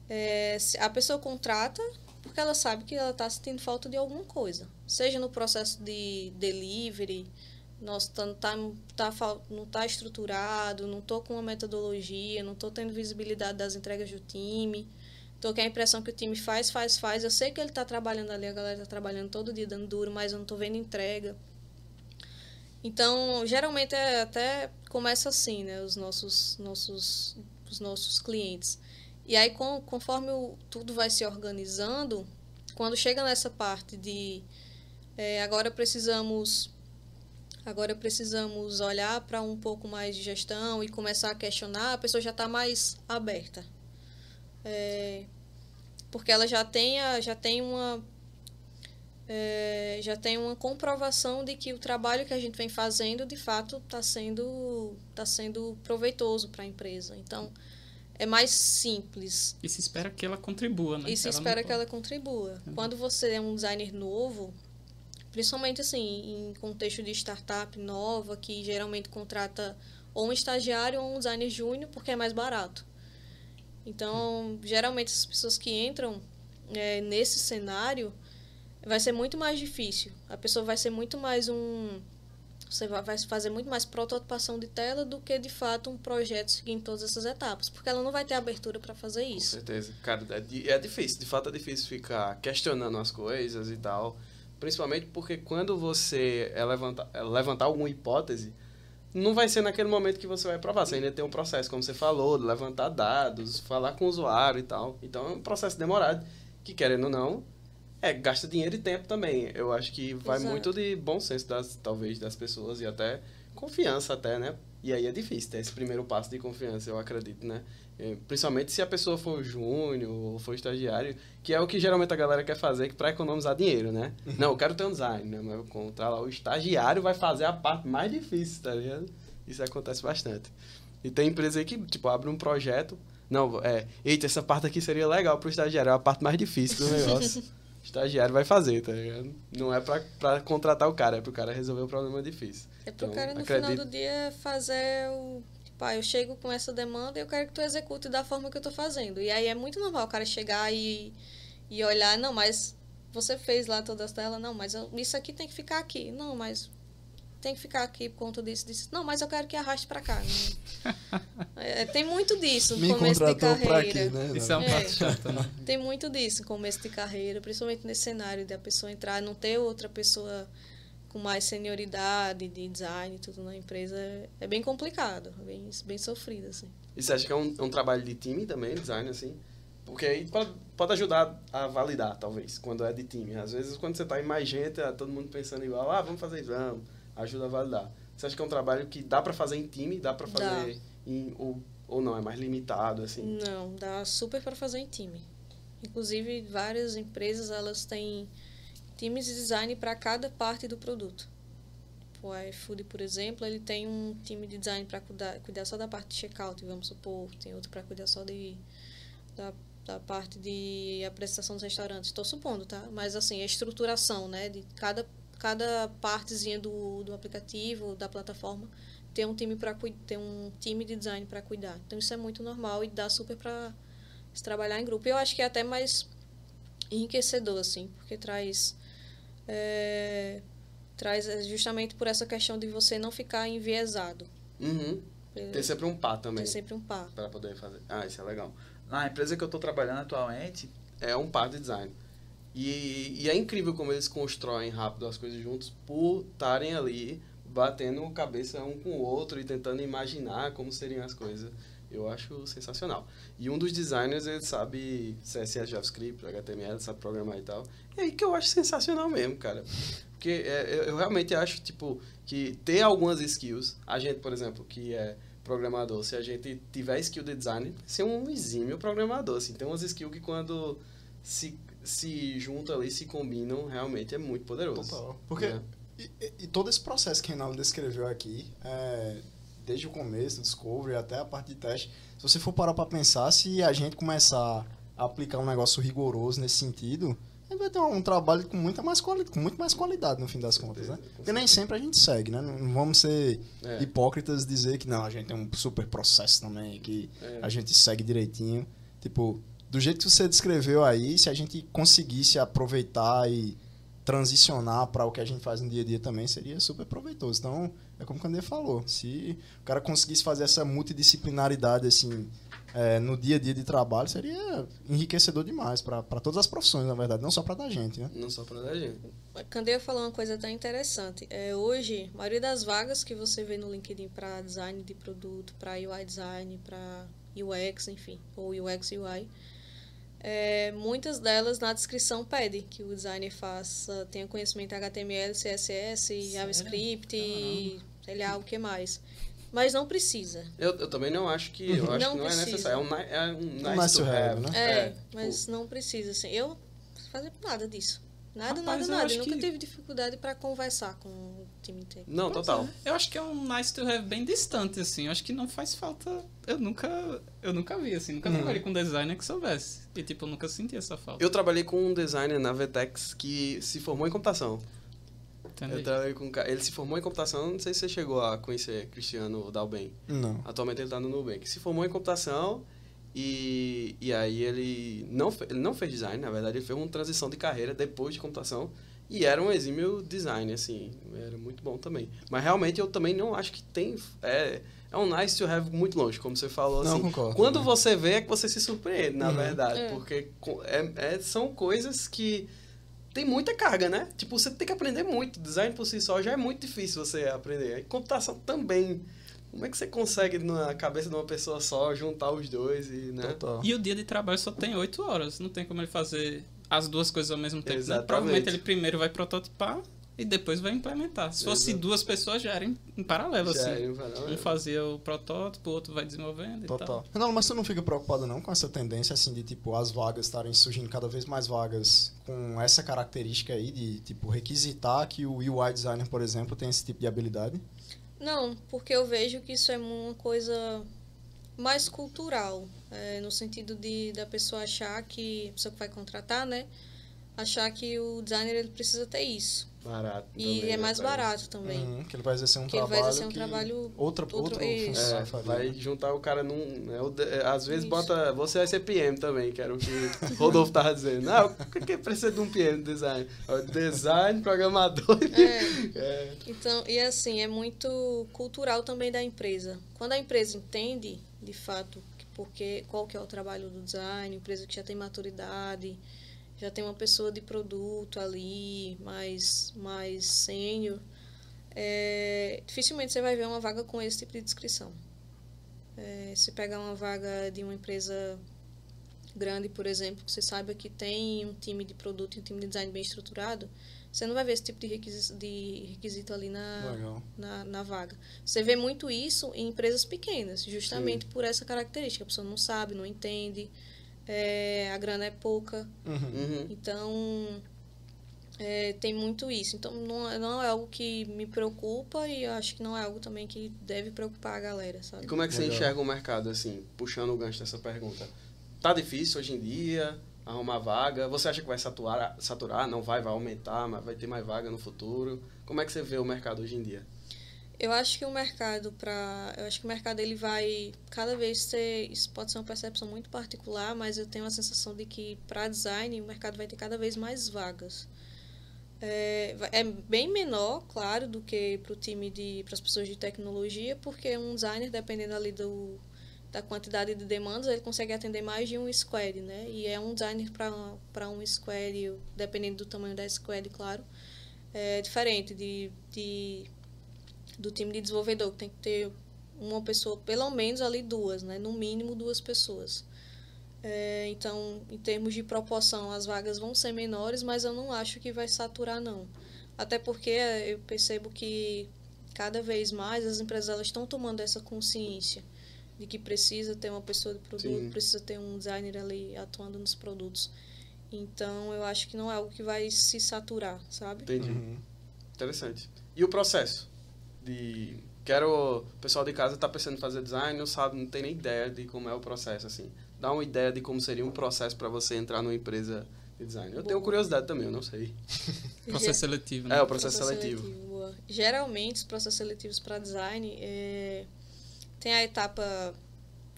é, se a pessoa contrata porque ela sabe que ela está sentindo falta de alguma coisa, seja no processo de delivery, nossa, tá, não tá, tá, fal- não tá estruturado, não tô com uma metodologia, não tô tendo visibilidade das entregas do time, tô com a impressão que o time faz, faz, faz, eu sei que ele está trabalhando ali, a galera está trabalhando todo dia dando duro, mas eu não tô vendo entrega. Então, geralmente é até começa assim, né, os nossos nossos os nossos clientes. E aí com, conforme o, tudo vai se organizando, quando chega nessa parte de é, agora precisamos agora precisamos olhar para um pouco mais de gestão e começar a questionar, a pessoa já está mais aberta. É, porque ela já tem, a, já tem uma é, já tem uma comprovação de que o trabalho que a gente vem fazendo de fato está sendo tá sendo proveitoso para a empresa. Então é mais simples. E se espera que ela contribua, né? e se ela espera que pode- ela contribua. Quando você é um designer novo principalmente assim em contexto de startup nova que geralmente contrata ou um estagiário ou um designer júnior porque é mais barato então geralmente as pessoas que entram é, nesse cenário vai ser muito mais difícil. A pessoa vai ser muito mais um. Você vai fazer muito mais prototipação de tela do que de fato um projeto seguindo todas essas etapas, porque ela não vai ter abertura para fazer Com isso. certeza. Cara, é, é difícil. De fato é difícil ficar questionando as coisas e tal. Principalmente porque quando você é levantar, é levantar alguma hipótese, não vai ser naquele momento que você vai provar. Você ainda tem um processo, como você falou, de levantar dados, falar com o usuário e tal. Então é um processo demorado, que querendo ou não, é, gasta dinheiro e tempo também. Eu acho que vai Exato. muito de bom senso, das, talvez, das pessoas e até confiança até, né? E aí é difícil ter esse primeiro passo de confiança, eu acredito, né? É, Principalmente se a pessoa for júnior ou for estagiário, que é o que geralmente a galera quer fazer para economizar dinheiro, né? Não, eu quero ter um design, né? Mas eu lá, o estagiário vai fazer a parte mais difícil, tá ligado? Isso acontece bastante. E tem empresa aí que, tipo, abre um projeto. Não, é, eita, essa parte aqui seria legal pro estagiário, é a parte mais difícil do negócio. o estagiário vai fazer, tá ligado? Não é pra, pra contratar o cara, é pro cara resolver o problema difícil. É pro Então, cara no acredito- final do dia fazer o. Tipo, ah, eu chego com essa demanda e eu quero que tu execute da forma que eu tô fazendo. E aí é muito normal o cara chegar e, e olhar, não, mas você fez lá todas as telas, não, mas eu- isso aqui tem que ficar aqui. Não, mas tem que ficar aqui por conta disso, disso. Não, mas eu quero que arraste pra cá. É, tem muito disso no Me começo de carreira. quê, né? Isso é um É. prato chato, né? Tem muito disso no começo de carreira, principalmente nesse cenário de a pessoa entrar, não ter outra pessoa com mais senioridade de design e tudo na empresa. é- bem complicado, bem, bem sofrido, assim. E você acha que é um, é um trabalho de time também, design, assim? Porque aí pode, pode ajudar a validar, talvez, quando é de time. Às vezes, quando você tá em mais gente, é todo mundo pensando igual, ah, vamos fazer isso, vamos. Ajuda a validar. Você acha que é um trabalho que dá pra fazer em time, dá pra fazer em... Ou, ou não, é mais limitado, assim? Não, dá super para fazer em time. Inclusive, várias empresas, elas têm times de design para cada parte do produto. O iFood, por exemplo, ele tem um time de design para cuidar, cuidar só da parte de checkout, vamos supor. Tem outro para cuidar só de, da, da parte de apresentação dos restaurantes. Estou supondo, tá? Mas, assim, a estruturação, né? De cada, cada partezinha do, do aplicativo, da plataforma, ter um time para ter um time de design para cuidar. Então isso é muito normal e dá super para se trabalhar em grupo. Eu acho que é até mais enriquecedor assim, porque traz é, traz justamente por essa questão de você não ficar enviesado. Uhum. É, Tem sempre um pá também, Tem sempre um par. pra poder fazer. Ah, isso é legal. Na empresa que eu tô trabalhando atualmente, É um par de design. E, e é incrível como eles constroem rápido as coisas juntos por estarem ali batendo cabeça um com o outro e tentando imaginar como seriam as coisas. Eu acho sensacional. E um dos designers, ele sabe CSS, JavaScript, HTML, sabe programar e tal. E aí que eu acho sensacional mesmo, cara. Porque é, eu, realmente acho, tipo, que ter algumas skills, a gente, por exemplo, que é programador, se a gente tiver skill de design, ser um exímio programador, assim. Tem umas skills que quando se se juntam ali, se combinam, realmente é muito poderoso. Total. Porque É. e, e- e todo esse processo que o Reinaldo descreveu aqui, é, desde o começo, discovery até a parte de teste, se você for parar para pensar, se a gente começar a aplicar um negócio rigoroso nesse sentido, a gente vai ter um, trabalho com, muita mais quali com muito mais qualidade no fim das Com contas, certeza, né? Porque nem sempre a gente segue, né? Não vamos ser É. hipócritas dizer que não, a gente tem um super processo também, que É. a gente segue direitinho. Tipo, do jeito que você descreveu aí, se a gente conseguisse aproveitar e transicionar para o que a gente faz no dia a dia também, seria super proveitoso. Então, é como o Candê falou, se o cara conseguisse fazer essa multidisciplinaridade assim, é, no dia a dia de trabalho, seria enriquecedor demais para todas as profissões, na verdade, não só para da gente, né? Não só pra dar gente. Candeia falou uma coisa até interessante. É, hoje, a maioria das vagas que você vê no LinkedIn para design de produto, para UI design, para UX, enfim, ou UX UI, é, muitas delas na descrição pede que o designer faça, tenha conhecimento HTML, CSS, JavaScript, sei lá, o que mais. Mas não precisa. Eu, eu também não acho que. Eu acho Não que não é precisa. necessário. É um, é um nice, nice to have. have, né? É, tipo, mas não precisa, assim. Eu não fazer nada disso. Nada, Rapaz, nada, nada. Eu nunca que- tive dificuldade para conversar com o time inteiro. Não, Pois total. é. Eu acho que é um nice to have bem distante, assim. Eu acho que não faz falta. Eu nunca. Eu nunca vi, assim. Nunca Uhum. trabalhei com designer que soubesse. E, tipo, eu nunca senti essa falta. Eu trabalhei com um designer na Vetex que se formou em computação. Entendeu? Eu trabalhei com um Ele se formou em computação, não sei se você chegou a conhecer Cristiano Dalben. Não. Atualmente ele tá no Nubank. Se formou em computação e, e aí ele não, ele não fez design, na verdade ele fez uma transição de carreira depois de computação e era um exímio design, assim, era muito bom também. Mas realmente eu também não acho que tem... É, é um nice to have muito longe, como você falou, Não, assim. concordo Quando também. você vê é que você se surpreende, na Uhum. verdade, É. porque é, é- são coisas que tem muita carga, né? Tipo, você tem que aprender muito. Design por si só já é muito difícil você aprender. E computação também. Como é que você consegue, na cabeça de uma pessoa só, juntar os dois e, né? Total. E o dia de trabalho só tem 8 horas. Não tem como ele fazer as duas coisas ao mesmo tempo. né? Provavelmente ele primeiro vai prototipar e depois vai implementar. Se fosse Exato. duas pessoas, já era em, em paralelo, Já assim. é em paralelo. Um fazia o protótipo, o outro vai desenvolvendo e Total. tal. Não, mas você não fica preocupado não com essa tendência assim de tipo as vagas estarem surgindo cada vez mais vagas com essa característica aí de tipo requisitar que o UI designer, por exemplo, tem esse tipo de habilidade? Não, porque eu vejo que isso é uma coisa mais cultural, é, no sentido de da pessoa achar que a pessoa que vai contratar, né, achar que o designer ele precisa ter isso Barato. e também, é mais parece. barato também, Uhum, que ele vai exercer um que ele trabalho vai exercer um que trabalho outra outro- outro isso. função É, vai né? juntar o cara num. né, é, às vezes Isso. bota. Você vai ser PM também, que era o que o Rodolfo tava dizendo. Não, o que que precisa de um PM de design? É Design, programador. É. É, Então, e assim, é muito cultural também da empresa. Quando a empresa entende, de fato, que porque qual que é o trabalho do design, empresa que já tem maturidade, já tem uma pessoa de produto ali, mais, mais sênior, é, dificilmente você vai ver uma vaga com esse tipo de descrição. É, se pegar uma vaga de uma empresa grande, por exemplo, que você saiba que tem um time de produto e um time de design bem estruturado, você não vai ver esse tipo de requisito, de requisito ali na, na, na vaga. Você vê muito isso em empresas pequenas, justamente por essa característica. A pessoa não sabe, não entende, é, a grana é pouca. Uhum. uhum. Então, é, tem muito isso. Então, não, é- não é algo que me preocupa e eu acho que não é algo também que deve preocupar a galera, E sabe? como é que você Legal. enxerga o mercado, assim, puxando o gancho dessa pergunta? Tá difícil hoje em dia arrumar vaga? Você acha que vai saturar, saturar? Não vai, vai aumentar, mas vai ter mais vaga no futuro? Como é que você vê o mercado hoje em dia? Eu acho que o mercado para, eu acho que o mercado ele vai cada vez ter, isso pode ser uma percepção muito particular, mas eu tenho a sensação de que para design o mercado vai ter cada vez mais vagas. É, é bem menor, claro, do que para o time de, para as pessoas de tecnologia, porque um designer dependendo ali do da quantidade de demandas, ele consegue atender mais de um squad, né? E é um designer para um squad, dependendo do tamanho da squad, claro, é diferente de, de do time de desenvolvedor, que tem que ter uma pessoa, pelo menos ali duas, né? No mínimo duas pessoas. É, então, em termos de proporção, as vagas vão ser menores, mas eu não acho que vai saturar, não. Até porque é, eu percebo que cada vez mais as empresas elas estão tomando essa consciência de que precisa ter uma pessoa de produto, Sim. precisa ter um designer ali atuando nos produtos. Então, eu acho que não é algo que vai se saturar, sabe? Entendi. Uhum. Interessante. E o processo? De. Quero. O pessoal de casa tá pensando em fazer design, não sabe, não tem nem ideia de como é o processo, assim. Dá uma ideia de como seria um processo para você entrar numa empresa de design. Eu tenho curiosidade também, eu não sei. Processo seletivo, né? É, o processo, seletivo. boa. Geralmente, os processos seletivos para design é, tem a etapa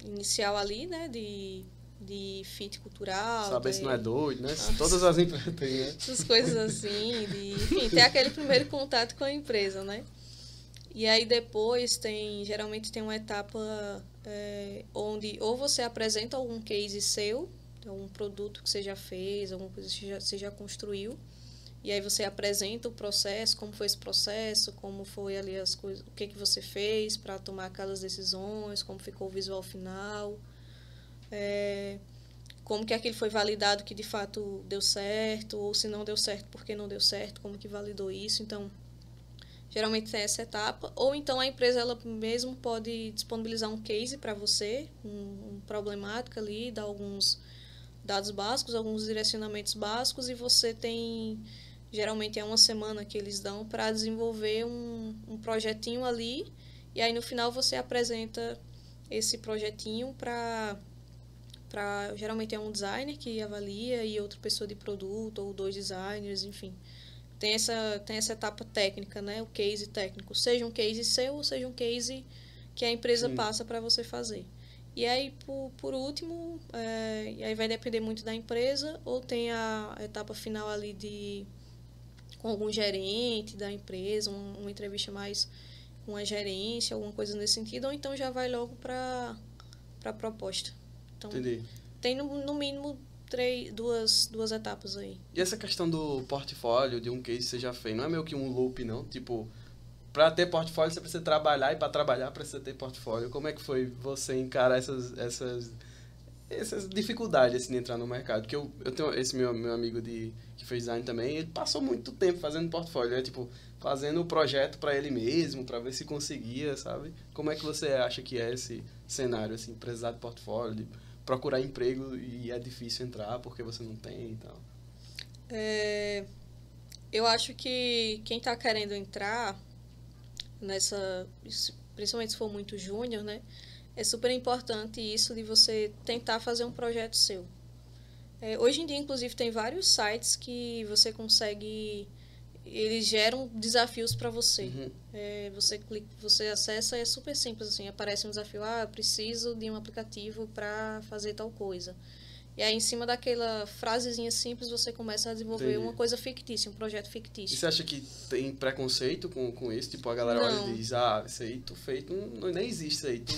inicial ali, né, de, de fit cultural. Saber de- se não é doido, né? Nossa. Todas as empresas têm, né? essas coisas assim, de, enfim, ter aquele primeiro contato com a empresa, né? E aí depois tem, geralmente tem uma etapa é, onde ou você apresenta algum case seu, algum produto que você já fez, alguma coisa que você já, você já construiu, e aí você apresenta o processo, como foi esse processo, como foi ali as coisas, o que que você fez para tomar aquelas decisões, como ficou o visual final, é, como que aquilo foi validado que de fato deu certo, ou se não deu certo, por que não deu certo, como que validou isso. Então, geralmente tem essa etapa. Ou então a empresa ela mesmo pode disponibilizar um case para você, um, um problemática ali, dar alguns dados básicos, alguns direcionamentos básicos, e você tem. Geralmente é uma semana que eles dão para desenvolver um, um projetinho ali, e aí no final você apresenta esse projetinho para para geralmente é um designer que avalia e outra pessoa de produto ou dois designers, enfim. Tem essa tem essa etapa técnica, né? O case técnico, seja um case seu ou seja um case que a empresa Sim. passa para você fazer. E aí, por, por último, é, aí vai depender muito da empresa, ou tem a etapa final ali de com algum gerente da empresa, um- uma entrevista mais com a gerência, alguma coisa nesse sentido, ou então já vai logo para a proposta. Então, Entendi. tem no, no mínimo três, duas, duas etapas aí. E essa questão do portfólio, de um case que você já fez, não é meio que um loop, não? Tipo, pra ter portfólio você precisa trabalhar e pra trabalhar precisa ter portfólio. Como é que foi você encarar essas, essas, essas dificuldades, assim, de entrar no mercado? Porque eu, eu tenho esse meu, meu amigo de, que fez design também, ele passou muito tempo fazendo portfólio, né? Tipo, fazendo o projeto pra ele mesmo, pra ver se conseguia, sabe? Como é que você acha que é esse cenário, assim, precisar de portfólio, de procurar emprego e é difícil entrar porque você não tem e tal? É, eu acho que quem está querendo entrar nessa, principalmente se for muito júnior, né? É super importante isso de você tentar fazer um projeto seu. É, hoje em dia, inclusive, tem vários sites que você consegue. Eles geram desafios para você. Uhum. É, você clica, você acessa e é super simples assim, aparece um desafio, ah, eu preciso de um aplicativo para fazer tal coisa. E aí em cima daquela frasezinha simples você começa a desenvolver Entendi. uma coisa fictícia, um projeto E fictício. você acha que tem preconceito com, com isso? Tipo, a galera olha Não. e diz, ah, isso aí tu feito, não- nem existe isso aí. Tu...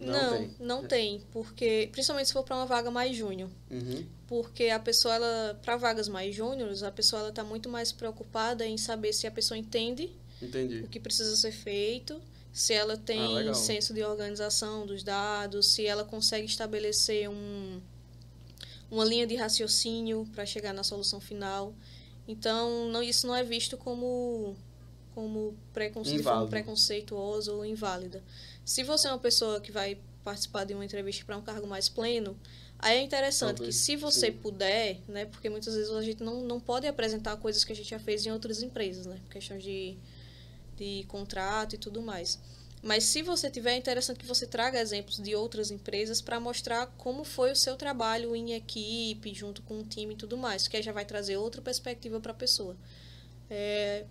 Não, não, tem. não tem, porque principalmente se for para uma vaga mais júnior, Uhum. porque a pessoa ela para vagas mais júniores, a pessoa ela tá muito mais preocupada em saber se a pessoa entende Entendi. o que precisa ser feito, se ela Ah, tem legal. senso de organização dos dados, se ela consegue estabelecer um, uma linha de raciocínio para chegar na solução final. Então, não, isso não é visto como, como preconce, de forma Inválido. preconceituosa ou inválida. Se você é uma pessoa que vai participar de uma entrevista para um cargo mais pleno, aí é interessante Talvez, que se você sim. puder, né, porque muitas vezes a gente não, não pode apresentar coisas que a gente já fez em outras empresas, né, questão de, de contrato e tudo mais. Mas se você tiver, é interessante que você traga exemplos de outras empresas para mostrar como foi o seu trabalho em equipe, junto com o time e tudo mais, que aí já vai trazer outra perspectiva para a pessoa. É,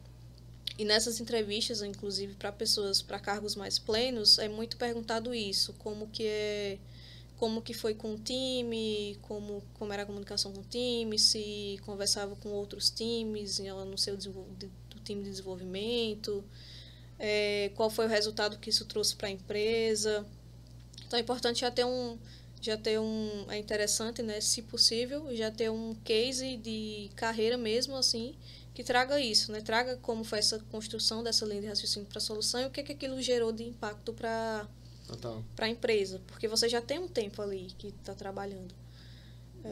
e nessas entrevistas, inclusive para pessoas, para cargos mais plenos, é muito perguntado isso, como que é, como que foi com o time, como como era a comunicação com o time, se conversava com outros times, no seu do time de desenvolvimento, é, qual foi o resultado que isso trouxe para a empresa. Então é importante já ter um já ter um é interessante, né, se possível, já ter um case de carreira mesmo assim, que traga isso, né? Traga como foi essa construção dessa linha de raciocínio para a solução e o que que aquilo gerou de impacto para para a empresa, porque você já tem um tempo ali que está trabalhando.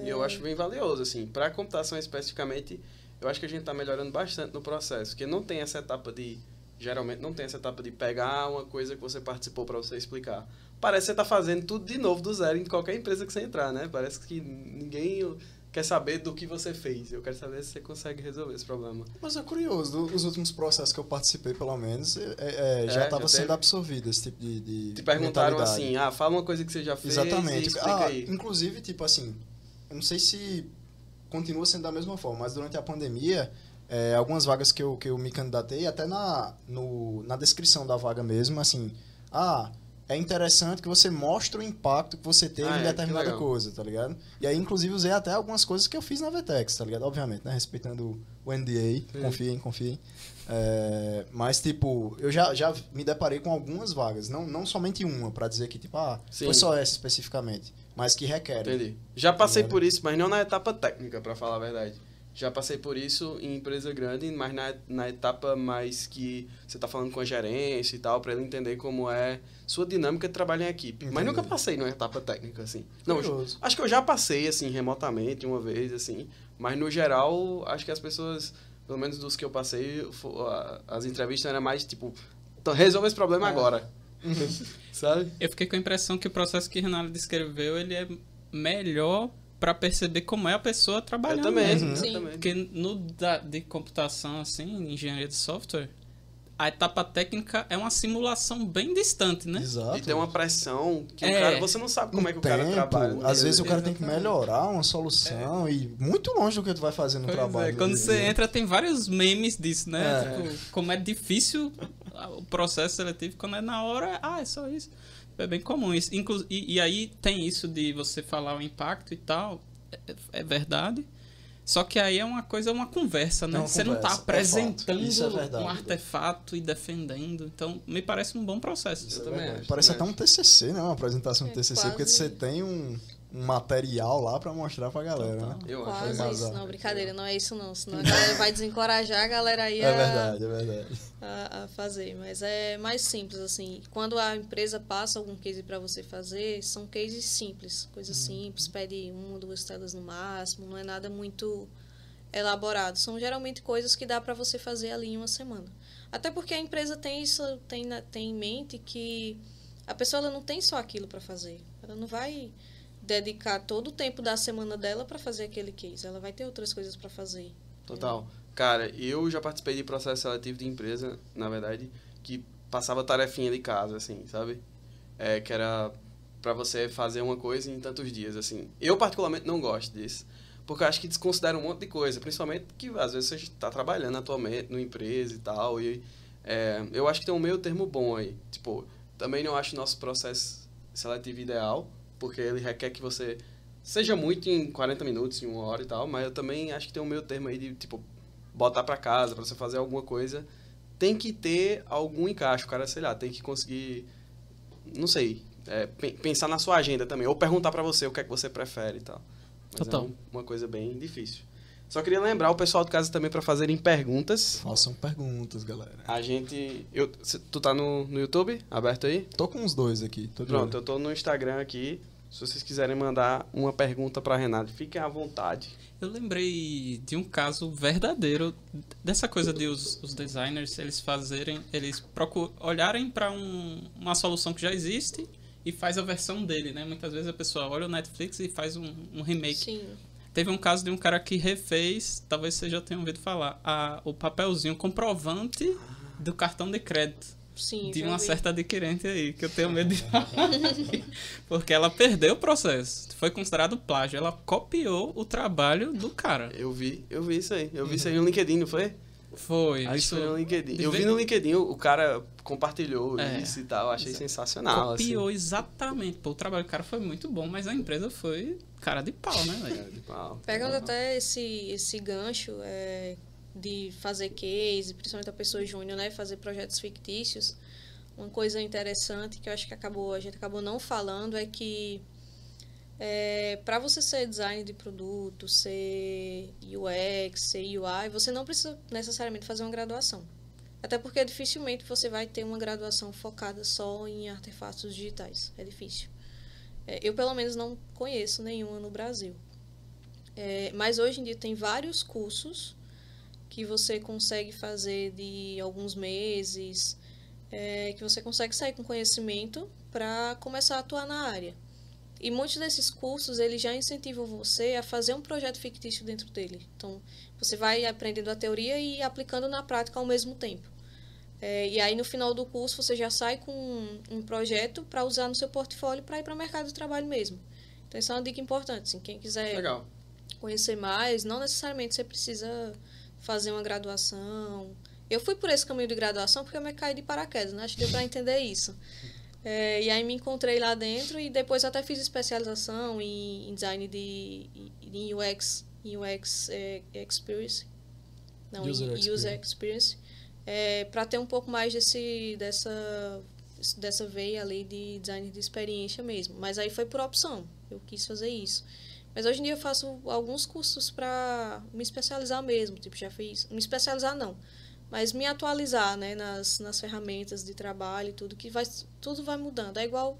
E eu acho bem valioso, assim. Para a computação especificamente, eu acho que a gente está melhorando bastante no processo, porque não tem essa etapa de. Geralmente não tem essa etapa de pegar uma coisa que você participou para você explicar. Parece que você está fazendo tudo de novo do zero em qualquer empresa que você entrar, né? Parece que ninguém quer saber do que você fez. Eu quero saber se você consegue resolver esse problema. Mas é curioso, os últimos processos que eu participei, pelo menos, é, é, É, já já estava sendo teve? absorvido esse tipo de. de Te perguntaram assim, ah, fala uma coisa que você já fez Exatamente. Ah, aí. inclusive, tipo assim, eu não sei se continua sendo da mesma forma, mas durante a pandemia, é, algumas vagas que eu, que eu me candidatei, até na, no, na descrição da vaga mesmo, assim, ah, é interessante que você mostre o impacto que você teve Ah, em é, determinada legal. coisa, tá ligado? E aí, inclusive, usei até algumas coisas que eu fiz na Vetex, tá ligado? Obviamente, né? Respeitando o NDA, confiem, confiem. É, mas, tipo, eu já, já me deparei com algumas vagas, não, não somente uma, pra dizer que, tipo, ah, Sim. foi só essa especificamente, mas que requerem. Entendi. Já passei Ligado? por isso, mas não na etapa técnica, pra falar a verdade. Já passei por isso em empresa grande, mas na, na etapa mais que você tá falando com a gerência e tal, pra ele entender como é sua dinâmica de trabalho em equipe. Mas Entendi. nunca passei numa etapa técnica, assim. Não, Curioso. acho que eu já passei, assim, remotamente uma vez, assim. Mas no geral, acho que as pessoas, pelo menos dos que eu passei, as entrevistas eram mais tipo, "Então, resolva esse problema É. agora. Sabe? Eu fiquei com a impressão que o processo que Renato descreveu, ele é melhor para perceber como é a pessoa trabalhando. Eu também, mesmo. eu Sim. também. Porque no da, de computação, assim, engenharia de software, a etapa técnica é uma simulação bem distante, né? Exato. E tem uma pressão que o É. cara, você não sabe como Um é que o cara tempo, trabalha. Às vezes o cara tem que Exatamente. melhorar uma solução e muito longe do que tu vai fazer no Pois trabalho. é, quando do você dia a dia. entra, tem vários memes disso, né? É. Tipo, como é difícil o processo seletivo, quando é na hora, ah, é só isso. É bem comum isso. Inclu e, e aí tem isso de você falar o impacto e tal, é, é verdade. Só que aí é uma coisa, uma conversa, né? É uma você não conversa, tá é apresentando fato. Isso é verdade. um artefato e defendendo. Então, me parece um bom processo. Isso é também verdade. acho, Parece até um TCC, né? Uma apresentação de É, TCC, porque quase. você tem um, um material lá pra mostrar pra galera, né? Eu acho. Quase isso. Não, brincadeira, não é isso não. Senão a galera vai desencorajar a galera aí É a, verdade, é verdade. a, a fazer. Mas é mais simples, assim. Quando a empresa passa algum case para você fazer, são cases simples. Coisas simples, pede uma, duas telas no máximo. Não é nada muito elaborado. São geralmente coisas que dá para você fazer ali em uma semana. Até porque a empresa tem isso, tem, na- tem em mente que a pessoa ela não tem só aquilo para fazer. Ela não vai dedicar todo o tempo da semana dela para fazer aquele case. Ela vai ter outras coisas para fazer. Total. Cara, eu já participei de processo seletivo de empresa, na verdade, que passava tarefinha de casa, assim, sabe? É, que era pra você fazer uma coisa em tantos dias, assim. Eu, particularmente, não gosto disso. Porque eu acho que desconsidera um monte de coisa. Principalmente que, às vezes, você está trabalhando atualmente numa empresa e tal. E é, eu acho que tem um meio termo bom aí. Tipo, também não acho nosso processo seletivo ideal. Porque ele requer que você seja muito em 40 minutos, em uma hora e tal. Mas eu também acho que tem um meio termo aí de, tipo, botar pra casa, pra você fazer alguma coisa. Tem que ter algum encaixe. O cara, sei lá, tem que conseguir... Não sei. é, pe- pensar na sua agenda também. Ou perguntar pra você o que é que você prefere e tal. Mas Total. é um- uma coisa bem difícil. Só queria lembrar o pessoal de casa também pra fazerem perguntas. Façam perguntas, galera. A gente... Eu, cê- tu tá no, no YouTube? Aberto aí? Tô com uns dois aqui. Pronto, olho. eu tô no Instagram aqui. Se vocês quiserem mandar uma pergunta pra Renato, fiquem à vontade. Eu lembrei de um caso verdadeiro dessa coisa de os, os designers eles fazerem, eles procu olharem para um, uma solução que já existe e faz a versão dele, né? Muitas vezes a pessoa olha o Netflix e faz um, um remake. Sim. Teve um caso de um cara que refez, talvez vocês já tenham ouvido falar, a, o papelzinho comprovante do cartão de crédito Sim, de uma vi. certa adquirente aí, que eu tenho medo de falar. Porque ela perdeu o processo. Foi considerado plágio. Ela copiou o trabalho do cara. Eu vi, eu vi isso aí. Eu vi isso aí no LinkedIn, não foi? Foi. Acho isso que foi no LinkedIn. Eu vi no LinkedIn, o cara compartilhou É. isso e tal. Achei Exato. sensacional. copiou Assim. exatamente. Pô, o trabalho do cara foi muito bom, mas a empresa foi cara de pau, né, velho? Cara de pau. Pegando até esse, esse gancho é, de fazer case, principalmente a pessoa júnior, né? Fazer projetos fictícios. Uma coisa interessante que eu acho que acabou, a gente acabou não falando é que é, para você ser design de produto, ser UX, ser UI, você não precisa necessariamente fazer uma graduação. Até porque dificilmente você vai ter uma graduação focada só em artefatos digitais. É difícil. É, eu, pelo menos, não conheço nenhuma no Brasil. É, mas hoje em dia tem vários cursos que você consegue fazer de alguns meses, é, que você consegue sair com conhecimento para começar a atuar na área. E muitos desses cursos, eles já incentivam você a fazer um projeto fictício dentro dele. Então, você vai aprendendo a teoria e aplicando na prática ao mesmo tempo. É, e aí, no final do curso, você já sai com um, um projeto para usar no seu portfólio para ir para o mercado de trabalho mesmo. Então, isso é uma dica importante. Assim, quem quiser Legal. conhecer mais, não necessariamente você precisa fazer uma graduação. Eu fui por esse caminho de graduação porque eu me caí de paraquedas, né? Acho que deu para entender isso. É, e aí me encontrei lá dentro e depois até fiz especialização em, em design de em UX, em UX é, Experience. Não, User em experience. User Experience. É, para ter um pouco mais desse, dessa, dessa veia ali de design de experiência mesmo. Mas aí foi por opção. Eu quis fazer isso. Mas hoje em dia eu faço alguns cursos para me especializar mesmo. Tipo, já fiz. Me especializar não. Mas me atualizar né, nas, nas ferramentas de trabalho e tudo, que vai, tudo vai mudando. É igual,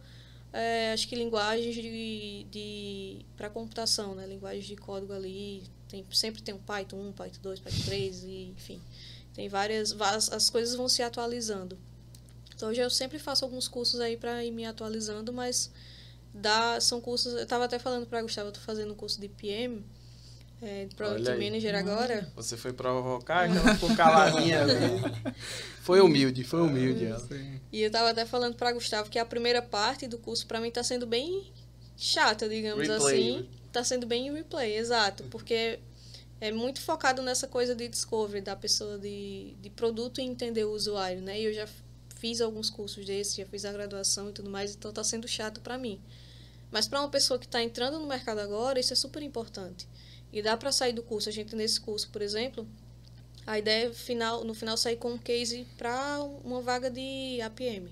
é, acho que linguagens de, de para computação, né? Linguagens de código ali. Tem, sempre tem um Python 1, Python 2, Python 3, e, enfim. Tem várias, várias. As coisas vão se atualizando. Então hoje eu sempre faço alguns cursos aí para ir me atualizando, mas dá, são cursos. Eu estava até falando para Gustavo, eu estou fazendo um curso de PM, é, de Product. Manager agora. Você foi provocar, ela ficou caladinha ali. Foi humilde, foi humilde ela. E eu estava até falando para Gustavo que a primeira parte do curso para mim está sendo bem chata, digamos Replay, assim. Está sendo bem replay, exato, porque é muito focado nessa coisa de discovery da pessoa de, de produto e entender o usuário, né? E eu já fiz alguns cursos desses, já fiz a graduação e tudo mais, então está sendo chato para mim. Mas para uma pessoa que está entrando no mercado agora, isso é super importante. E dá para sair do curso. A gente nesse curso, por exemplo, a ideia é final, no final sair com um case para uma vaga de APM,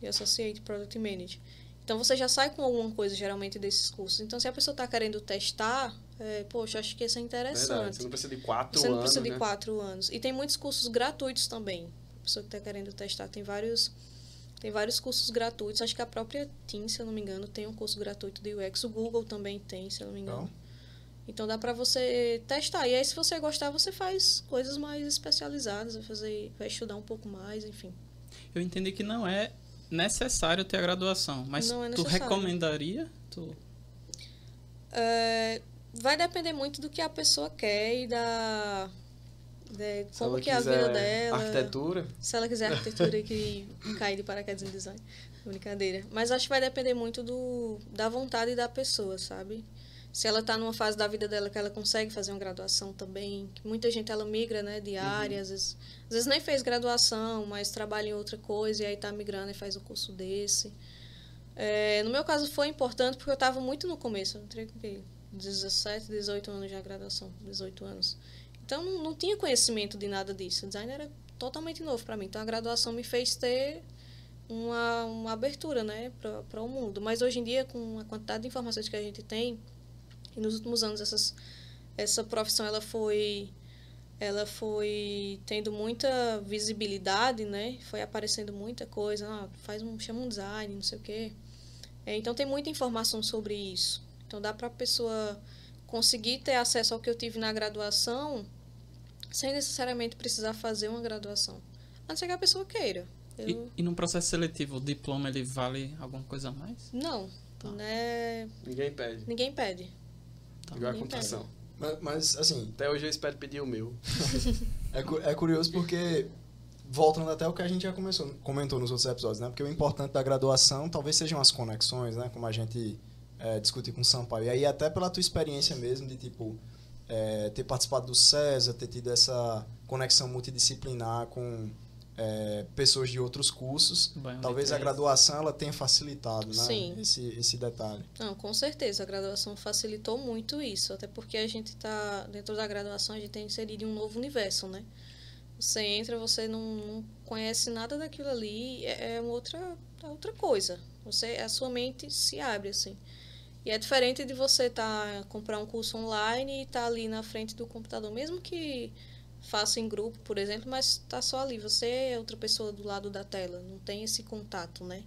de Associate Product Manager. Então você já sai com alguma coisa geralmente desses cursos. Então se a pessoa está querendo testar, é, poxa, acho que isso é Verdade. interessante. Você não precisa de quatro Você não anos, precisa de né? quatro anos. E tem muitos cursos gratuitos também. A pessoa que está querendo testar. Tem vários, tem vários cursos gratuitos. Acho que a própria Team, se eu não me engano, tem um curso gratuito de UX. O Google também tem, se eu não me engano. Então, Então dá para você testar. E aí, se você gostar, você faz coisas mais especializadas, vai, fazer, vai estudar um pouco mais, enfim. Eu entendi que não é necessário ter a graduação, mas Não é tu recomendaria? Tu... É, vai depender muito do que a pessoa quer e da. de Se como que é a vida dela. Arquitetura, Se ela quiser arquitetura que cai de paraquedas em design. Brincadeira. Mas acho que vai depender muito do, da vontade da pessoa, sabe? Se ela está numa fase da vida dela que ela consegue fazer uma graduação também, que muita gente ela migra, né, de área, às vezes, às vezes nem fez graduação, mas trabalha em outra coisa e aí tá migrando e faz um curso desse. É, no meu caso foi importante porque eu estava muito no começo, eu entrei com? 17, 18 anos já graduação, 18 anos. Então não, não tinha conhecimento de nada disso. O design era totalmente novo para mim. Então a graduação me fez ter uma, uma abertura, né, para o mundo. Mas hoje em dia, com a quantidade de informações que a gente tem, e nos últimos anos essas, essa profissão ela foi ela foi tendo muita visibilidade, né? Foi aparecendo muita coisa, ah, faz um chama um design, não sei o quê. É, então tem muita informação sobre isso. Então dá para a pessoa conseguir ter acesso ao que eu tive na graduação sem necessariamente precisar fazer uma graduação. A não ser que a pessoa queira. Eu, E, e no processo seletivo, o diploma ele vale alguma coisa a mais? Não, Tá. né? ninguém pede. Ninguém pede. Igual a ninguém computação. mas, mas, assim, Até hoje eu espero pedir o meu. é, é curioso porque, voltando até o que a gente já começou, comentou nos outros episódios, né? Porque o importante da graduação talvez sejam as conexões, né? Como a gente é, discutiu com o Sampaio. E aí, até pela tua experiência mesmo, de tipo, é, ter participado do CESA, ter tido essa conexão multidisciplinar com é, pessoas de outros cursos, Baião talvez a graduação ela tenha facilitado, né? Sim. Esse, esse detalhe. Não, com certeza. A graduação facilitou muito isso. Até porque a gente está, dentro da graduação, a gente é inserido um novo universo, né? Você entra, você não, não conhece nada daquilo ali, é, é uma outra, é outra coisa. Você, a sua mente se abre, assim. E é diferente de você tá, comprar um curso online e estar ali na frente do computador, mesmo que faça em grupo, por exemplo, mas está só ali. Você é outra pessoa do lado da tela, não tem esse contato, né?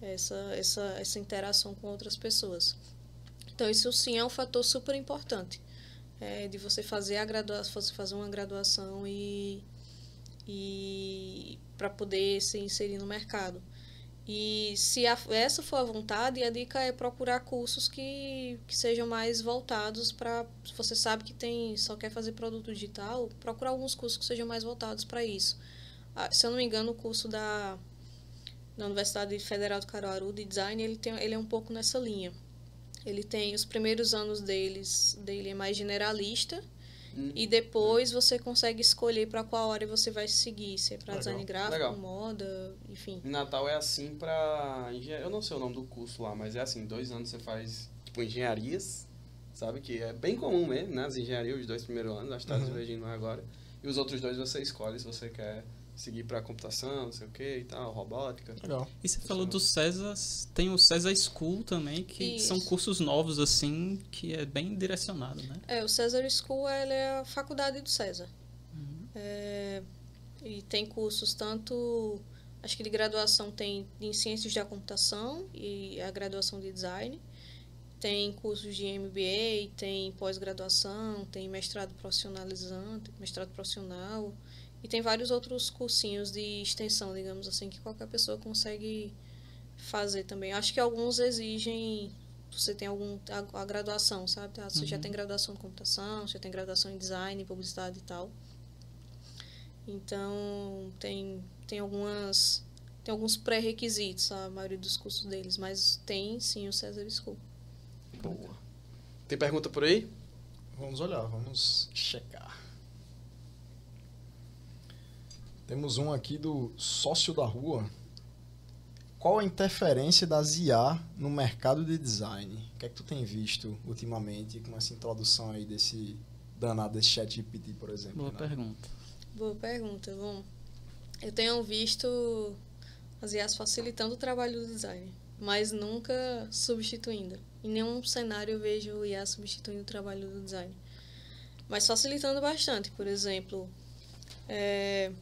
essa, essa, essa interação com outras pessoas. Então, isso sim é um fator super importante é, de você fazer a graduação, fazer uma graduação e, e para poder se inserir no mercado. E se a, essa for a vontade, a dica é procurar cursos que, que sejam mais voltados para. Se você sabe que tem só quer fazer produto digital, procurar alguns cursos que sejam mais voltados para isso. Ah, se eu não me engano, o curso da, da Universidade Federal do Caruaru de Design, ele, tem, ele é um pouco nessa linha. Ele tem os primeiros anos deles, dele é mais generalista, Hum. e depois você consegue escolher para qual área você vai seguir, se é para design gráfico, Legal. moda, enfim. Em Natal é assim pra engenharia. Eu não sei o nome do curso lá, mas é assim, dois anos você faz, tipo, engenharias, sabe? Que é bem comum mesmo, né? As engenharias, os dois primeiros anos, acho que tá Uhum. divergindo agora. E os outros dois você escolhe se você quer seguir pra computação, não sei o que e tal, robótica. Legal. E você falou do César, tem o César School também, que Isso. são cursos novos, assim, que é bem direcionado, né? É, o César School é a faculdade do César. É, e tem cursos tanto, acho que de graduação tem em ciências da computação e a graduação de design. Tem cursos de MBA, tem pós-graduação, tem mestrado profissionalizante, mestrado profissional. E tem vários outros cursinhos de extensão, digamos assim, que qualquer pessoa consegue fazer também. Acho que alguns exigem você tem algum a, a graduação, sabe? Ah, Você já Uhum. tem graduação em computação, você tem graduação em design, publicidade e tal. Então, tem tem algumas tem alguns pré-requisitos a maioria dos cursos deles, mas tem sim o César School. Boa. Tem pergunta por aí? Vamos olhar, vamos checar. Temos um aqui do sócio da rua. Qual a interferência das IA no mercado de design? O que é que tu tem visto ultimamente com essa introdução aí desse danado desse chat GPT, por exemplo? Boa né? pergunta. Boa pergunta. Bom, eu tenho visto as IAs facilitando o trabalho do design, mas nunca substituindo. Em nenhum cenário eu vejo o IA substituindo o trabalho do design. Mas facilitando bastante, por exemplo, é,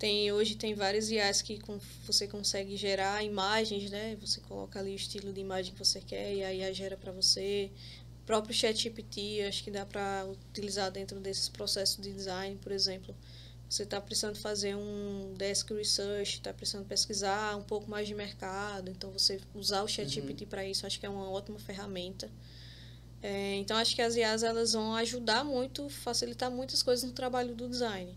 tem hoje tem várias IAs que com- você consegue gerar imagens, né? Você coloca ali o estilo de imagem que você quer e a IA gera para você. O próprio ChatGPT, acho que dá para utilizar dentro desses processos de design, por exemplo. Você está precisando fazer um desk research, está precisando pesquisar um pouco mais de mercado, então você usar o ChatGPT para isso, acho que é uma ótima ferramenta. É, então acho que as IAs elas vão ajudar muito, facilitar muitas coisas no trabalho do design.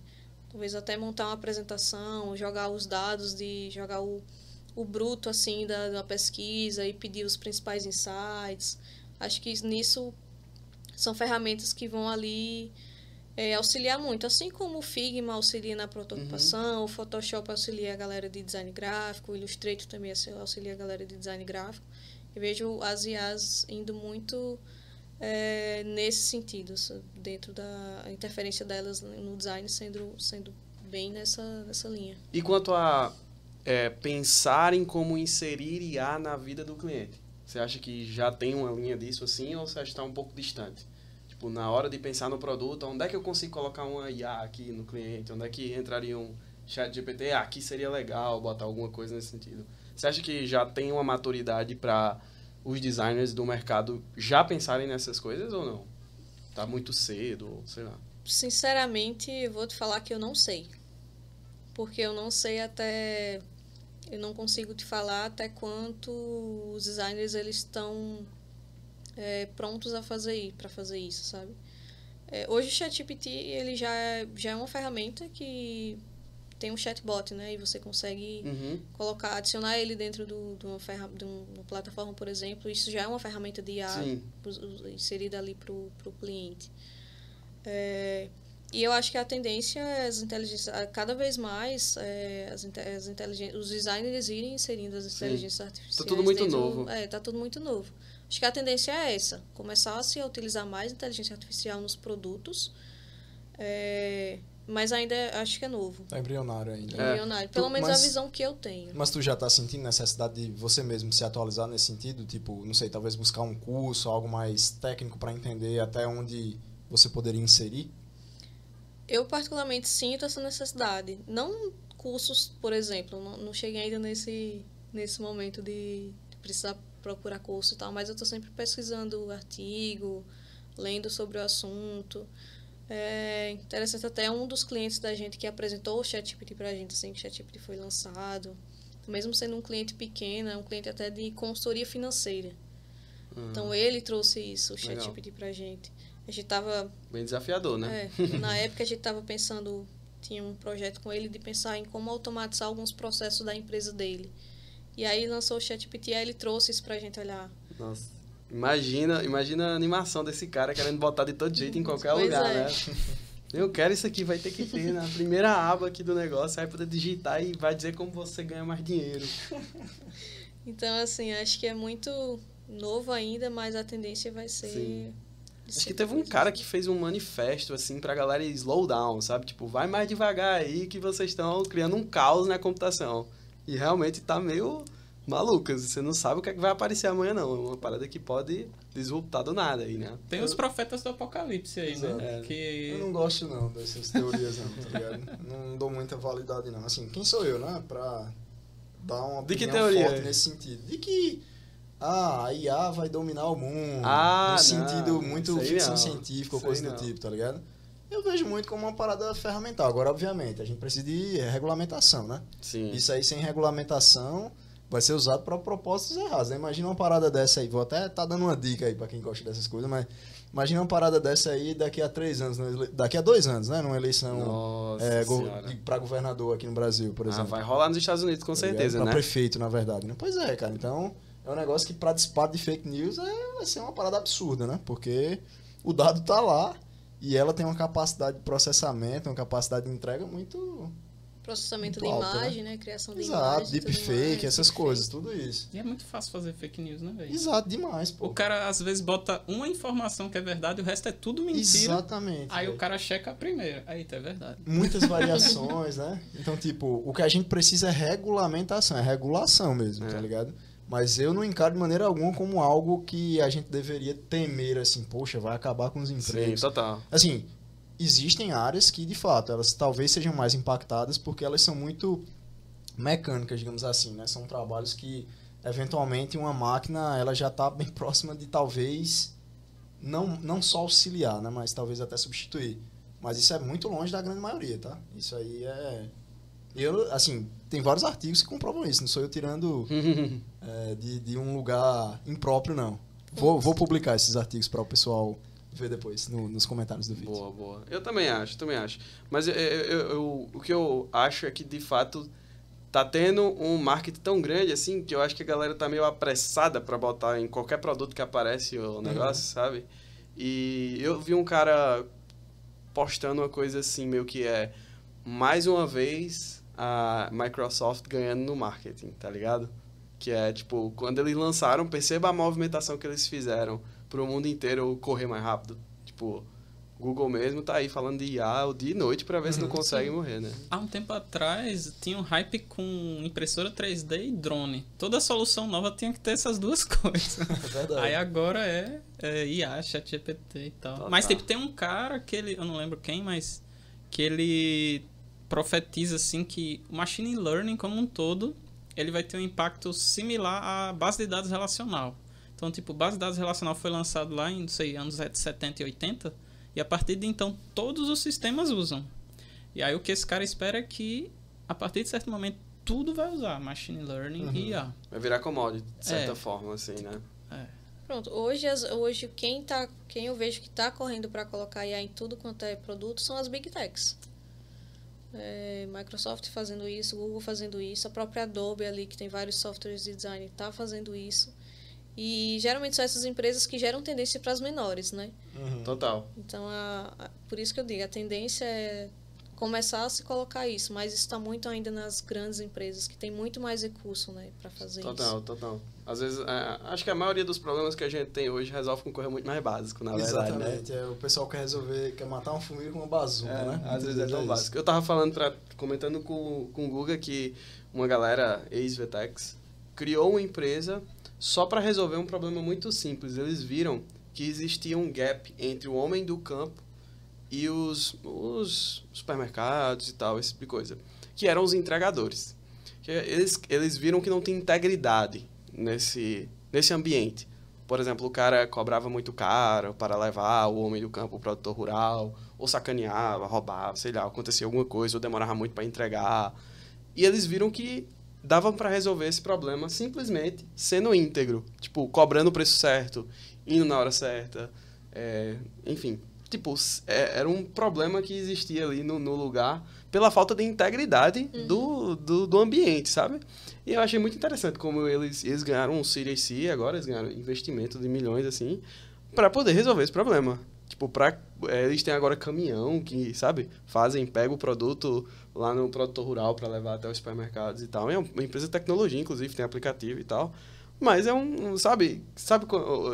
Talvez até montar uma apresentação, jogar os dados de jogar o, o bruto assim da, da pesquisa e pedir os principais insights. Acho que nisso são ferramentas que vão ali é, auxiliar muito, assim como o Figma auxilia na prototipação, o Photoshop auxilia a galera de design gráfico, o Illustrator também auxilia a galera de design gráfico. Eu vejo as IAs indo muito é, nesse sentido, dentro da interferência delas no design sendo, sendo bem nessa, nessa linha. E quanto a é, pensar em como inserir IA na vida do cliente? Você acha que já tem uma linha disso assim ou você acha que está um pouco distante? Tipo, na hora de pensar no produto, onde é que eu consigo colocar uma IA aqui no cliente? Onde é que entraria um chat GPT? Ah, aqui seria legal botar alguma coisa nesse sentido. Você acha que já tem uma maturidade para os designers do mercado já pensarem nessas coisas ou não? Tá muito cedo, ou sei lá. Sinceramente, vou te falar que eu não sei. Porque eu não sei até. Eu não consigo te falar até quanto os designers eles estão é, prontos a fazer para fazer isso, sabe? É, hoje o ChatGPT ele já é, já é uma ferramenta que tem um chatbot, né? E você consegue Uhum. colocar, adicionar ele dentro do, de, uma ferra, de um- uma plataforma, por exemplo. Isso já é uma ferramenta de IA Sim. inserida ali para o cliente. É, e eu acho que a tendência é as inteligências, cada vez mais é, as, as inteligências, os designers irem inserindo as inteligências artificiais. tudo muito novo. É, tá tudo muito novo. Acho que a tendência é essa, começar a se utilizar mais inteligência artificial nos produtos, é, mas ainda acho que é novo. Tá embrionário ainda. É. Embrionário. Pelo Tu- menos mas- a visão que eu tenho. Mas tu já tá sentindo necessidade de você mesmo se atualizar nesse sentido? Tipo, não sei, talvez buscar um curso, algo mais técnico para entender até onde você poderia inserir? Eu particularmente sinto essa necessidade. Não cursos, por exemplo, não, não cheguei ainda nesse, nesse momento de precisar procurar curso e tal, mas eu estou sempre pesquisando artigo, lendo sobre o assunto. É interessante até um dos clientes da gente que apresentou o ChatGPT pra gente, assim, que o ChatGPT foi lançado. mesmo sendo um cliente pequeno, é um cliente até de consultoria financeira. Uhum. Então ele trouxe isso, o. ChatGPT pra gente. A gente tava Bem desafiador, né? é, na época a gente estava pensando, tinha um projeto com ele de pensar em como automatizar alguns processos da empresa dele. E aí lançou o ChatGPT, aí ele trouxe isso pra gente olhar. Nossa. Imagina, imagina a animação desse cara querendo botar de todo jeito em qualquer Pois lugar, é. né? Eu quero isso aqui, vai ter que ter na primeira aba aqui do negócio, vai poder digitar e vai dizer como você ganha mais dinheiro. Então, assim, acho que é muito novo ainda, mas a tendência vai ser. Sim. Acho que teve um cara assim. que fez um manifesto, assim, pra galera slow down, sabe? Tipo, vai mais devagar aí que vocês estão criando um caos na computação. E realmente tá meio malucas. Você não sabe o que, é que vai aparecer amanhã, não. É uma parada que pode desvoltar do nada aí, né? Tem os profetas do apocalipse aí, Exato. né? É. Que Eu não gosto não dessas teorias não, tá ligado? Não dou muita validade não. Assim, quem sou eu, né? Pra dar uma De que teoria? forte nesse sentido. De que ah, a IA vai dominar o mundo. Ah, no não, sentido muito ficção não. científica ou coisa aí do não. tipo, tá ligado? Eu vejo muito como uma parada ferramental. Agora, obviamente, a gente precisa de regulamentação, né? Sim. Isso aí sem regulamentação vai ser usado para propósitos errados. Né? Imagina uma parada dessa aí, vou até tá dando uma dica aí para quem gosta dessas coisas, mas imagina uma parada dessa aí daqui a três anos, ele- daqui a dois anos, né? Numa eleição é, go- pra governador aqui no Brasil, por Ah, exemplo. vai rolar nos Estados Unidos, com Tá certeza, Pra né? prefeito, na verdade. Né? Pois é, cara. Então, é um negócio que para disparo de fake news é, vai ser uma parada absurda, né? Porque o dado tá lá e ela tem uma capacidade de processamento, uma capacidade de entrega muito. Processamento muito de alta, imagem, né? Criação de Exato, imagem. tudo deepfake, mais, essas deepfake. coisas, tudo isso. E é muito fácil fazer fake news, né, velho? Exato, demais, pô. O cara às vezes bota uma informação que é verdade e o resto é tudo mentira. Exatamente. Aí velho. o cara checa a primeira. Aí tá é verdade. Muitas variações, né? Então, tipo, o que a gente precisa é regulamentação, é regulação mesmo, É. tá ligado? Mas eu não encaro de maneira alguma como algo que a gente deveria temer, assim, poxa, vai acabar com os Sim, empregos. total. Assim, existem áreas que, de fato, elas talvez sejam mais impactadas porque elas são muito mecânicas, digamos assim, né? São trabalhos que, eventualmente, uma máquina, ela já está bem próxima de, talvez, não, não só auxiliar, né? Mas talvez até substituir. Mas isso é muito longe da grande maioria, tá? Isso aí é... Eu, assim, tem vários artigos que comprovam isso. Não sou eu tirando é, de, de um lugar impróprio, não. Vou, vou publicar esses artigos para o pessoal ver depois no- nos comentários do vídeo. Boa, boa. Eu também acho, também acho. Mas eu, eu- eu- o que eu acho é que, de fato, tá tendo um marketing tão grande, assim, que eu acho que a galera tá meio apressada pra botar em qualquer produto que aparece o negócio, sabe? E eu vi um cara postando uma coisa assim, meio que é, mais uma vez, a Microsoft ganhando no marketing, tá ligado? Que é, tipo, quando eles lançaram, perceba a movimentação que eles fizeram pro mundo inteiro correr mais rápido. Tipo, Google mesmo tá aí falando de IA o dia e noite pra ver se não consegue morrer, né? Há um tempo atrás tinha um hype com impressora 3D e drone. Toda solução nova tinha que ter essas duas coisas. É verdade. Aí agora é, é IA, ChatGPT e tal. Total. Mas tipo, tem um cara que ele, eu não lembro quem, mas que ele profetiza assim que o machine learning como um todo, ele vai ter um impacto similar à base de dados relacional. Então, tipo, base de dados relacional foi lançado lá em, não sei, anos 70 e 80, e a partir de então todos os sistemas usam. E aí o que esse cara espera é que a partir de certo momento tudo vai usar machine learning Uhum. e IA. Vai virar commodity, de certa É. forma, assim, né? Pronto, hoje, as- hoje quem, tá, quem eu vejo que está correndo para colocar IA em tudo quanto é produto são as Big Techs. É, Microsoft fazendo isso, Google fazendo isso, a própria Adobe ali, que tem vários softwares de design, está fazendo isso. E geralmente são essas empresas que geram tendência para as menores, né? Uhum. Total. Então, a, a- por isso que eu digo, a tendência é começar a se colocar isso, mas isso está muito ainda nas grandes empresas, que tem muito mais recurso, né, para fazer Total, isso. total. Às vezes, é, acho que a maioria dos problemas que a gente tem hoje resolve com coisa muito mais básico, na verdade, né? Exatamente. É, o pessoal quer resolver, quer matar um formiga com uma bazuca, É, né? Às vezes é tão básico. Eu tava falando, pra, comentando com, com o Guga que uma galera ex-Vetex criou uma empresa só para resolver um problema muito simples. Eles viram que existia um gap entre o homem do campo e os, os supermercados e tal, esse tipo de coisa. Que eram os entregadores. Eles, eles viram que não tem integridade nesse, nesse ambiente. Por exemplo, o cara cobrava muito caro para levar o homem do campo, o produtor rural, ou sacaneava, roubava, sei lá, acontecia alguma coisa, ou demorava muito para entregar. E eles viram que dava para resolver esse problema simplesmente sendo íntegro. Tipo, cobrando o preço certo, indo na hora certa, é, enfim. Tipo, é- era um problema que existia ali no, no lugar pela falta de integridade do, do, do ambiente, sabe? E eu achei muito interessante como eles, eles ganharam um Series C agora, eles ganharam investimento de milhões, assim, para poder resolver esse problema. Tipo, pra, é, eles têm agora caminhão que, sabe, fazem, pega o produto lá no produtor rural para levar até os supermercados e tal. É uma empresa de tecnologia, inclusive, tem aplicativo e tal. Mas é um, sabe, sabe,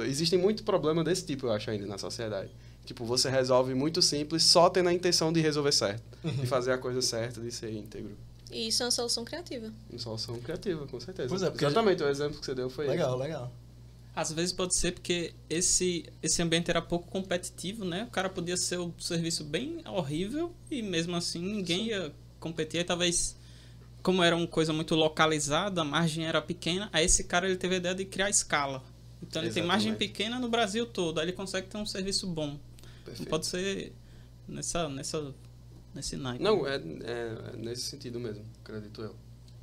existem muito problema desse tipo, eu acho, ainda na sociedade. Tipo, você resolve muito simples só tendo a intenção de resolver certo, de fazer a coisa certa, de ser íntegro. E isso é uma solução criativa. Uma solução criativa, com certeza. Pois é, porque Exatamente, o exemplo que você deu foi esse. Legal, legal. Às vezes pode ser porque esse, esse ambiente era pouco competitivo, né? O cara podia ser um serviço bem horrível e mesmo assim ninguém ia competir. Aí talvez, como era uma coisa muito localizada, a margem era pequena, aí esse cara ele teve a ideia de criar escala. Então ele tem margem Exatamente. pequena no Brasil todo, aí ele consegue ter um serviço bom. Não pode ser nessa, nessa, nesse naipe. Não, é, é- é nesse sentido mesmo, acredito eu.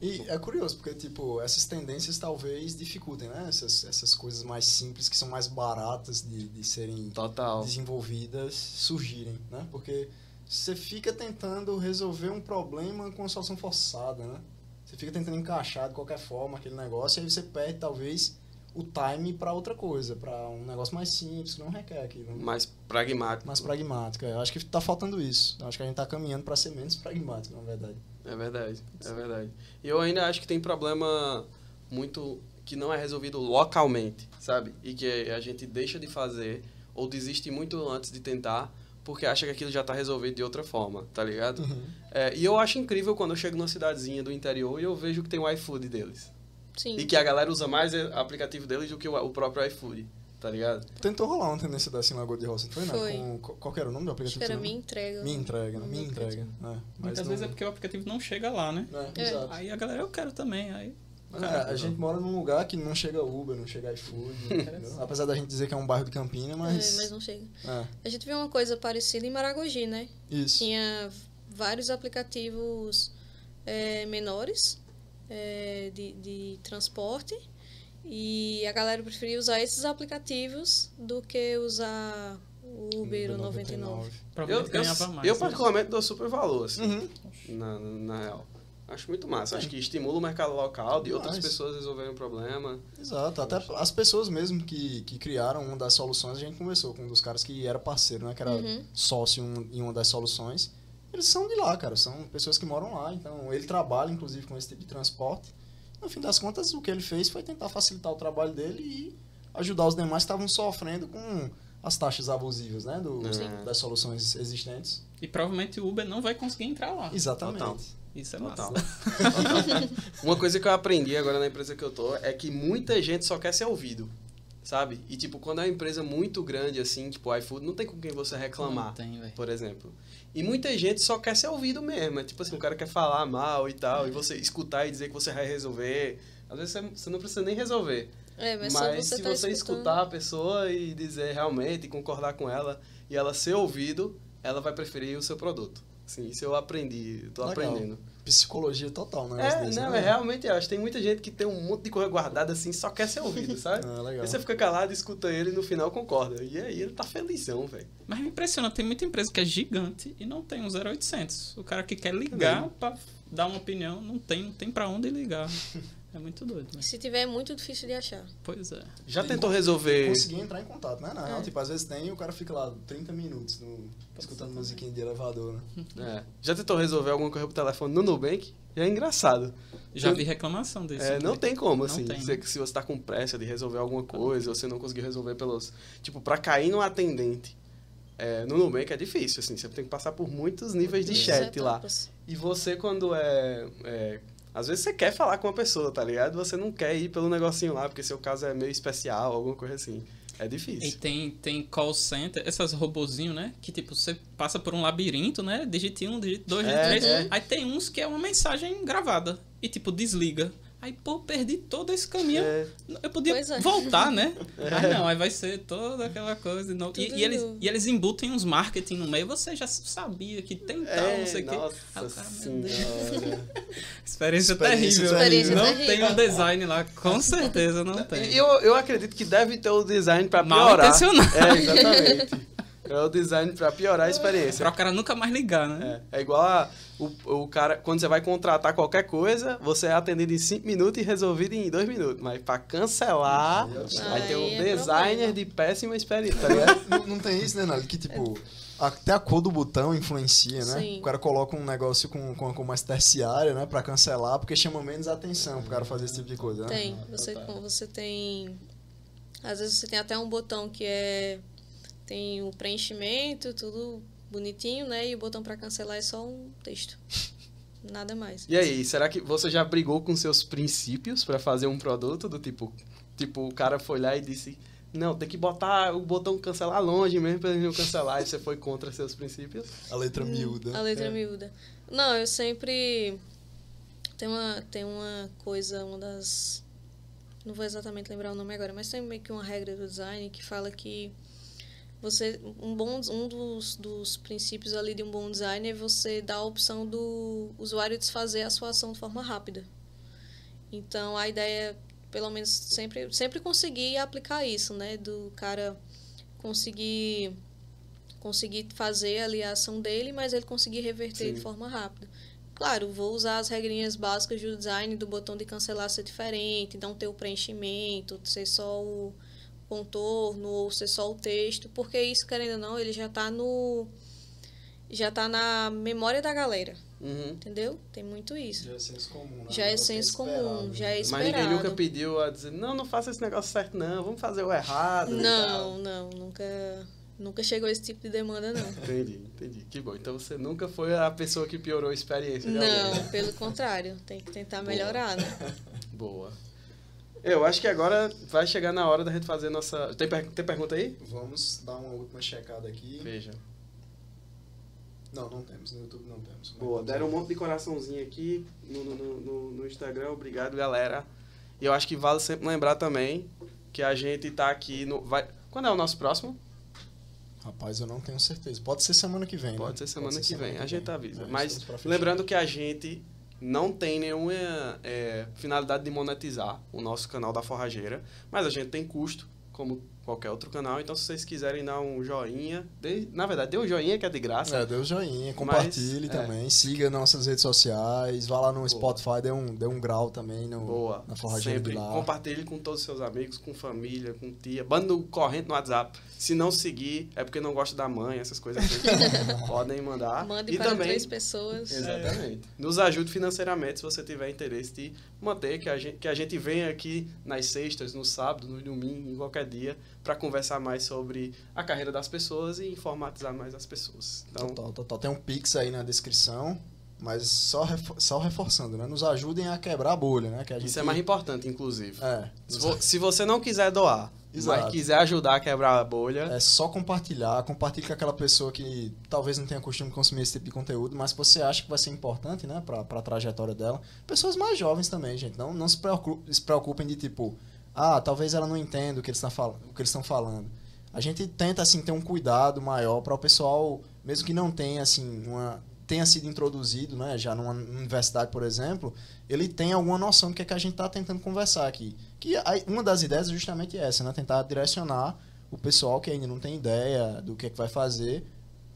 E é curioso, porque, tipo, essas tendências talvez dificultem, né? Essas, essas coisas mais simples, que são mais baratas de, de serem Total. desenvolvidas, surgirem, né? Porque você fica tentando resolver um problema com uma solução forçada, né? Você fica tentando encaixar de qualquer forma aquele negócio, e aí você perde, talvez, o time para outra coisa, para um negócio mais simples, que não requer aquilo. né? Mais pragmático. Mais pragmático. é. Eu acho que tá faltando isso. Eu acho que a gente tá caminhando para ser menos pragmático, na verdade. É verdade, é verdade. E eu ainda acho que tem problema muito que não é resolvido localmente, sabe? E que a gente deixa de fazer ou desiste muito antes de tentar porque acha que aquilo já tá resolvido de outra forma, tá ligado? É, e eu acho incrível quando eu chego numa cidadezinha do interior e eu vejo que tem o iFood deles. Sim. E que a galera usa mais o aplicativo deles do que o, o próprio iFood, tá ligado? Tentou rolar uma tendência dessa em Lagoa de Roça, não foi, Foi. né? Com, qual, era o nome do Acho aplicativo? que era lembra? entrega. Minha entrega, né? Minha entrega. É, mas Muitas não- vezes é porque o aplicativo não chega lá, né? É, É. exato. Aí a galera, eu quero também. Aí É, a gente mora num lugar que não chega Uber, não chega iFood, apesar da gente dizer que é um bairro de Campina, É, mas... mas não chega. É, A gente viu uma coisa parecida em Maragogi, né? isso. Tinha vários aplicativos é, menores é, de, de transporte e a galera preferia usar esses aplicativos do que usar o Uber ou 99. Eu, provavelmente eu, ganhava mais. eu né? particularmente dou super valor, assim, Uhum. na, na real. Acho muito massa. Acho que estimula o mercado local de outras pessoas resolverem o problema. Exato, até as pessoas mesmo que, que criaram uma das soluções, a gente conversou com um dos caras que era parceiro, né? Que era Uhum. sócio em um- em uma das soluções. Eles são de lá, cara, são pessoas que moram lá, então ele trabalha inclusive com esse tipo de transporte. No fim das contas, o que ele fez foi tentar facilitar o trabalho dele e ajudar os demais que estavam sofrendo com as taxas abusivas, né? Do, Sim. das soluções existentes. E provavelmente o Uber não vai conseguir entrar lá. Exatamente. Total. Isso é Total. massa. Uma coisa que eu aprendi agora na empresa que eu tô é que muita gente só quer ser ouvido, sabe? E, tipo, quando é uma empresa muito grande, assim, tipo o iFood, não tem com quem você reclamar, Não tem, velho. por exemplo. E muita gente só quer ser ouvido mesmo. É tipo assim, o cara quer falar mal e tal, e você escutar e dizer que você vai resolver. Às vezes você, você não precisa nem resolver. É, mas, Mas, você se tá você escutando. escutar a pessoa e dizer realmente, e concordar com ela, e ela ser ouvido, ela vai preferir o seu produto. Assim, isso eu aprendi, tô Legal. aprendendo. Psicologia total, né? É, não, é realmente, eu acho. Tem muita gente que tem um monte de coisa guardada assim, só quer ser ouvido, sabe? Ah, legal. Aí você fica calado, escuta ele e no final concorda. E aí ele tá felizão, velho. Mas me impressiona, tem muita empresa que é gigante e não tem um 0800. O cara que quer ligar pra dar uma opinião, não tem, não tem pra onde ligar. É muito doido, né? Se tiver, é muito difícil de achar. Pois é. Já Tem tentou resolver. Conseguir entrar em contato, né? Real, É. tipo, às vezes tem e o cara fica lá 30 minutos no- escutando musiquinha de elevador, né? É. Já tentou resolver alguma coisa pro telefone no Nubank? Já é engraçado. Já Eu- vi reclamação desse. É, não tem como, Não assim. tem. Você- se você tá com pressa de resolver alguma coisa, ou você não conseguiu resolver pelos. Tipo, pra cair no atendente. É, no Nubank é difícil, assim. Você tem que passar por muitos níveis de chat lá. E você, quando é, é- Às vezes você quer falar com uma pessoa, tá ligado? Você não quer ir pelo negocinho lá, porque seu caso é meio especial, alguma coisa assim. É E difícil. tem, tem call center, essas robozinhos, né? Que tipo, você passa por um labirinto, né? Digite um, digite dois, digite É, três. é. Aí tem uns que é uma mensagem gravada. E tipo, desliga. Aí pô, perdi todo esse caminho. É. Eu podia é. voltar, né? Aí não, aí vai ser toda aquela coisa. Não. E, e eles, novo. e eles embutem uns marketing no meio. Você já sabia que tem tal, É, não sei o quê. Experiência, Experiência terrível. terrível. Não tem um design lá, com certeza não tem. Eu, eu acredito que deve ter o design pra Mal piorar. intencionado. É, exatamente. É o design pra piorar a experiência. Pra o cara nunca mais ligar, né? É, é igual a, o, o cara, quando você vai contratar qualquer coisa, você é atendido em 5 minutos e resolvido em 2 minutos. Mas pra cancelar, vai ter um é designer problema. de péssima experiência, tá ligado? não, não tem isso, né, Nali? Que tipo. Até a cor do botão influencia, né? Sim. O cara coloca um negócio com, com a cor mais terciária, né? Pra cancelar, porque chama menos atenção pro cara fazer esse tipo de coisa, né? Tem. Você, você tem. Às vezes você tem até um botão que é. Tem o preenchimento, tudo bonitinho, né? E o botão pra cancelar é só um texto. Nada mais. E aí, será que você já brigou com seus princípios pra fazer um produto do tipo, tipo, o cara foi lá e disse, não, tem que botar o botão cancelar longe mesmo pra ele não cancelar, e você foi contra seus princípios? A letra miúda. A letra É. miúda. Não, eu sempre. Tem uma, tem uma coisa, uma das. Não vou exatamente lembrar o nome agora, mas tem meio que uma regra do design que fala que você um bom um dos, dos princípios ali de um bom design é você dar a opção do usuário desfazer a sua ação de forma rápida. Então a ideia pelo menos sempre sempre conseguir aplicar isso, né, do cara conseguir conseguir fazer ali a ação dele, mas ele conseguir reverter Sim. de forma rápida. Claro, vou usar as regrinhas básicas do design, do botão de cancelar ser diferente, não ter o preenchimento, ser só o contorno ou ser só o texto, porque isso, querendo ou não, ele já está no já tá na memória da galera, Uhum. entendeu? Tem muito isso. Já é senso comum, né? Já é senso comum, esperado, já né? é Mas ninguém esperado. nunca pediu a dizer, não, não faça esse negócio certo não, vamos fazer o errado. e tal. Não, não, nunca nunca chegou esse tipo de demanda não. Entendi, entendi. Que bom. Então você nunca foi a pessoa que piorou a experiência de alguém. Não, pelo contrário, tem que tentar melhorar, né? Boa. Eu acho que agora vai chegar na hora da gente fazer nossa. Tem, per- tem pergunta aí? Vamos dar uma última checada aqui. Veja. Não, não temos. No YouTube não temos. Boa, deram um monte de coraçãozinho aqui no, no, no, no Instagram. Obrigado, galera. E eu acho que vale sempre lembrar também que a gente tá aqui no. Vai... Quando é o nosso próximo? Rapaz, eu não tenho certeza. Pode ser semana que vem, né? Pode ser semana que vem. A gente avisa. É, Mas lembrando que a gente não tem nenhuma é, finalidade de monetizar o nosso canal da Forrageira, mas a gente tem custo, como qualquer outro canal. Então, se vocês quiserem dar um joinha, dê- na verdade, dê um joinha que é de graça. É, dê o joinha, compartilhe é. também, siga nossas redes sociais, vá lá no Spotify, dê um, dê um grau também no, Boa. na forrageira Sempre de lá. compartilhe com todos os seus amigos, com família, com tia. Banda no corrente no WhatsApp. Se não seguir, é porque não gosta da mãe, essas coisas assim. Podem mandar. Mande e para também, três pessoas. Exatamente. Nos ajude financeiramente se você tiver interesse de manter que a gente, que a gente venha aqui nas sextas, no sábado, no domingo, em qualquer dia, para conversar mais sobre a carreira das pessoas e informatizar mais as pessoas. Então, Total, total. Tem um Pix aí na descrição, mas só, refor- só reforçando, né? Nos ajudem a quebrar a bolha, né? Que a gente... isso é mais importante, inclusive. É, Se, vo- se você não quiser doar, Exato. mas quiser ajudar a quebrar a bolha, É só compartilhar, compartilhe com aquela pessoa que talvez não tenha costume de consumir esse tipo de conteúdo, mas que você acha que vai ser importante, né, pra, pra trajetória dela. Pessoas mais jovens também, gente, não, não se, preocu- se preocupem de tipo, ah, talvez ela não entenda o que eles estão falando, o que eles estão falando. A gente tenta assim ter um cuidado maior para o pessoal, mesmo que não tenha assim uma tenha sido introduzido, né, já numa universidade, por exemplo, ele tem alguma noção do que, é que a gente está tentando conversar aqui. Que uma das ideias é justamente essa, né, tentar direcionar o pessoal que ainda não tem ideia do que, é que vai fazer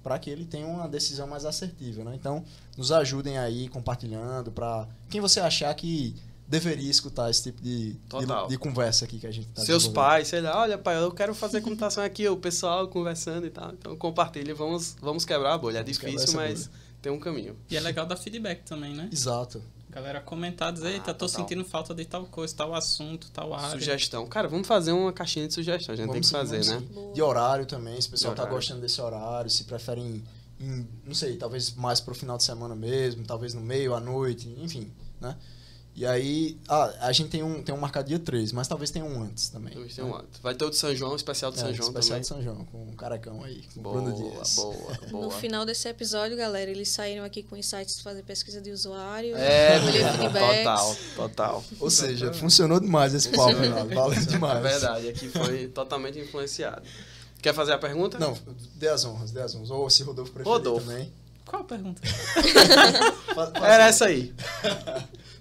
para que ele tenha uma decisão mais assertiva, né? Então, nos ajudem aí compartilhando para quem você achar que deveria escutar esse tipo de, de, de conversa aqui que a gente tá seus pais, sei lá, olha pai, eu quero fazer computação aqui, o pessoal conversando e tal. Então compartilhe, vamos, vamos quebrar a bolha. É Vamos difícil, mas tem um caminho. E é legal dar feedback também, né? Exato. Galera comentar, dizer, eita, tô total. sentindo falta de tal coisa, tal assunto, tal área. Sugestão. Cara, vamos fazer uma caixinha de sugestão. A gente tem que fazer, vamos né? sim. De horário também, se o pessoal De tá horário. gostando desse horário, se preferem, em, não sei, talvez mais pro final de semana mesmo, talvez no meio, à noite, enfim, né? E aí, ah, a gente tem um, tem um marcado dia 3, mas talvez tenha um antes também. Talvez tenha um antes. Vai ter o de São João, o especial de É, São João especial também. de São João, com o Caracão aí, com Boa, Bruno Dias. boa, boa. No final desse episódio, galera, eles saíram aqui com insights de fazer pesquisa de usuário, É, total, total. Ou seja, funcionou demais esse papo, Renato. Valeu demais. É verdade, aqui foi totalmente influenciado. Quer fazer a pergunta? Não, dê as honras, dê as honras. Ou se Rodolfo preferir Rodolfo. também. Qual a pergunta? Era essa aí.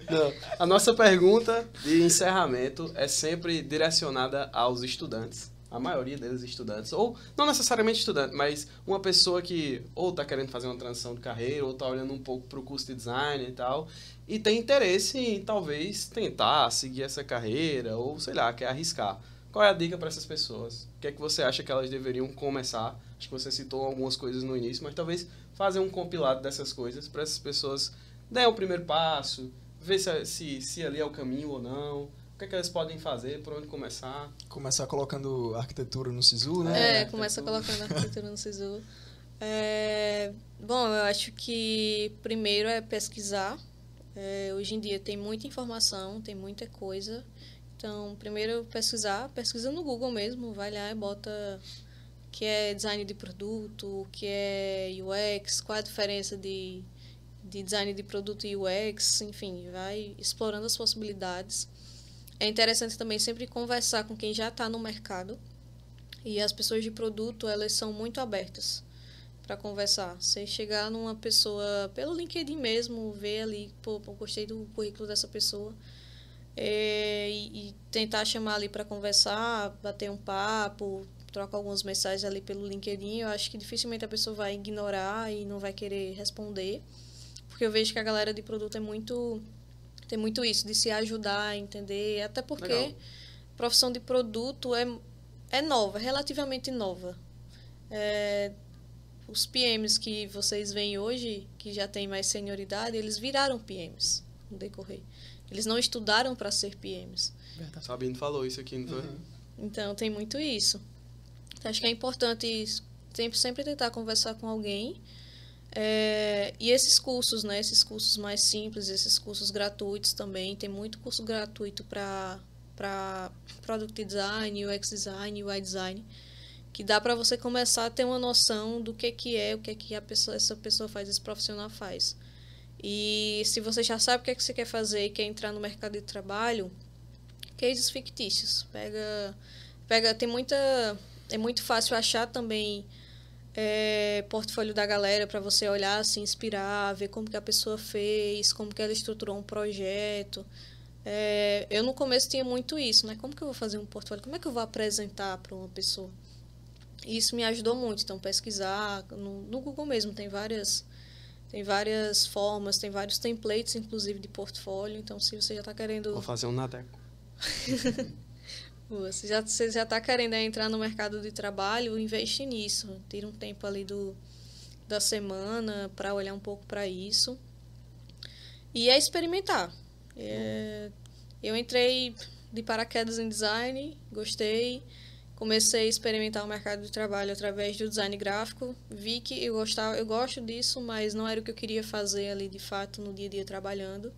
Não, a nossa pergunta de encerramento é sempre direcionada aos estudantes. A maioria deles estudantes. Ou não necessariamente estudante, mas uma pessoa que ou está querendo fazer uma transição de carreira, ou está olhando um pouco para o curso de design e tal. E tem interesse em talvez tentar seguir essa carreira, ou sei lá, quer arriscar. Qual é a dica para essas pessoas? O que é que você acha que elas deveriam começar? Acho que você citou algumas coisas no início, mas talvez fazer um compilado dessas coisas para essas pessoas darem o primeiro passo, ver se, se, se ali é o caminho ou não, o que é que elas podem fazer, por onde começar. Começar colocando arquitetura no SISU, né? É, começa colocando arquitetura no SISU. É, bom, eu acho que primeiro é pesquisar. É, hoje em dia tem muita informação, tem muita coisa. Então, primeiro pesquisar, pesquisa no Google mesmo, vai lá e bota o que é design de produto, o que é UX, qual é a diferença de, de design de produto e UX, enfim, vai explorando as possibilidades. É interessante também sempre conversar com quem já está no mercado, e as pessoas de produto, elas são muito abertas para conversar. Você chegar numa pessoa pelo LinkedIn mesmo, ver ali, pô, pô, gostei do currículo dessa pessoa, é, e, e tentar chamar ali para conversar, bater um papo, trocar algumas mensagens ali pelo LinkedIn, eu acho que dificilmente a pessoa vai ignorar e não vai querer responder, porque eu vejo que a galera de produto é muito tem muito isso de se ajudar a entender, até porque Legal. profissão de produto é é nova, relativamente nova. É, os PMs que vocês veem hoje, que já têm mais senioridade, eles viraram PMs no decorrer. Eles não estudaram para ser PMs. Sabino falou isso aqui, não foi? Então tem muito isso. Então, acho que é importante sempre, sempre tentar conversar com alguém. É, e esses cursos, né? Esses cursos mais simples, esses cursos gratuitos também. Tem muito curso gratuito para para product design, UX design, UI design, que dá para você começar a ter uma noção do que que é, o que que a pessoa, essa pessoa faz, esse profissional faz. E se você já sabe o que é que você quer fazer e quer entrar no mercado de trabalho, cases fictícios. Pega, pega, tem muita, é muito fácil achar também é, portfólio da galera para você olhar, se inspirar, ver como que a pessoa fez, como que ela estruturou um projeto. É, eu no começo tinha muito isso, né? Como que eu vou fazer um portfólio? Como é que eu vou apresentar para uma pessoa? E isso me ajudou muito. Então pesquisar no, no Google mesmo tem várias tem várias formas, tem vários templates, inclusive, de portfólio. Então, se você já está querendo Vou fazer um Nadeco. Boa, Você já você já está querendo é, entrar no mercado de trabalho, investe nisso. Tira um tempo ali do, da semana para olhar um pouco para isso. E é experimentar. É, eu entrei de paraquedas em design, gostei. Comecei a experimentar o mercado de trabalho através do design gráfico. Vi que eu gostava, eu gosto disso, mas não era o que eu queria fazer ali de fato no dia a dia trabalhando.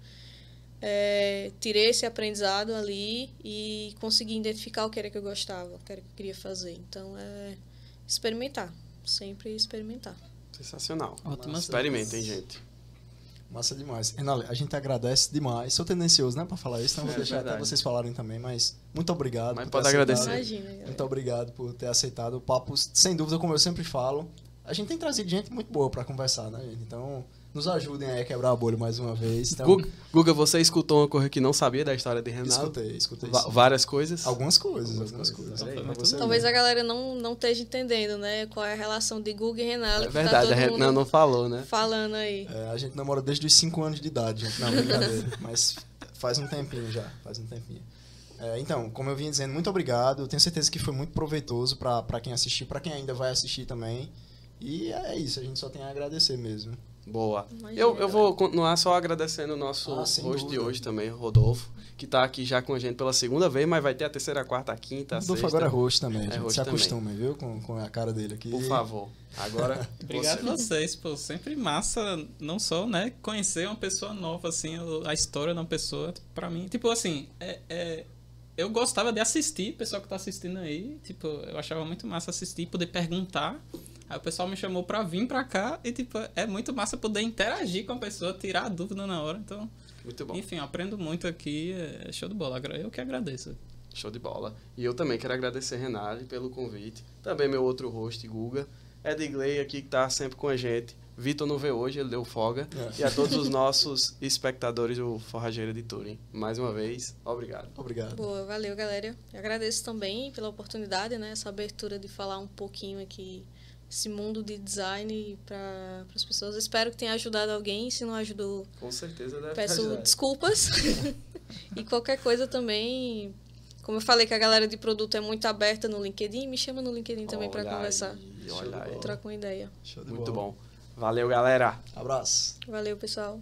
É, tirei esse aprendizado ali e consegui identificar o que era que eu gostava, o que era que eu queria fazer. Então, é experimentar. Sempre experimentar. Sensacional. Ótimas Experimentem, gente. Massa demais. Renale, a gente agradece demais. Sou tendencioso, né, pra falar isso, então vou É deixar até verdade. vocês falarem também, mas muito obrigado. Mas por pode ter agradecer. Imagina, galera. Muito obrigado por ter aceitado o papo. Sem dúvida, como eu sempre falo, a gente tem trazido gente muito boa pra conversar, né, gente? Então, nos ajudem aí a quebrar a bolha mais uma vez. Então, Guga, Guga, você escutou uma coisa que não sabia da história de Renato? escutei, escutei. Va- várias coisas? Algumas coisas, Algumas coisas. coisas. Aí, Talvez ver. a galera não, não esteja entendendo, né? Qual é a relação de Google e Renalo. É tá verdade, todo a mundo não, falou, né? falando aí. É, a gente namora desde os 5 anos de idade, gente. Não, brincadeira. mas faz um tempinho já, faz um tempinho. É, então, como eu vinha dizendo, muito obrigado. Eu tenho certeza que foi muito proveitoso pra quem assistiu, pra quem ainda vai assistir também. E é isso, a gente só tem a agradecer mesmo. Boa. Imagina, Eu, eu vou continuar só agradecendo o nosso Ah, host de hoje também, Rodolfo, que tá aqui já com a gente pela segunda vez, mas vai ter a terceira, a quarta, a quinta, a Rodolfo sexta. agora é host também, É gente. host Se também. acostume, viu? Com, com a cara dele aqui. Por favor. Agora. Obrigado você. vocês, pô. Sempre massa, não só, né, conhecer uma pessoa nova, assim, a história de uma pessoa, pra mim. Tipo assim, é, é- eu gostava de assistir, pessoal que tá assistindo aí, tipo, eu achava muito massa assistir, poder perguntar. Aí o pessoal me chamou pra vir pra cá e, tipo, é muito massa poder interagir com a pessoa, tirar a dúvida na hora. Então, Muito bom. enfim, aprendo muito aqui, é show de bola. Eu que agradeço. Show de bola. E eu também quero agradecer Renale pelo convite. Também meu outro host, Guga. Edgley aqui que tá sempre com a gente. Vitor não veio hoje, ele deu folga. É. E a todos os nossos espectadores do Forrageira de Turing. Mais uma vez, obrigado. Obrigado. Boa, valeu, galera. Eu agradeço também pela oportunidade, né? Essa abertura de falar um pouquinho aqui esse mundo de design para as pessoas. Espero que tenha ajudado alguém. Se não ajudou, Com certeza deve peço ajudar. desculpas. e qualquer coisa também. Como eu falei que a galera de produto é muito aberta no LinkedIn, me chama no LinkedIn também para conversar. olha aí. bola. Trocar uma ideia. Show de Muito bola. bom. Valeu, galera. Abraço. Valeu, pessoal.